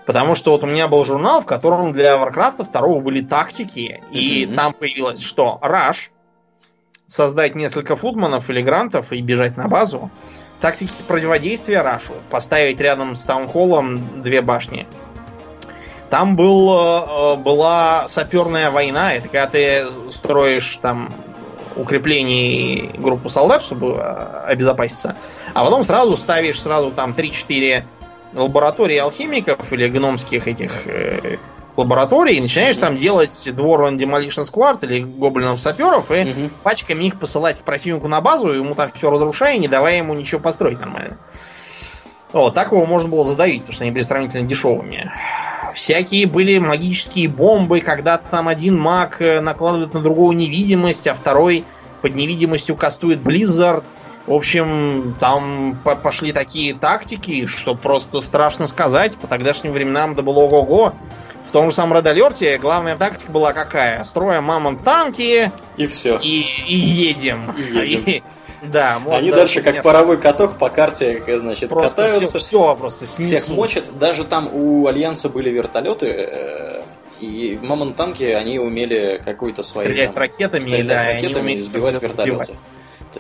B: Потому что вот у меня был журнал, в котором для Warcraft второго были тактики. И mm-hmm. там появилось что? Rush. создать несколько флутманов или грантов и бежать на базу. Тактики противодействия Рашу. Поставить рядом с таунхоллом две башни. Там был, э, была саперная война. Это когда ты строишь там укреплений группу солдат, чтобы э, обезопаситься. А потом сразу ставишь сразу там 3-4 лаборатории алхимиков или гномских этих э, лабораторий и начинаешь там делать Dwarven Demolition Squad или гоблинов-саперов и угу. пачками их посылать к противнику на базу, ему там все разрушая, не давая ему ничего построить нормально. Вот, так его можно было задавить, потому что они были сравнительно дешевыми. Всякие были магические бомбы, когда там один маг э, накладывает на другого невидимость, а второй под невидимостью кастует Blizzard. В общем, там пошли такие тактики, что просто страшно сказать. По тогдашним временам это было ого-го. В том же самом Alert главная тактика была какая? Строим мамон танки.
A: И все.
B: И, и едем. И едем. И,
A: да, Они дальше как паровой каток по карте, значит,
B: просто катаются. Все, все просто снесут.
A: Всех мочат. Даже там у Альянса были вертолеты, э, и мамон танки, они умели какой-то своей...
B: Стрелять там, ракетами,
A: стрелять да, ракетами и сбивать вертолеты.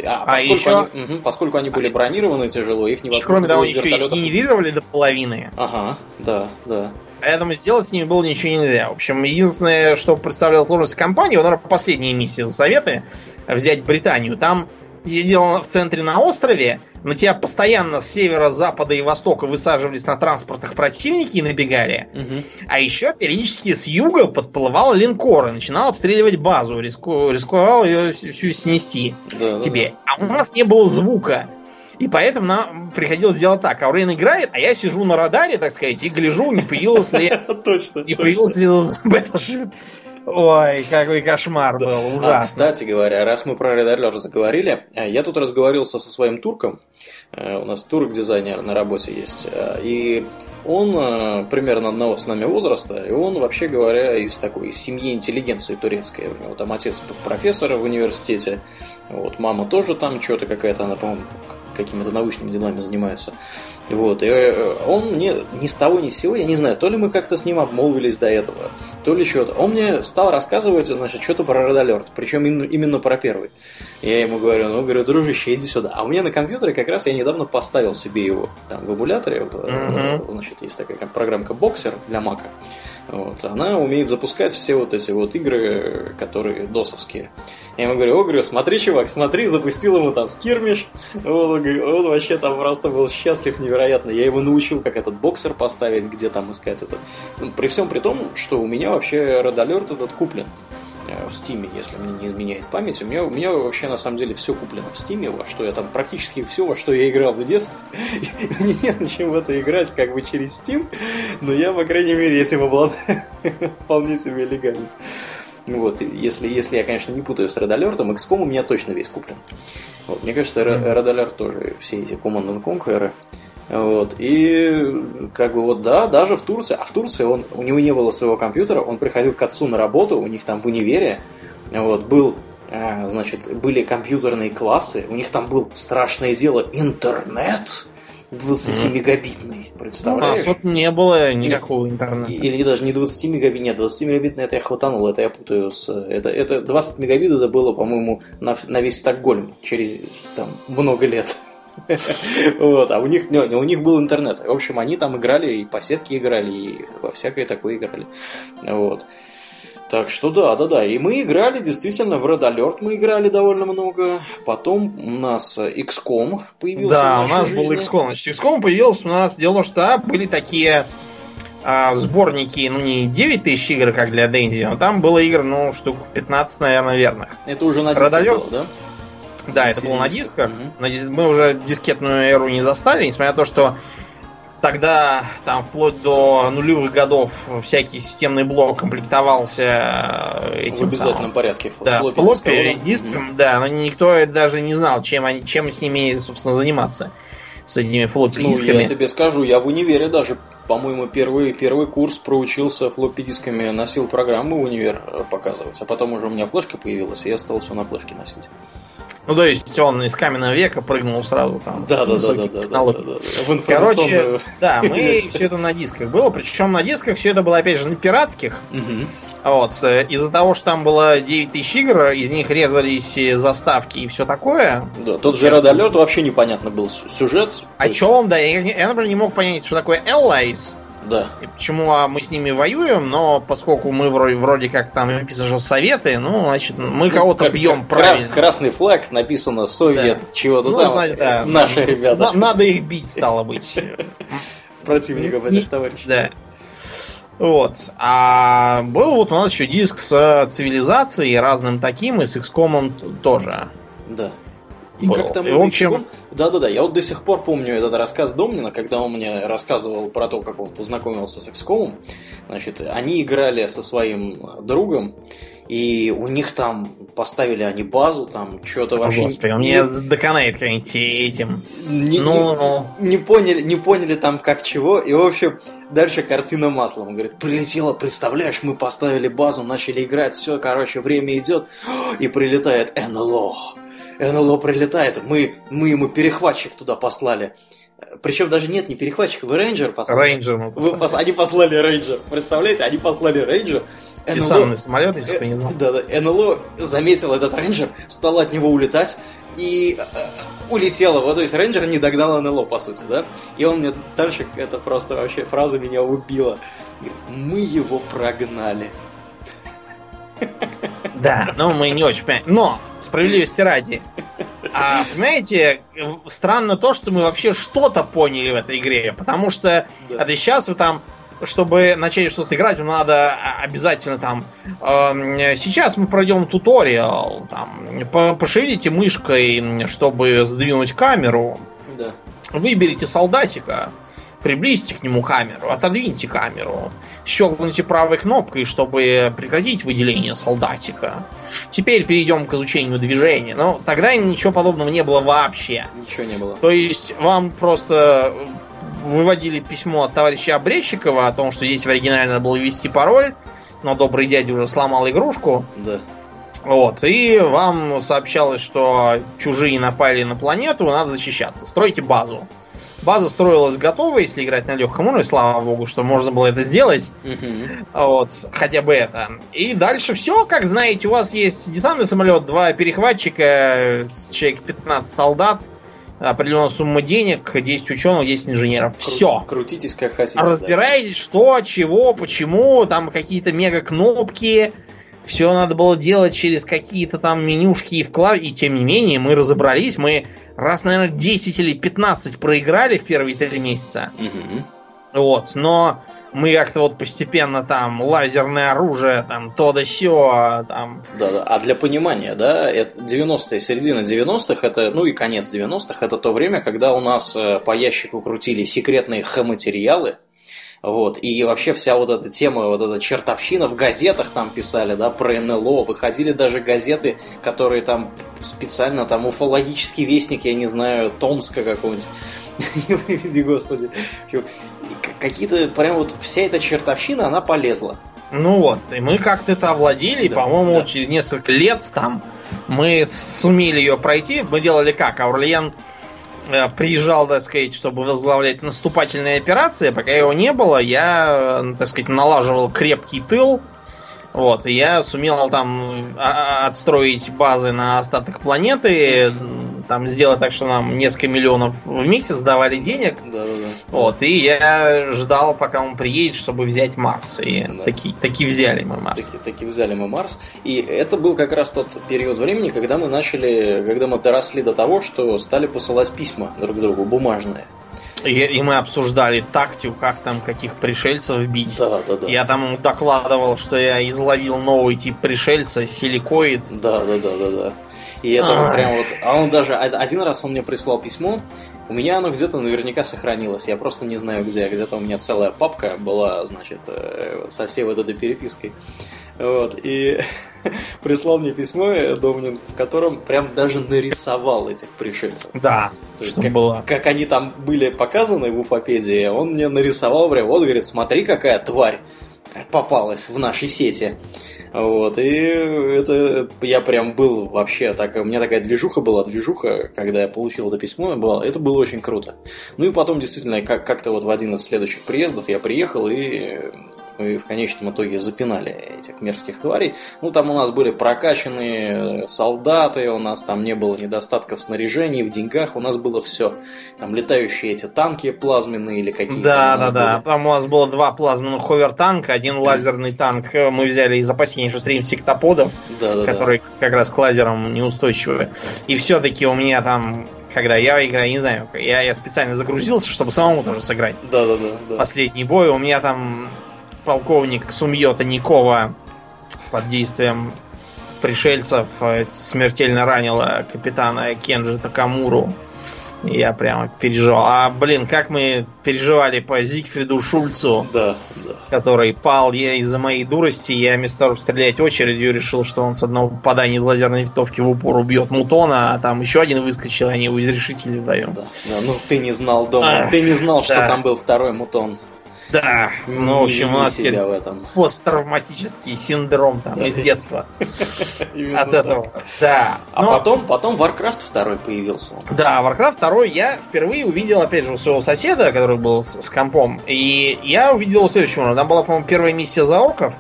A: А, а поскольку, еще... они, угу, поскольку они были бронированы тяжело, их невозможно
B: и, Кроме того, еще и генерировали до половины.
A: Ага, да, да.
B: Поэтому сделать с ними было ничего нельзя. В общем, единственное, что представляло сложность компании, вот, наверное, последние миссии за советы, взять Британию. Там сидел в центре на острове, на тебя постоянно с севера, запада и востока высаживались на транспортах противники и набегали. Угу. А еще периодически с юга подплывал линкор и начинал обстреливать базу, риску, рисковал ее всю снести да, тебе. Да, да. А у нас не было звука. И поэтому нам приходилось делать так. Аурейн играет, а я сижу на радаре, так сказать, и гляжу, не появилось ли...
A: Точно.
B: Не появился ли Battleship Ой, какой кошмар был, а, ужасно. А,
A: кстати говоря, раз мы про Red Alert заговорили, э, я тут разговаривался со своим турком, э, у нас турк-дизайнер на работе есть, э, и он примерно одного с нами возраста, и он, вообще говоря, из такой семьи интеллигенции турецкой. У него там отец профессор в университете, вот, мама тоже там что-то какая-то, она, по-моему, какими-то научными делами занимается. Вот, и э, он мне ни с того ни с сего, я не знаю, то ли мы как-то с ним обмолвились до этого, то ли что-то. Он мне стал рассказывать, значит, что-то про Red Alert, причем именно про первый. Я ему говорю, ну, говорю, дружище, иди сюда. А у меня на компьютере как раз я недавно поставил себе его там в эмуляторе, uh-huh. значит, есть такая программка Boxer для Мака. Вот, она умеет запускать все вот эти вот игры, которые досовские. Я ему говорю, о, говорю, смотри, чувак, смотри, запустил ему там скирмиш. Он, он вообще там просто был счастлив невероятно. Я его научил, как этот боксер поставить, где там искать этот. Ну, при всем при том, что у меня вообще Red Alert этот куплен в Стиме, если мне не изменяет память. У меня, у меня вообще на самом деле все куплено в Стиме, во что я там практически все, во что я играл в детстве. мне не на чем в это играть как бы через Steam, но я, по крайней мере, этим обладаю вполне себе легально. Вот, если, если я, конечно, не путаю с Red Alert, XCOM у меня точно весь куплен. Вот, мне кажется, Red Alert тоже все эти Command Conquer. Вот, и как бы вот да, даже в Турции, а в Турции он, у него не было своего компьютера, он приходил к отцу на работу, у них там в универе, вот, был а, значит, были компьютерные классы, у них там был страшное дело интернет, 20-мегабитный, представляешь?
B: У нас вот не было никакого интернета.
A: Или даже не 20 мегабит, нет, 20 мегабитный это я хватанул, это я путаю с... Это, это 20 мегабит это было, по-моему, на, на весь Стокгольм через там много лет. Вот, а у них, не, у них был интернет. В общем, они там играли, и по сетке играли, и во всякое такое играли. Вот. Так что да, да, да. И мы играли действительно в Red Alert, мы играли довольно много. Потом у нас XCOM появился.
B: Да, у нас жизни. был XCOM. Значит, XCOM появился у нас, дело что были такие а, сборники, ну не 9 тысяч игр, как для Дэнди, но там было игр, ну, штук 15, наверное, верных.
A: Это уже на дисках Alert... было, да?
B: Да, это было на дисках. Угу. Мы уже дискетную эру не застали, несмотря на то, что Тогда там вплоть до нулевых годов всякий системный блок комплектовался э, этим
A: В обязательном самым,
B: порядке. Да, флоппи диском, mm-hmm. да, но никто даже не знал, чем, они, чем с ними, собственно, заниматься. С этими флоппи дисками.
A: Ну, я тебе скажу, я в универе даже, по-моему, первый, первый курс проучился флоппи дисками, носил программы в универ э, показывать, а потом уже у меня флешка появилась, и я стал все на флешке носить.
B: Ну, то есть он из каменного века прыгнул сразу там.
A: Да, да, да, да, да, да, да,
B: В Короче, да, мы все это на дисках было. Причем на дисках все это было, опять же, на пиратских. Вот. Из-за того, что там было 9 тысяч игр, из них резались заставки и все такое.
A: Да, тот же Alert вообще непонятно был сюжет.
B: О чем, да. Я, я, например, не мог понять, что такое Allies.
A: Да.
B: И почему а мы с ними воюем, но поскольку мы вроде, вроде как там написано, что советы, ну, значит, мы кого-то бьем правильно.
A: Красный флаг, написано Совет, да. чего-то ну, там. Знаете, да. Наши ребята.
B: Надо их бить, стало быть.
A: Противников этих товарищей.
B: Да. Вот. А был вот у нас еще диск с цивилизацией разным таким, и с XCOM тоже.
A: Да.
B: И как там... И в общем...
A: Да-да-да, я вот до сих пор помню этот рассказ Домнина, когда он мне рассказывал про то, как он познакомился с XCOM. Значит, они играли со своим другом, и у них там поставили они базу, там что-то вообще...
B: Господи, он мне доконает каким-нибудь этим.
A: Не, ну, не, ну. Не поняли, не поняли там как чего, и в общем, дальше картина маслом. Он говорит, прилетело, представляешь, мы поставили базу, начали играть, все, короче, время идет, и прилетает НЛО. НЛО прилетает, мы, мы ему перехватчик туда послали. Причем даже нет, не перехватчик, вы рейнджер
B: послали. Рейнджер мы
A: послали. Вы пос... Они послали рейнджер. Представляете, они послали рейнджер.
B: НЛО... самолет, если кто не знал.
A: Да, да. НЛО заметил этот рейнджер, стал от него улетать и э, улетела. Вот, то есть рейнджер не догнал НЛО, по сути, да? И он мне дальше, это просто вообще фраза меня убила. Мы его прогнали.
B: Да, но мы не очень понимаем. Но, справедливости ради, а, понимаете, странно то, что мы вообще что-то поняли в этой игре. Потому что да. это сейчас вы там чтобы начать что-то играть, вам надо обязательно там... Э, сейчас мы пройдем туториал, там, пошевелите мышкой, чтобы сдвинуть камеру.
A: Да.
B: Выберите солдатика, приблизьте к нему камеру, отодвиньте камеру, щелкните правой кнопкой, чтобы прекратить выделение солдатика. Теперь перейдем к изучению движения. Но тогда ничего подобного не было вообще.
A: Ничего не было.
B: То есть вам просто выводили письмо от товарища Обрезчикова о том, что здесь в оригинале надо было ввести пароль, но добрый дядя уже сломал игрушку.
A: Да.
B: Вот, и вам сообщалось, что чужие напали на планету, надо защищаться. Стройте базу. База строилась готова, если играть на легком уровне, слава богу, что можно было это сделать. Вот, хотя бы это. И дальше все, как знаете, у вас есть десантный самолет, два перехватчика, человек 15 солдат, определенная сумма денег, 10 ученых, 10 инженеров. Все.
A: Крутитесь как хотите.
B: Разбираетесь, что, чего, почему, там какие-то мега кнопки. Все надо было делать через какие-то там менюшки и вклад. И тем не менее, мы разобрались. Мы раз, наверное, 10 или 15 проиграли в первые три месяца.
A: Угу.
B: Вот, но мы как-то вот постепенно там лазерное оружие, там то да сё, там...
A: Да-да, а для понимания, да, это 90-е, середина 90-х, это, ну и конец 90-х, это то время, когда у нас э, по ящику крутили секретные Х-материалы, вот. И вообще вся вот эта тема, вот эта чертовщина в газетах там писали, да, про НЛО. Выходили даже газеты, которые там специально, там, уфологический вестник, я не знаю, Томска. Не приведи, господи. Какие-то, прям вот вся эта чертовщина, она полезла.
B: Ну вот, и мы как-то это овладели, да, по-моему, да. через несколько лет там мы сумели ее пройти. Мы делали как? Аурлиен приезжал, так сказать, чтобы возглавлять наступательные операции. Пока его не было, я, э, так сказать, налаживал крепкий тыл вот, и я сумел там а, отстроить базы на остаток планеты, там сделать так, что нам несколько миллионов в месяц давали денег.
A: Да, да, да.
B: Вот, и я ждал, пока он приедет, чтобы взять Марс. И да. таки, таки взяли мы Марс.
A: Таки, таки взяли мы Марс. И это был как раз тот период времени, когда мы начали, когда мы доросли до того, что стали посылать письма друг другу, бумажные.
B: И, и мы обсуждали тактику, как там каких пришельцев бить.
A: Да, да, да.
B: Я там ему докладывал, что я изловил новый тип пришельца, силикоид.
A: Да, да, да, да, да. И это а прям вот... А он даже... Один раз он мне прислал письмо, у меня оно где-то наверняка сохранилось. Я просто не знаю где. Где-то у меня целая папка была, значит, э, со всей вот этой перепиской. Вот, и прислал мне письмо э, Домнин, в котором прям даже нарисовал этих пришельцев.
B: Да,
A: То есть, как, было. Как они там были показаны в Уфопедии, он мне нарисовал прям, вот, говорит, смотри, какая тварь. попалась в нашей сети. Вот, и это я прям был вообще так, у меня такая движуха была, движуха, когда я получил это письмо, было, это было очень круто. Ну и потом действительно как- как-то вот в один из следующих приездов я приехал и мы в конечном итоге запинали этих мерзких тварей. Ну, там у нас были прокачанные солдаты, у нас там не было недостатков в снаряжении, в деньгах, у нас было все. Там летающие эти танки плазменные или какие-то.
B: Да, да, да. Там у нас было два плазменных ховер-танка, один лазерный танк мы взяли из опасения, стрим сектоподов,
A: да, да,
B: которые да. как раз к лазерам неустойчивы. И все-таки у меня там когда я играю, не знаю, я, я специально загрузился, чтобы самому тоже сыграть.
A: Да, да, да.
B: Последний бой. У меня там полковник Сумьета Никова под действием пришельцев э, смертельно ранила капитана Кенджи Такамуру. Я прямо переживал. А, блин, как мы переживали по Зигфриду Шульцу,
A: да, да.
B: который пал я из-за моей дурости. Я вместо того, чтобы стрелять очередью, решил, что он с одного попадания из лазерной винтовки в упор убьет Мутона, а там еще один выскочил, они его изрешители вдвоем.
A: Да, да, ну ты не знал дома, а, ты не знал, что да. там был второй Мутон.
B: Да, ну, в общем, у нас в этом. посттравматический синдром там да. из детства. От этого. Да.
A: А потом, потом Warcraft 2 появился.
B: Да, Warcraft 2 я впервые увидел, опять же, у своего соседа, который был с, с компом. И я увидел следующего. Там была, по-моему, первая миссия за орков.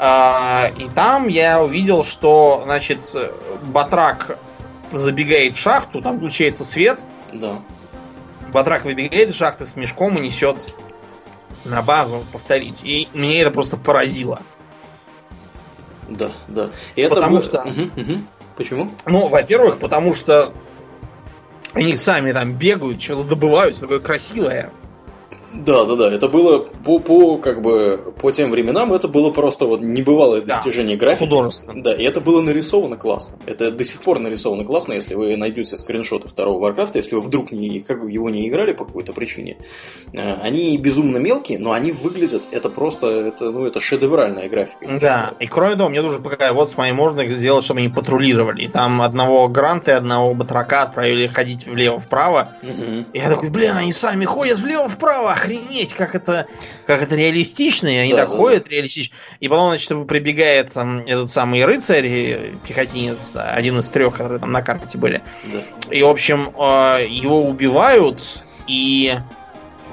B: А, и там я увидел, что, значит, Батрак забегает в шахту, там включается свет.
A: Да.
B: Батрак выбегает из шахты с мешком и несет на базу повторить. И мне это просто поразило.
A: Да, да. И
B: это потому
A: было...
B: что...
A: Угу, угу. Почему?
B: Ну, во-первых, потому что они сами там бегают, что-то добывают, такое красивое.
A: Да, да, да. Это было по, по как бы по тем временам это было просто вот небывалое да. достижение графики.
B: Художественно.
A: Да, и это было нарисовано классно. Это до сих пор нарисовано классно, если вы найдете скриншоты второго Warcraft, если вы вдруг не, как бы его не играли по какой-то причине. Э, они безумно мелкие, но они выглядят, это просто, это, ну, это шедевральная графика.
B: Да, и кроме того, мне тоже показали, вот с моей можно их сделать, чтобы они патрулировали. И там одного Гранта и одного Батрака отправили ходить влево-вправо.
A: Угу.
B: И я такой, блин, они сами ходят влево-вправо, охренеть, как это, как это реалистично, и они да, так да, реалистично. И потом, значит, прибегает там этот самый рыцарь, пехотинец, один из трех, которые там на карте были.
A: Да.
B: И, в общем, э, его убивают, и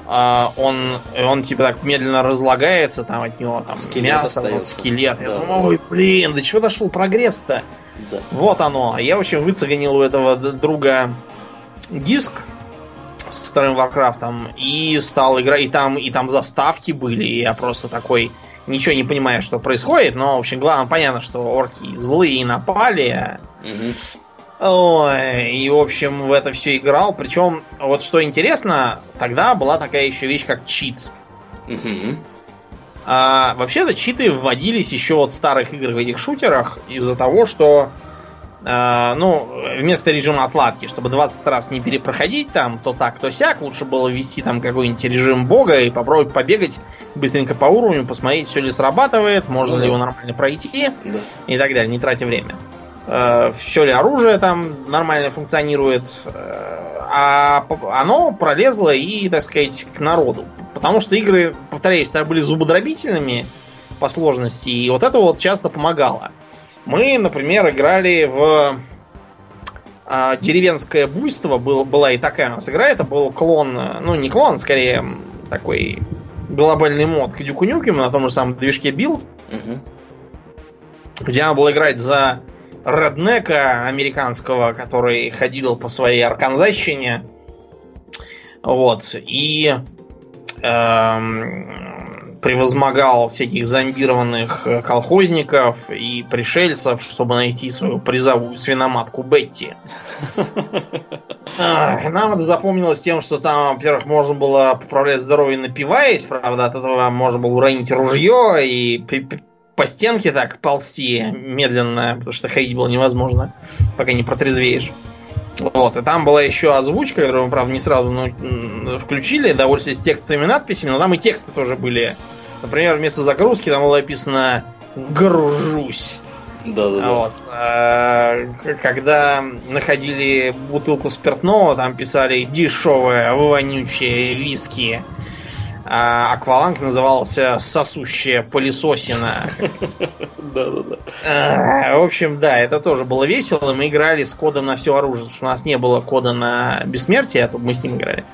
B: э, он, он типа так медленно разлагается, там от него там
A: скелет
B: мясо, вот, скелет. Да, Я думаю, ой, блин, до чего дошел прогресс-то?
A: Да.
B: Вот оно. Я, в общем, выцеганил у этого друга диск с вторым Варкрафтом и стал играть, и там, и там заставки были, и я просто такой ничего не понимаю, что происходит, но, в общем, главное, понятно, что орки злые напали.
A: Угу.
B: Ой, и, в общем, в это все играл. Причем, вот что интересно, тогда была такая еще вещь, как чит.
A: Угу.
B: А, вообще-то читы вводились еще от старых игр в этих шутерах из-за того, что ну, вместо режима отладки, чтобы 20 раз не перепроходить там то так, то сяк, лучше было ввести там какой-нибудь режим бога и попробовать побегать быстренько по уровню, посмотреть, все ли срабатывает, можно ну, ли его нормально пройти
A: да.
B: и так далее, не тратя время. Uh, все ли оружие там нормально функционирует. Uh, а оно пролезло и, так сказать, к народу. Потому что игры, повторяюсь, были зубодробительными по сложности, и вот это вот часто помогало. Мы, например, играли в а, деревенское буйство. Был, была и такая у нас игра. Это был клон, ну не клон, скорее такой глобальный мод к Дюку Нюкему на том же самом движке Build.
A: Угу.
B: Где надо было играть за реднека американского, который ходил по своей арканзащине. Вот. И эм, превозмогал всяких зомбированных э, колхозников и пришельцев, чтобы найти свою призовую свиноматку Бетти. Нам это запомнилось тем, что там, во-первых, можно было поправлять здоровье напиваясь, правда, от этого можно было уронить ружье и по стенке так ползти медленно, потому что ходить было невозможно, пока не протрезвеешь. Вот, и там была еще озвучка, которую мы, правда, не сразу ну, включили, довольствуясь текстовыми надписями, но там и тексты тоже были. Например, вместо загрузки там было написано «гружусь».
A: Да, да, да.
B: Вот. А, когда находили бутылку спиртного, там писали дешевое, вонючее виски. А Акваланг назывался «Сосущая пылесосина».
A: Да-да-да.
B: В общем, да, это тоже было весело. Мы играли с кодом на все оружие, потому что у нас не было кода на бессмертие, а тут мы с ним играли.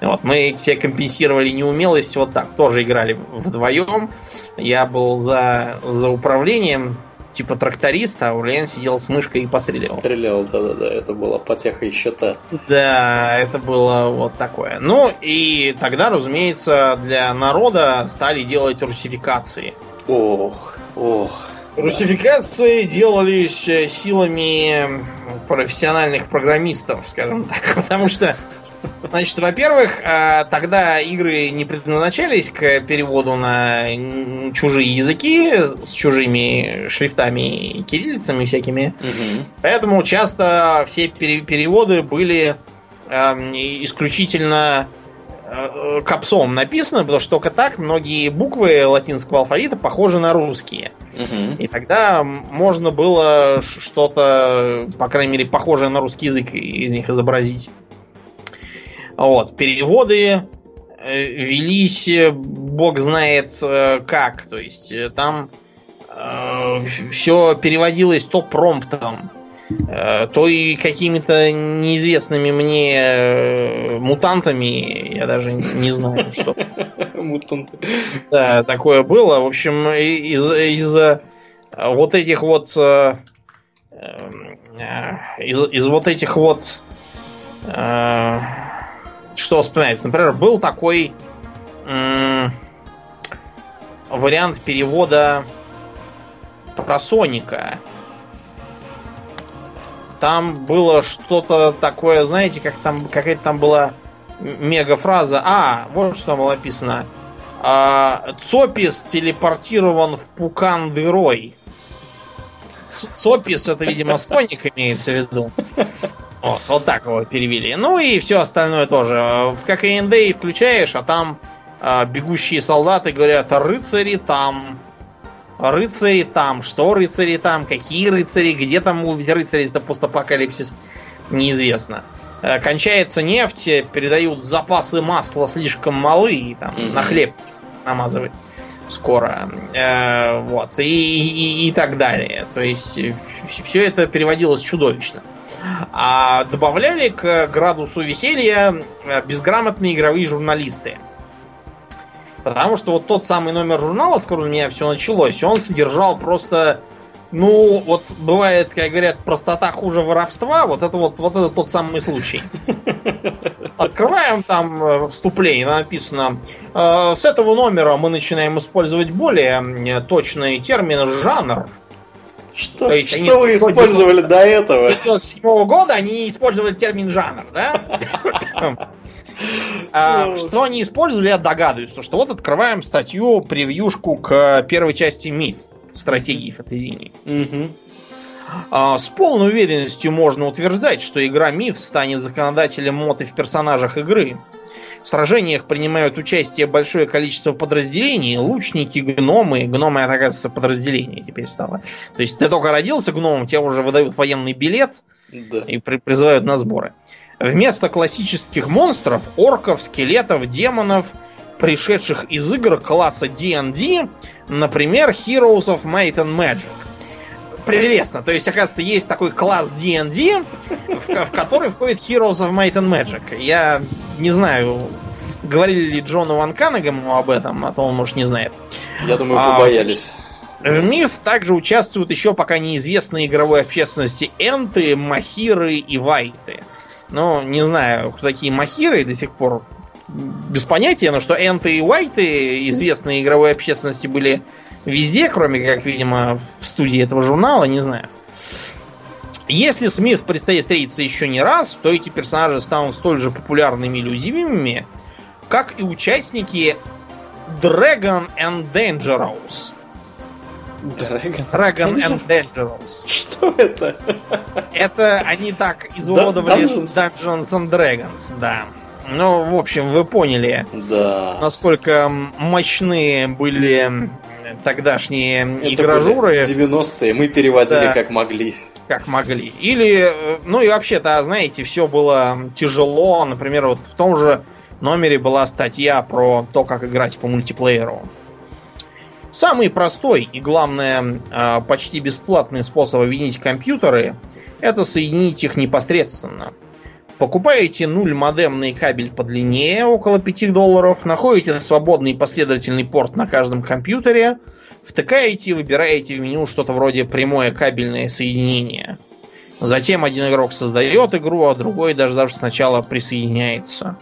B: Вот, мы все компенсировали неумелость вот так. Тоже играли вдвоем. Я был за, за управлением, типа тракториста, а Ульян сидел с мышкой и постреливал.
A: Стрелял, да-да-да, это была потеха еще та.
B: Да, это было вот такое. Ну, и тогда, разумеется, для народа стали делать русификации.
A: Ох, ох.
B: Русификации делались силами профессиональных программистов, скажем так, потому что Значит, во-первых, а, тогда игры не предназначались к переводу на чужие языки с чужими шрифтами и кириллицами всякими. Угу. Поэтому часто все переводы были исключительно капсом написано, потому что только так многие буквы латинского алфавита похожи на русские. Угу. И тогда можно было что-то, по крайней мере, похожее на русский язык из них изобразить. Вот, переводы э, велись, э, бог знает э, как. То есть там э, все переводилось то промптом, э, то и какими-то неизвестными мне мутантами. Я даже не знаю, что. Мутанты. Да, такое было. В общем, из, из вот этих вот из, из вот этих вот что вспоминается? Например, был такой вариант перевода про Соника. Там было что-то такое, знаете, как там какая-то там была мега фраза. А, вот что было написано. А, Цопис телепортирован в Пукан Дырой. Цопис это, видимо, Соник имеется в виду. Вот, вот так его перевели. Ну и все остальное тоже. В ККНД включаешь, а там э, бегущие солдаты говорят, рыцари там. Рыцари там. Что рыцари там? Какие рыцари? Где там рыцари, это постапокалипсис? Неизвестно. Э, кончается нефть, передают запасы масла слишком малы, и там mm-hmm. на хлеб намазывать скоро. Э, вот. И, и, и так далее. То есть все это переводилось чудовищно. А добавляли к градусу веселья э, безграмотные игровые журналисты. Потому что вот тот самый номер журнала, с которого у меня все началось, он содержал просто ну, вот бывает, как говорят, простота хуже воровства. Вот это вот, вот это тот самый случай. Открываем там э, вступление, написано. Э, с этого номера мы начинаем использовать более точный термин жанр.
A: Что, То есть что вы использовали до этого?
B: 1997 года они использовали термин жанр, да? А, что они использовали, я догадываюсь. Что вот открываем статью, превьюшку к первой части миф стратегии фэнтезийной. А, с полной уверенностью можно утверждать, что игра Миф станет законодателем моды в персонажах игры. В сражениях принимают участие большое количество подразделений, лучники, гномы. Гномы, это, оказывается, подразделение теперь стало. То есть ты только родился гномом, тебе уже выдают военный билет да. и при призывают на сборы. Вместо классических монстров, орков, скелетов, демонов, пришедших из игр класса D&D, например, Heroes of Might and Magic. Прелестно. То есть, оказывается, есть такой класс D&D, в, в который входит Heroes of Might and Magic. Я не знаю, говорили ли Джону Ван Каннегаму об этом, а то он, может, не знает.
A: Я думаю, побоялись.
B: А, в МИФ также участвуют еще пока неизвестные игровой общественности Энты, Махиры и Вайты. Ну, не знаю, кто такие Махиры, до сих пор без понятия, но что Энты и Уайты, известные игровой общественности, были везде, кроме как, видимо, в студии этого журнала, не знаю. Если Смит предстоит встретиться еще не раз, то эти персонажи станут столь же популярными и любимыми, как и участники Dragon and Dangerous.
A: Dragon,
B: Dragon and Dangerous.
A: Что это?
B: Это они так изуродовали Dungeons, Dungeons and Dragons, да. Ну, в общем, вы поняли,
A: да.
B: насколько мощные были тогдашние Это игражуры.
A: 90-е мы переводили да. как могли.
B: Как могли. Или, ну и вообще-то, знаете, все было тяжело. Например, вот в том же номере была статья про то, как играть по мультиплееру. Самый простой и, главное, а, почти бесплатный способ объединить компьютеры – это соединить их непосредственно. Покупаете нуль модемный кабель подлиннее, около 5 долларов, находите свободный последовательный порт на каждом компьютере, втыкаете и выбираете в меню что-то вроде прямое кабельное соединение. Затем один игрок создает игру, а другой, дождавшись сначала, присоединяется.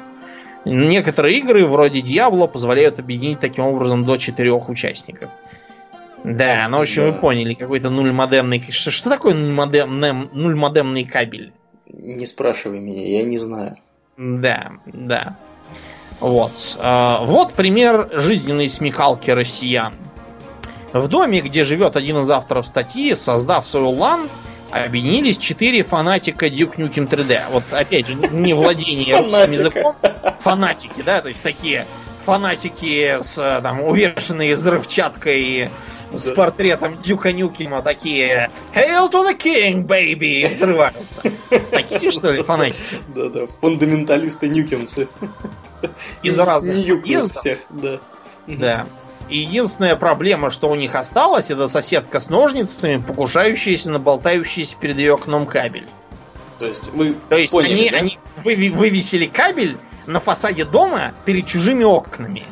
B: Некоторые игры, вроде Diablo, позволяют объединить таким образом до четырех участников. Да, ну, в общем, да. вы поняли, какой-то нуль модемный... Что, что такое нуль, модем, нуль модемный кабель?
A: Не спрашивай меня, я не знаю.
B: Да, да. Вот. А, вот пример жизненной смекалки россиян. В доме, где живет один из авторов статьи, создав свой LAN, объединились четыре фанатика Duke Nukem 3D. Вот опять же, не владение русским языком. Фанатики, да, то есть такие фанатики с там увешанные взрывчаткой с портретом Дюка Нюкема такие Hail to the King, baby! взрываются. Такие, что ли, фанатики?
A: Да-да, фундаменталисты нюкинцы.
B: Из разных
A: всех, да.
B: Да. И единственная проблема, что у них осталось, это соседка с ножницами, покушающаяся на болтающийся перед ее окном кабель.
A: То есть вы
B: То есть поняли, они, да? они вы, вывесили кабель на фасаде дома перед чужими окнами.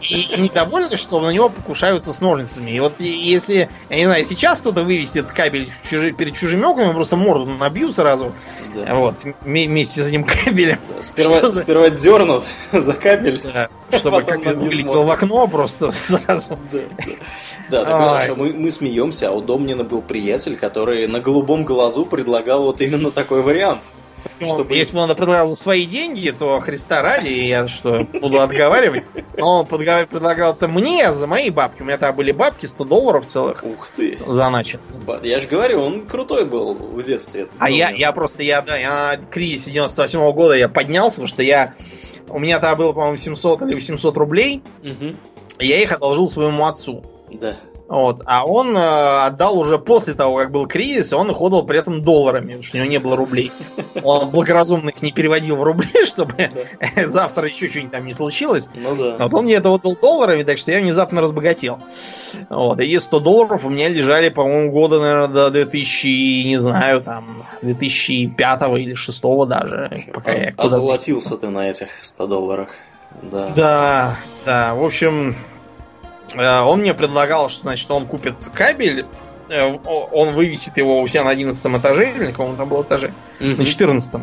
B: И недовольны, что на него покушаются с ножницами. И вот если, я не знаю, сейчас кто-то вывесит кабель чужи, перед чужими окнами, просто морду набью сразу. Да. Вот, вместе с этим кабелем.
A: Да, сперва, за... сперва дернут за кабель. Да,
B: чтобы как вылетел в окно просто сразу.
A: Да, да. да так хорошо, мы, мы смеемся, а у Домнина был приятель, который на голубом глазу предлагал вот именно такой вариант.
B: Чтобы... Если бы он предлагал за свои деньги, то Христа ради, я что, буду отговаривать. Но он предлагал это мне за мои бабки. У меня там были бабки 100 долларов целых.
A: Ух ты.
B: За начин.
A: Я же говорю, он крутой был в детстве.
B: А я, я просто, я, да, я на кризисе 98 -го года я поднялся, потому что я... У меня тогда было, по-моему, 700 или 800 рублей. Угу. Я их одолжил своему отцу.
A: Да.
B: Вот. А он э, отдал уже после того, как был кризис, он их отдал при этом долларами, потому что у него не было рублей. Он благоразумно их не переводил в рубли, чтобы завтра еще что-нибудь там не случилось. Ну да. Вот он мне это отдал долларами, так что я внезапно разбогател. Вот. И 100 долларов у меня лежали, по-моему, года, наверное, до 2000, не знаю, там, 2005 или 2006 даже.
A: Пока а, я озолотился ты на этих 100 долларах. Да.
B: Да, да. В общем, он мне предлагал, что значит он купит кабель, э, он вывесит его у себя на 11 этаже, или на каком там был этаже, mm-hmm. на 14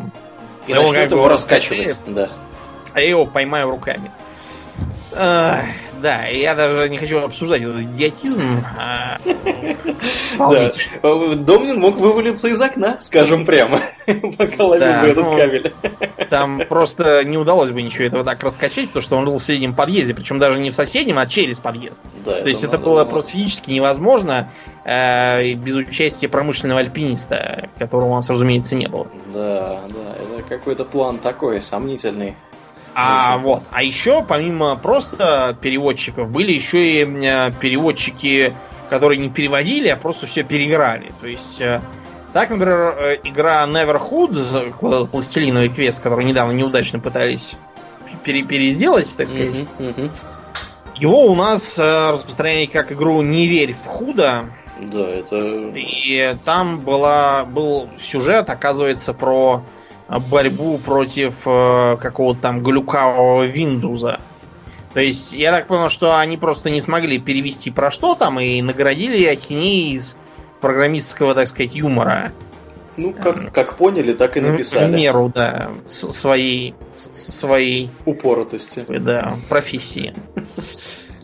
A: И, и он как его раскачивать. Да.
B: А я его поймаю руками. Да, я даже не хочу обсуждать этот идиотизм. А,
A: Домнин мог вывалиться из окна, скажем прямо, пока ловил бы этот ну, кабель.
B: Там просто не удалось бы ничего этого так раскачать, потому что он был в соседнем подъезде, причем даже не в соседнем, а через подъезд. То есть это было просто физически невозможно э, без участия промышленного альпиниста, которого у нас, разумеется, не было.
A: Да, да, это какой-то план такой сомнительный.
B: А вот, а еще помимо просто переводчиков были еще и э, переводчики, которые не переводили, а просто все переиграли. То есть э, так, например, э, игра Neverhood, пластилиновый квест, который недавно неудачно пытались пере пересделать, так сказать. Mm-hmm, mm-hmm. Его у нас распространяли как игру «Не верь в худо».
A: Да, это...
B: И там была, был сюжет, оказывается, про борьбу против э, какого-то там глюкавого Windows. То есть, я так понял, что они просто не смогли перевести про что там и наградили ахинеи из программистского, так сказать, юмора.
A: Ну, как, как поняли, так и написали.
B: В меру, да, своей, своей...
A: Упоротости.
B: Да, профессии.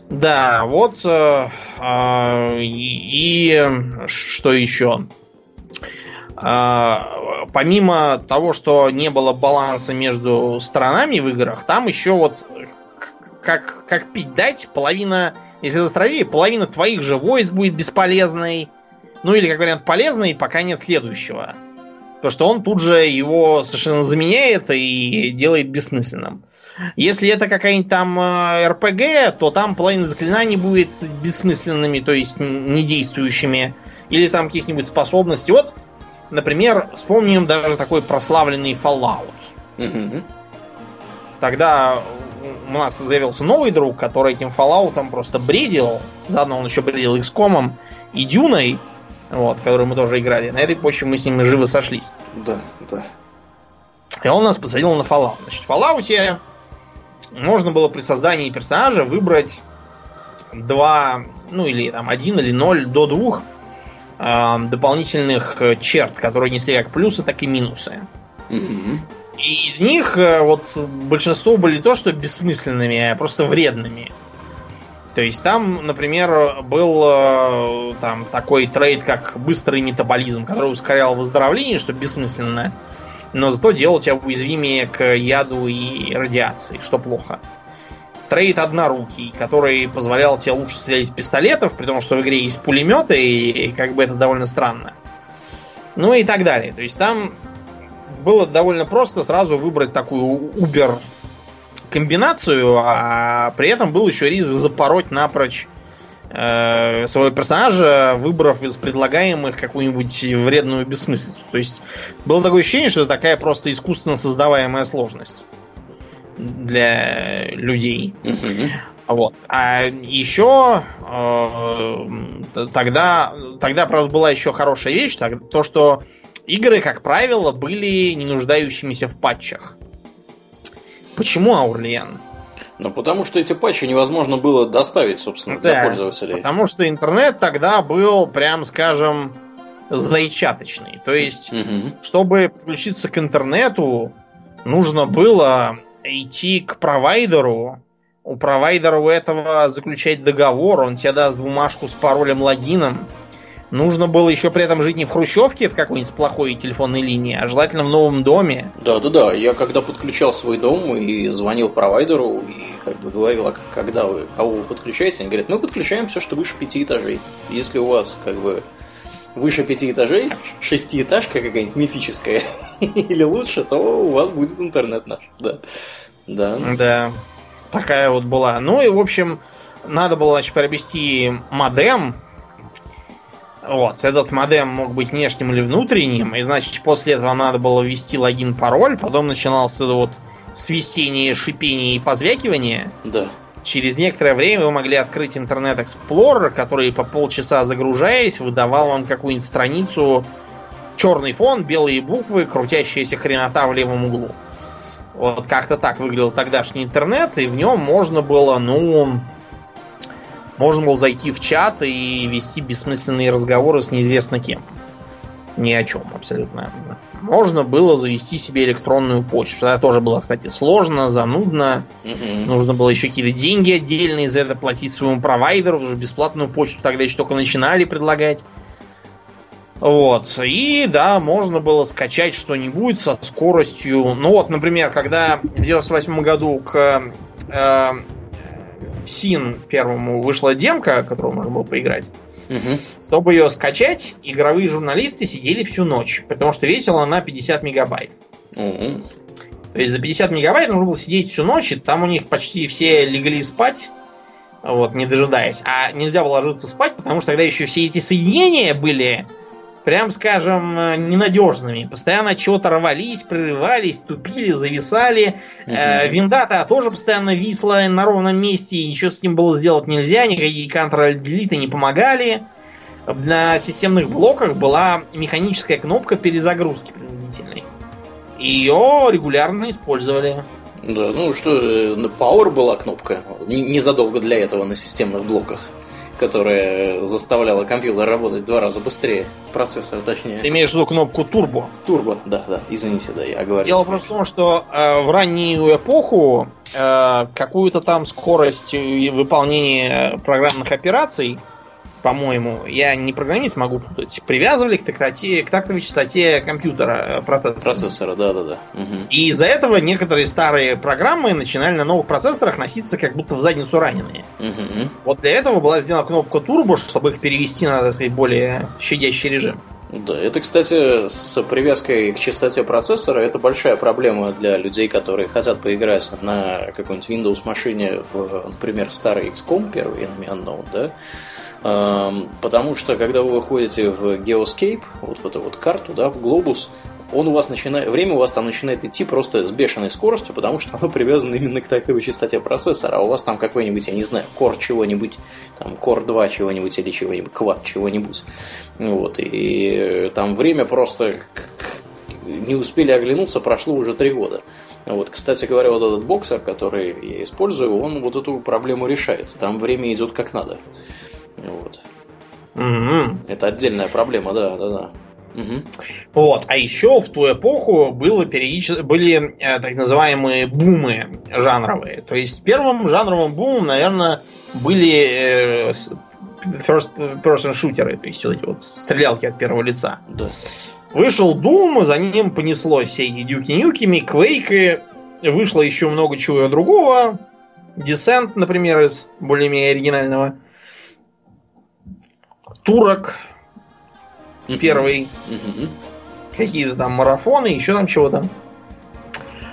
B: Да, вот э, э, и что еще? А, помимо того, что не было баланса между сторонами в играх, там еще вот как, как пить дать, половина, если застроили, половина твоих же войск будет бесполезной. Ну или, как вариант, полезной, пока нет следующего. Потому что он тут же его совершенно заменяет и делает бессмысленным. Если это какая-нибудь там э, РПГ, то там половина заклинаний будет бессмысленными, то есть недействующими. Или там каких-нибудь способностей. Вот Например, вспомним даже такой прославленный Fallout. Угу. тогда у нас заявился новый друг, который этим Fallout просто бредил. Заодно он еще бредил XCOM и Дюной, вот, который мы тоже играли. На этой почве мы с ним живо сошлись.
A: Да, да.
B: И он нас посадил на Fallout. Значит, в Fallout можно было при создании персонажа выбрать два, ну или там один или ноль до двух дополнительных черт, которые несли как плюсы, так и минусы. Mm-hmm. И из них э, вот большинство были то, что бессмысленными, а просто вредными. То есть там, например, был э, там такой трейд, как быстрый метаболизм, который ускорял выздоровление, что бессмысленно, но зато делал тебя уязвимее к яду и радиации, что плохо. Трейд однорукий, который позволял тебе лучше стрелять из пистолетов, при том, что в игре есть пулеметы, и как бы это довольно странно. Ну и так далее. То есть там было довольно просто сразу выбрать такую Uber комбинацию, а при этом был еще риск запороть напрочь э, своего персонажа, выбрав из предлагаемых какую-нибудь вредную бессмыслицу. То есть было такое ощущение, что это такая просто искусственно создаваемая сложность для людей. Вот. А еще э, тогда, тогда, правда, была еще хорошая вещь, то, что игры, как правило, были не нуждающимися в патчах. Почему Аурлиен?
A: Ну, потому что эти патчи невозможно было доставить, собственно, да, для пользователей.
B: Потому что интернет тогда был, прям скажем, зайчаточный. То есть, угу. чтобы подключиться к интернету, нужно было идти к провайдеру, у провайдера у этого заключать договор, он тебе даст бумажку с паролем, логином, Нужно было еще при этом жить не в хрущевке в какой-нибудь плохой телефонной линии, а желательно в новом доме.
A: Да, да, да. Я когда подключал свой дом и звонил провайдеру и как бы говорил, а когда вы, кого вы подключаете, они говорят, мы подключаем все, что выше пяти этажей. Если у вас как бы выше пяти этажей, шестиэтажка какая-нибудь мифическая или лучше, то у вас будет интернет наш. Да.
B: Да. Да. Такая вот была. Ну и, в общем, надо было, значит, приобрести модем, вот, этот модем мог быть внешним или внутренним, и значит после этого надо было ввести логин, пароль, потом начиналось это вот свистение, шипение и позвякивание.
A: Да.
B: Через некоторое время вы могли открыть интернет Explorer, который по полчаса загружаясь, выдавал вам какую-нибудь страницу, черный фон, белые буквы, крутящаяся хренота в левом углу. Вот как-то так выглядел тогдашний интернет, и в нем можно было, ну, можно было зайти в чат и вести бессмысленные разговоры с неизвестно кем. Ни о чем абсолютно. Можно было завести себе электронную почту. Это тоже было, кстати, сложно, занудно. Угу. Нужно было еще какие-то деньги отдельные за это платить своему провайдеру, потому что бесплатную почту тогда еще только начинали предлагать. Вот. И да, можно было скачать что-нибудь со скоростью. Ну вот, например, когда в 98 году к э, Син первому вышла демка, которую можно было поиграть. Угу. Чтобы ее скачать, игровые журналисты сидели всю ночь, потому что весила она 50 мегабайт. Угу. То есть за 50 мегабайт нужно было сидеть всю ночь, и там у них почти все легли спать, вот, не дожидаясь. А нельзя было ложиться спать, потому что тогда еще все эти соединения были прям скажем, э, ненадежными. Постоянно чего-то рвались, прерывались, тупили, зависали. Угу. Э, Виндата тоже постоянно висла на ровном месте, и ничего с ним было сделать нельзя, никакие Ctrl-Delete не помогали. На системных блоках была механическая кнопка перезагрузки принудительной. Ее регулярно использовали.
A: Да, ну что, э, Power была кнопка незадолго для этого на системных блоках которая заставляла компьютер работать в два раза быстрее. Процессор, точнее.
B: Ты имеешь в виду кнопку турбо?
A: Турбо, да, да. Извините, да, я говорю.
B: Дело просто в том, что э, в раннюю эпоху э, какую-то там скорость выполнения программных операций по-моему, я не программист, могу путать, привязывали к, тактате, к тактовой частоте компьютера э, процессора.
A: Процессора, да, да, да.
B: Угу. И из-за этого некоторые старые программы начинали на новых процессорах носиться как будто в задницу раненые. Угу. Вот для этого была сделана кнопка турбо, чтобы их перевести на, так сказать, более щадящий режим.
A: Да, это, кстати, с привязкой к частоте процессора, это большая проблема для людей, которые хотят поиграть на какой-нибудь Windows машине в, например, старый XCOM, первый enemy unknown, да, Потому что, когда вы выходите в Geoscape, вот в эту вот карту, да, в глобус, он у вас начинает, время у вас там начинает идти просто с бешеной скоростью, потому что оно привязано именно к тактовой частоте процессора, а у вас там какой-нибудь, я не знаю, Core чего-нибудь, там Core 2 чего-нибудь или чего-нибудь, Quad чего-нибудь. Вот, и там время просто не успели оглянуться, прошло уже три года. Вот, кстати говоря, вот этот боксер, который я использую, он вот эту проблему решает. Там время идет как надо. Вот. Угу. Это отдельная проблема, да, да, да.
B: Угу. Вот. А еще в ту эпоху было периодически, были э, так называемые бумы жанровые. То есть первым жанровым бумом, наверное, были э, first person шутеры, то есть вот эти вот стрелялки от первого лица. Да. Вышел Doom, за ним понеслось все эти дюки-нюкими, квейки, вышло еще много чего другого. Descent, например, из более-менее оригинального. Турок, первый. Какие-то там марафоны, еще там чего-то.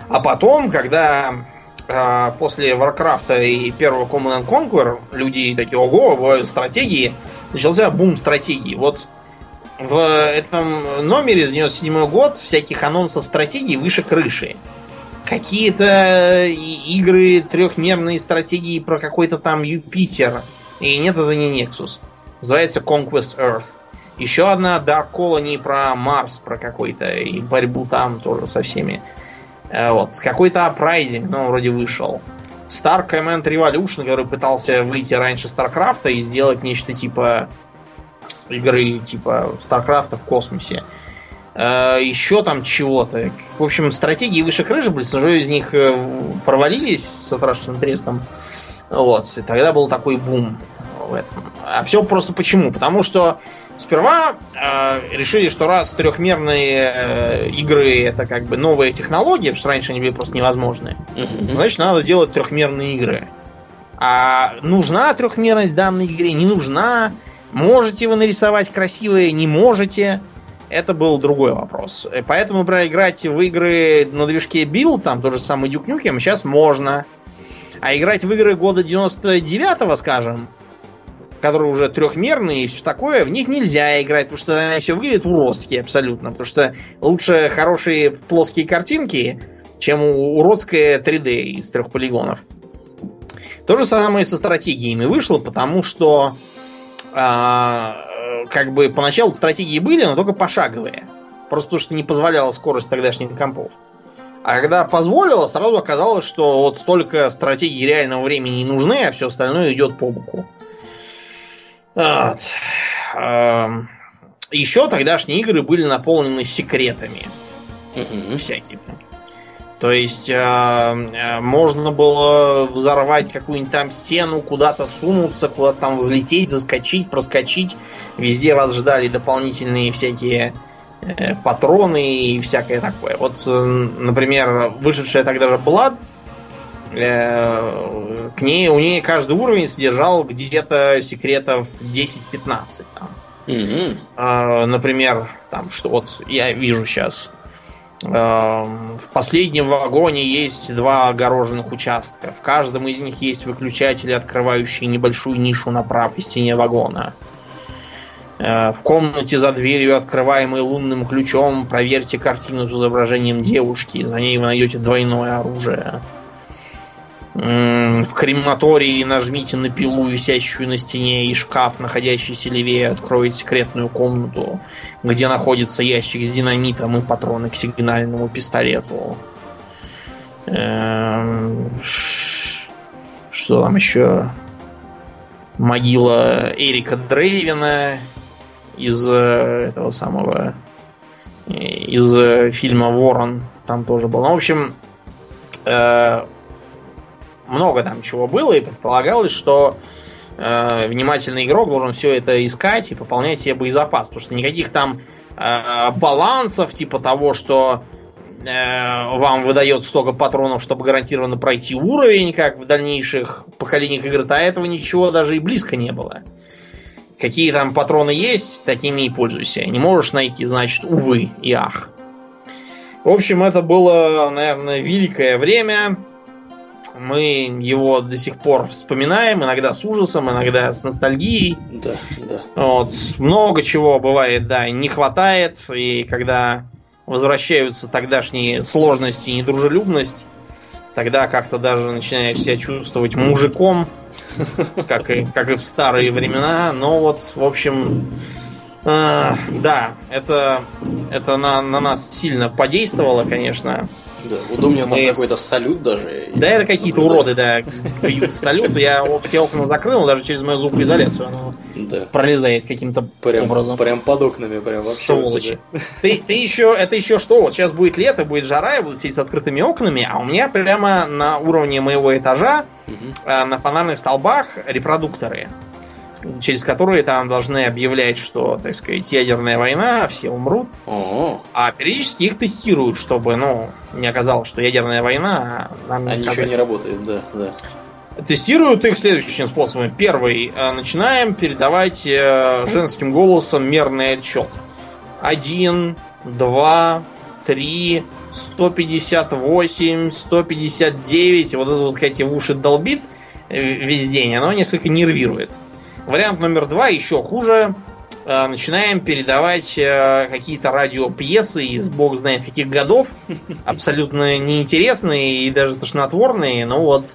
B: А потом, когда э, после Варкрафта и первого Command Conquer люди такие, ого, бывают стратегии, начался бум стратегии. Вот в этом номере с 97 год всяких анонсов стратегий выше крыши. Какие-то игры трехмерные стратегии про какой-то там Юпитер. И нет, это не Nexus. Называется Conquest Earth. Еще одна Dark Colony про Марс, про какой-то, и борьбу там тоже со всеми. Э, вот. Какой-то Uprising, ну, вроде вышел. Star Command Revolution, который пытался выйти раньше Старкрафта и сделать нечто типа игры типа Старкрафта в космосе. Э, еще там чего-то. В общем, стратегии выше крыши, большинство из них э, провалились с страшным треском. Вот. И тогда был такой бум в этом. А все просто почему? Потому что Сперва э, решили, что раз трехмерные э, игры это как бы новая технология, потому что раньше они были просто невозможны, uh-huh. значит надо делать трехмерные игры. А нужна трехмерность данной игре? Не нужна. Можете вы нарисовать красивые, не можете. Это был другой вопрос. Поэтому, например, играть в игры на движке Build, там тот же самый Nukem, сейчас можно. А играть в игры года 99-го, скажем, которые уже трехмерные и все такое, в них нельзя играть, потому что они все выглядят уродски абсолютно. Потому что лучше хорошие плоские картинки, чем уродское 3D из трех полигонов. То же самое со стратегиями вышло, потому что а, как бы поначалу стратегии были, но только пошаговые. Просто потому что не позволяла скорость тогдашних компов. А когда позволила, сразу оказалось, что вот столько стратегий реального времени не нужны, а все остальное идет по боку. Вот. Эм, Еще тогдашние игры были наполнены секретами. Угу. Всякими. То есть э, э, можно было взорвать какую-нибудь там стену, куда-то сунуться, куда-то там взлететь, заскочить, проскочить. Везде вас ждали дополнительные всякие э, патроны и всякое такое. Вот, э, например, вышедшая тогда же Blood, к ней, у нее каждый уровень содержал где-то секретов 10-15 там. Э, например, там что вот я вижу сейчас. Э, в последнем вагоне есть два огороженных участка. В каждом из них есть выключатели, открывающие небольшую нишу на правой стене вагона. Э, в комнате за дверью, открываемой лунным ключом, проверьте картину с изображением девушки. За ней вы найдете двойное оружие. В крематории нажмите на пилу, висящую на стене, и шкаф, находящийся левее, откроет секретную комнату, где находится ящик с динамитом и патроны к сигнальному пистолету. Эм, что там еще? Могила Эрика Дрейвина из э, этого самого из э, фильма Ворон там тоже был. Ну, в общем, э, много там чего было, и предполагалось, что э, внимательный игрок должен все это искать и пополнять себе боезапас. Потому что никаких там э, балансов, типа того, что э, вам выдает столько патронов, чтобы гарантированно пройти уровень, как в дальнейших поколениях игр, то этого ничего даже и близко не было. Какие там патроны есть, такими и пользуйся. Не можешь найти, значит, увы и ах. В общем, это было, наверное, великое время мы его до сих пор вспоминаем, иногда с ужасом, иногда с ностальгией. Да, да. Вот. Много чего бывает, да, не хватает. И когда возвращаются тогдашние сложности и недружелюбность, тогда как-то даже начинаешь себя чувствовать мужиком, как и, как и в старые времена. Но вот, в общем, э, да, это, это на, на нас сильно подействовало, конечно.
A: Да, удобнее там какой-то салют даже.
B: Да, это какие-то уроды, да, бьют салют. Я все окна закрыл, даже через мою звукоизоляцию оно да. пролезает каким-то
A: прям,
B: образом.
A: Прям под окнами, прям вообще.
B: Сволочи. Ты, ты еще, это еще что? Вот сейчас будет лето, будет жара, я буду сидеть с открытыми окнами, а у меня прямо на уровне моего этажа угу. на фонарных столбах репродукторы через которые там должны объявлять, что, так сказать, ядерная война, все умрут.
A: О-о.
B: А периодически их тестируют, чтобы, ну, не оказалось, что ядерная война,
A: а нам не Они сказали. ничего не работает, да, да.
B: Тестируют их следующим способом. Первый. Э, начинаем передавать э, женским голосом мерный отчет. Один, два, три, 158, 159. Вот это вот, эти в уши долбит э, весь день. Оно несколько нервирует. Вариант номер два еще хуже. Э, начинаем передавать э, какие-то радиопьесы из бог знает каких годов. Абсолютно неинтересные и даже тошнотворные. Но вот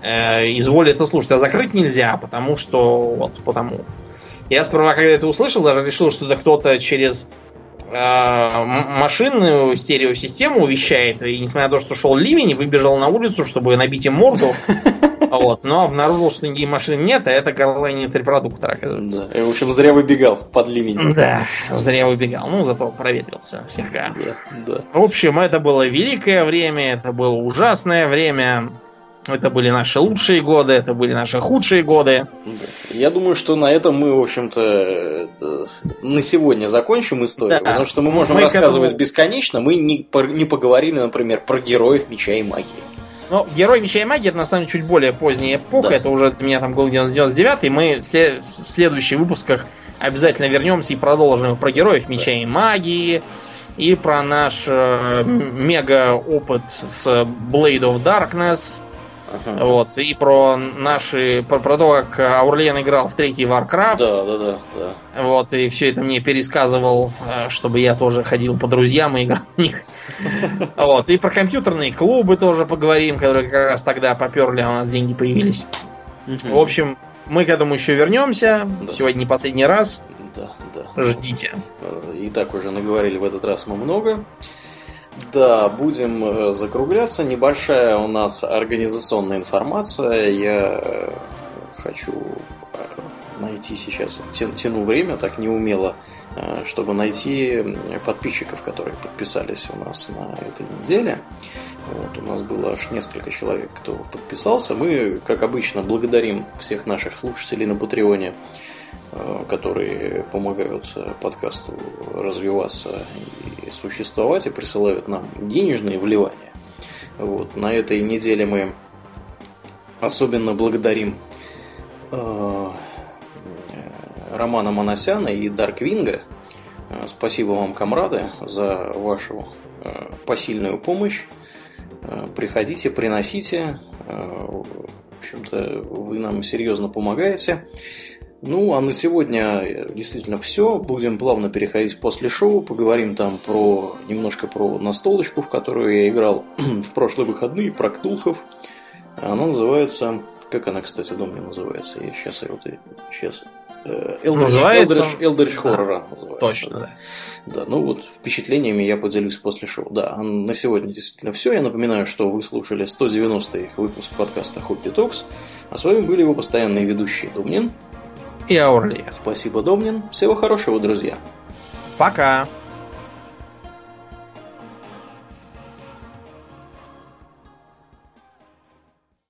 B: э, изволь это слушать. А закрыть нельзя, потому что... Вот, потому. Я сперва, когда это услышал, даже решил, что это кто-то через э, машинную стереосистему вещает. И несмотря на то, что шел ливень, выбежал на улицу, чтобы набить им морду. Вот, но обнаружил, что никаких машин нет, а это горланит репродуктор, оказывается.
A: Да. И, в общем, зря выбегал под ливень.
B: Да, зря выбегал. Ну, зато проветрился слегка.
A: Да, да.
B: В общем, это было великое время, это было ужасное время. Это были наши лучшие годы, это были наши худшие годы.
A: Я думаю, что на этом мы, в общем-то, на сегодня закончим историю, да. потому что мы можем мы рассказывать этому... бесконечно. Мы не, не поговорили, например, про героев меча и магии.
B: Но Герой Меча и Магии это на самом деле чуть более поздняя эпоха. Да. Это уже для меня там год 99 Мы в, след... в следующих выпусках обязательно вернемся и продолжим про героев Меча да. и Магии. И про наш э, мега опыт с Blade of Darkness. Ага. Вот, и про наши. Про, про то, как Аурлиен играл в третий Warcraft.
A: Да, да, да,
B: да. Вот, и все это мне пересказывал, э, чтобы я тоже ходил по друзьям и играл в них. Вот, и про компьютерные клубы тоже поговорим, которые как раз тогда поперли, а у нас деньги появились. В общем, мы к этому еще вернемся. Сегодня не последний раз.
A: Да, да.
B: Ждите.
A: И так уже наговорили в этот раз мы много. Да, будем э, закругляться. Небольшая у нас организационная информация. Я э, хочу э, найти сейчас, тяну время так неумело, чтобы найти подписчиков, которые подписались у нас на этой неделе. Вот, у нас было аж несколько человек, кто подписался. Мы, как обычно, благодарим всех наших слушателей на Патреоне которые помогают э, подкасту развиваться и существовать и присылают нам денежные вливания. Вот. На этой неделе мы особенно благодарим э, Романа Моносяна и Дарквинга. Э, спасибо вам, комрады, за вашу э, посильную помощь. Э, приходите, приносите. В общем-то, вы нам серьезно помогаете. Ну, а на сегодня действительно все. Будем плавно переходить после шоу. Поговорим там про немножко про настолочку, в которую я играл в прошлые выходные, про Ктулхов. Она называется... Как она, кстати, дом мне называется? Я сейчас ее вот... Сейчас...
B: Элдерич, называется...
A: Элдерич Хоррора
B: да, называется. Точно, да.
A: Да, ну вот впечатлениями я поделюсь после шоу. Да, а на сегодня действительно все. Я напоминаю, что вы слушали 190-й выпуск подкаста Хобби Токс. А с вами были его постоянные ведущие Домнин
B: и Аурли.
A: Спасибо, Домнин. Всего хорошего, друзья.
B: Пока.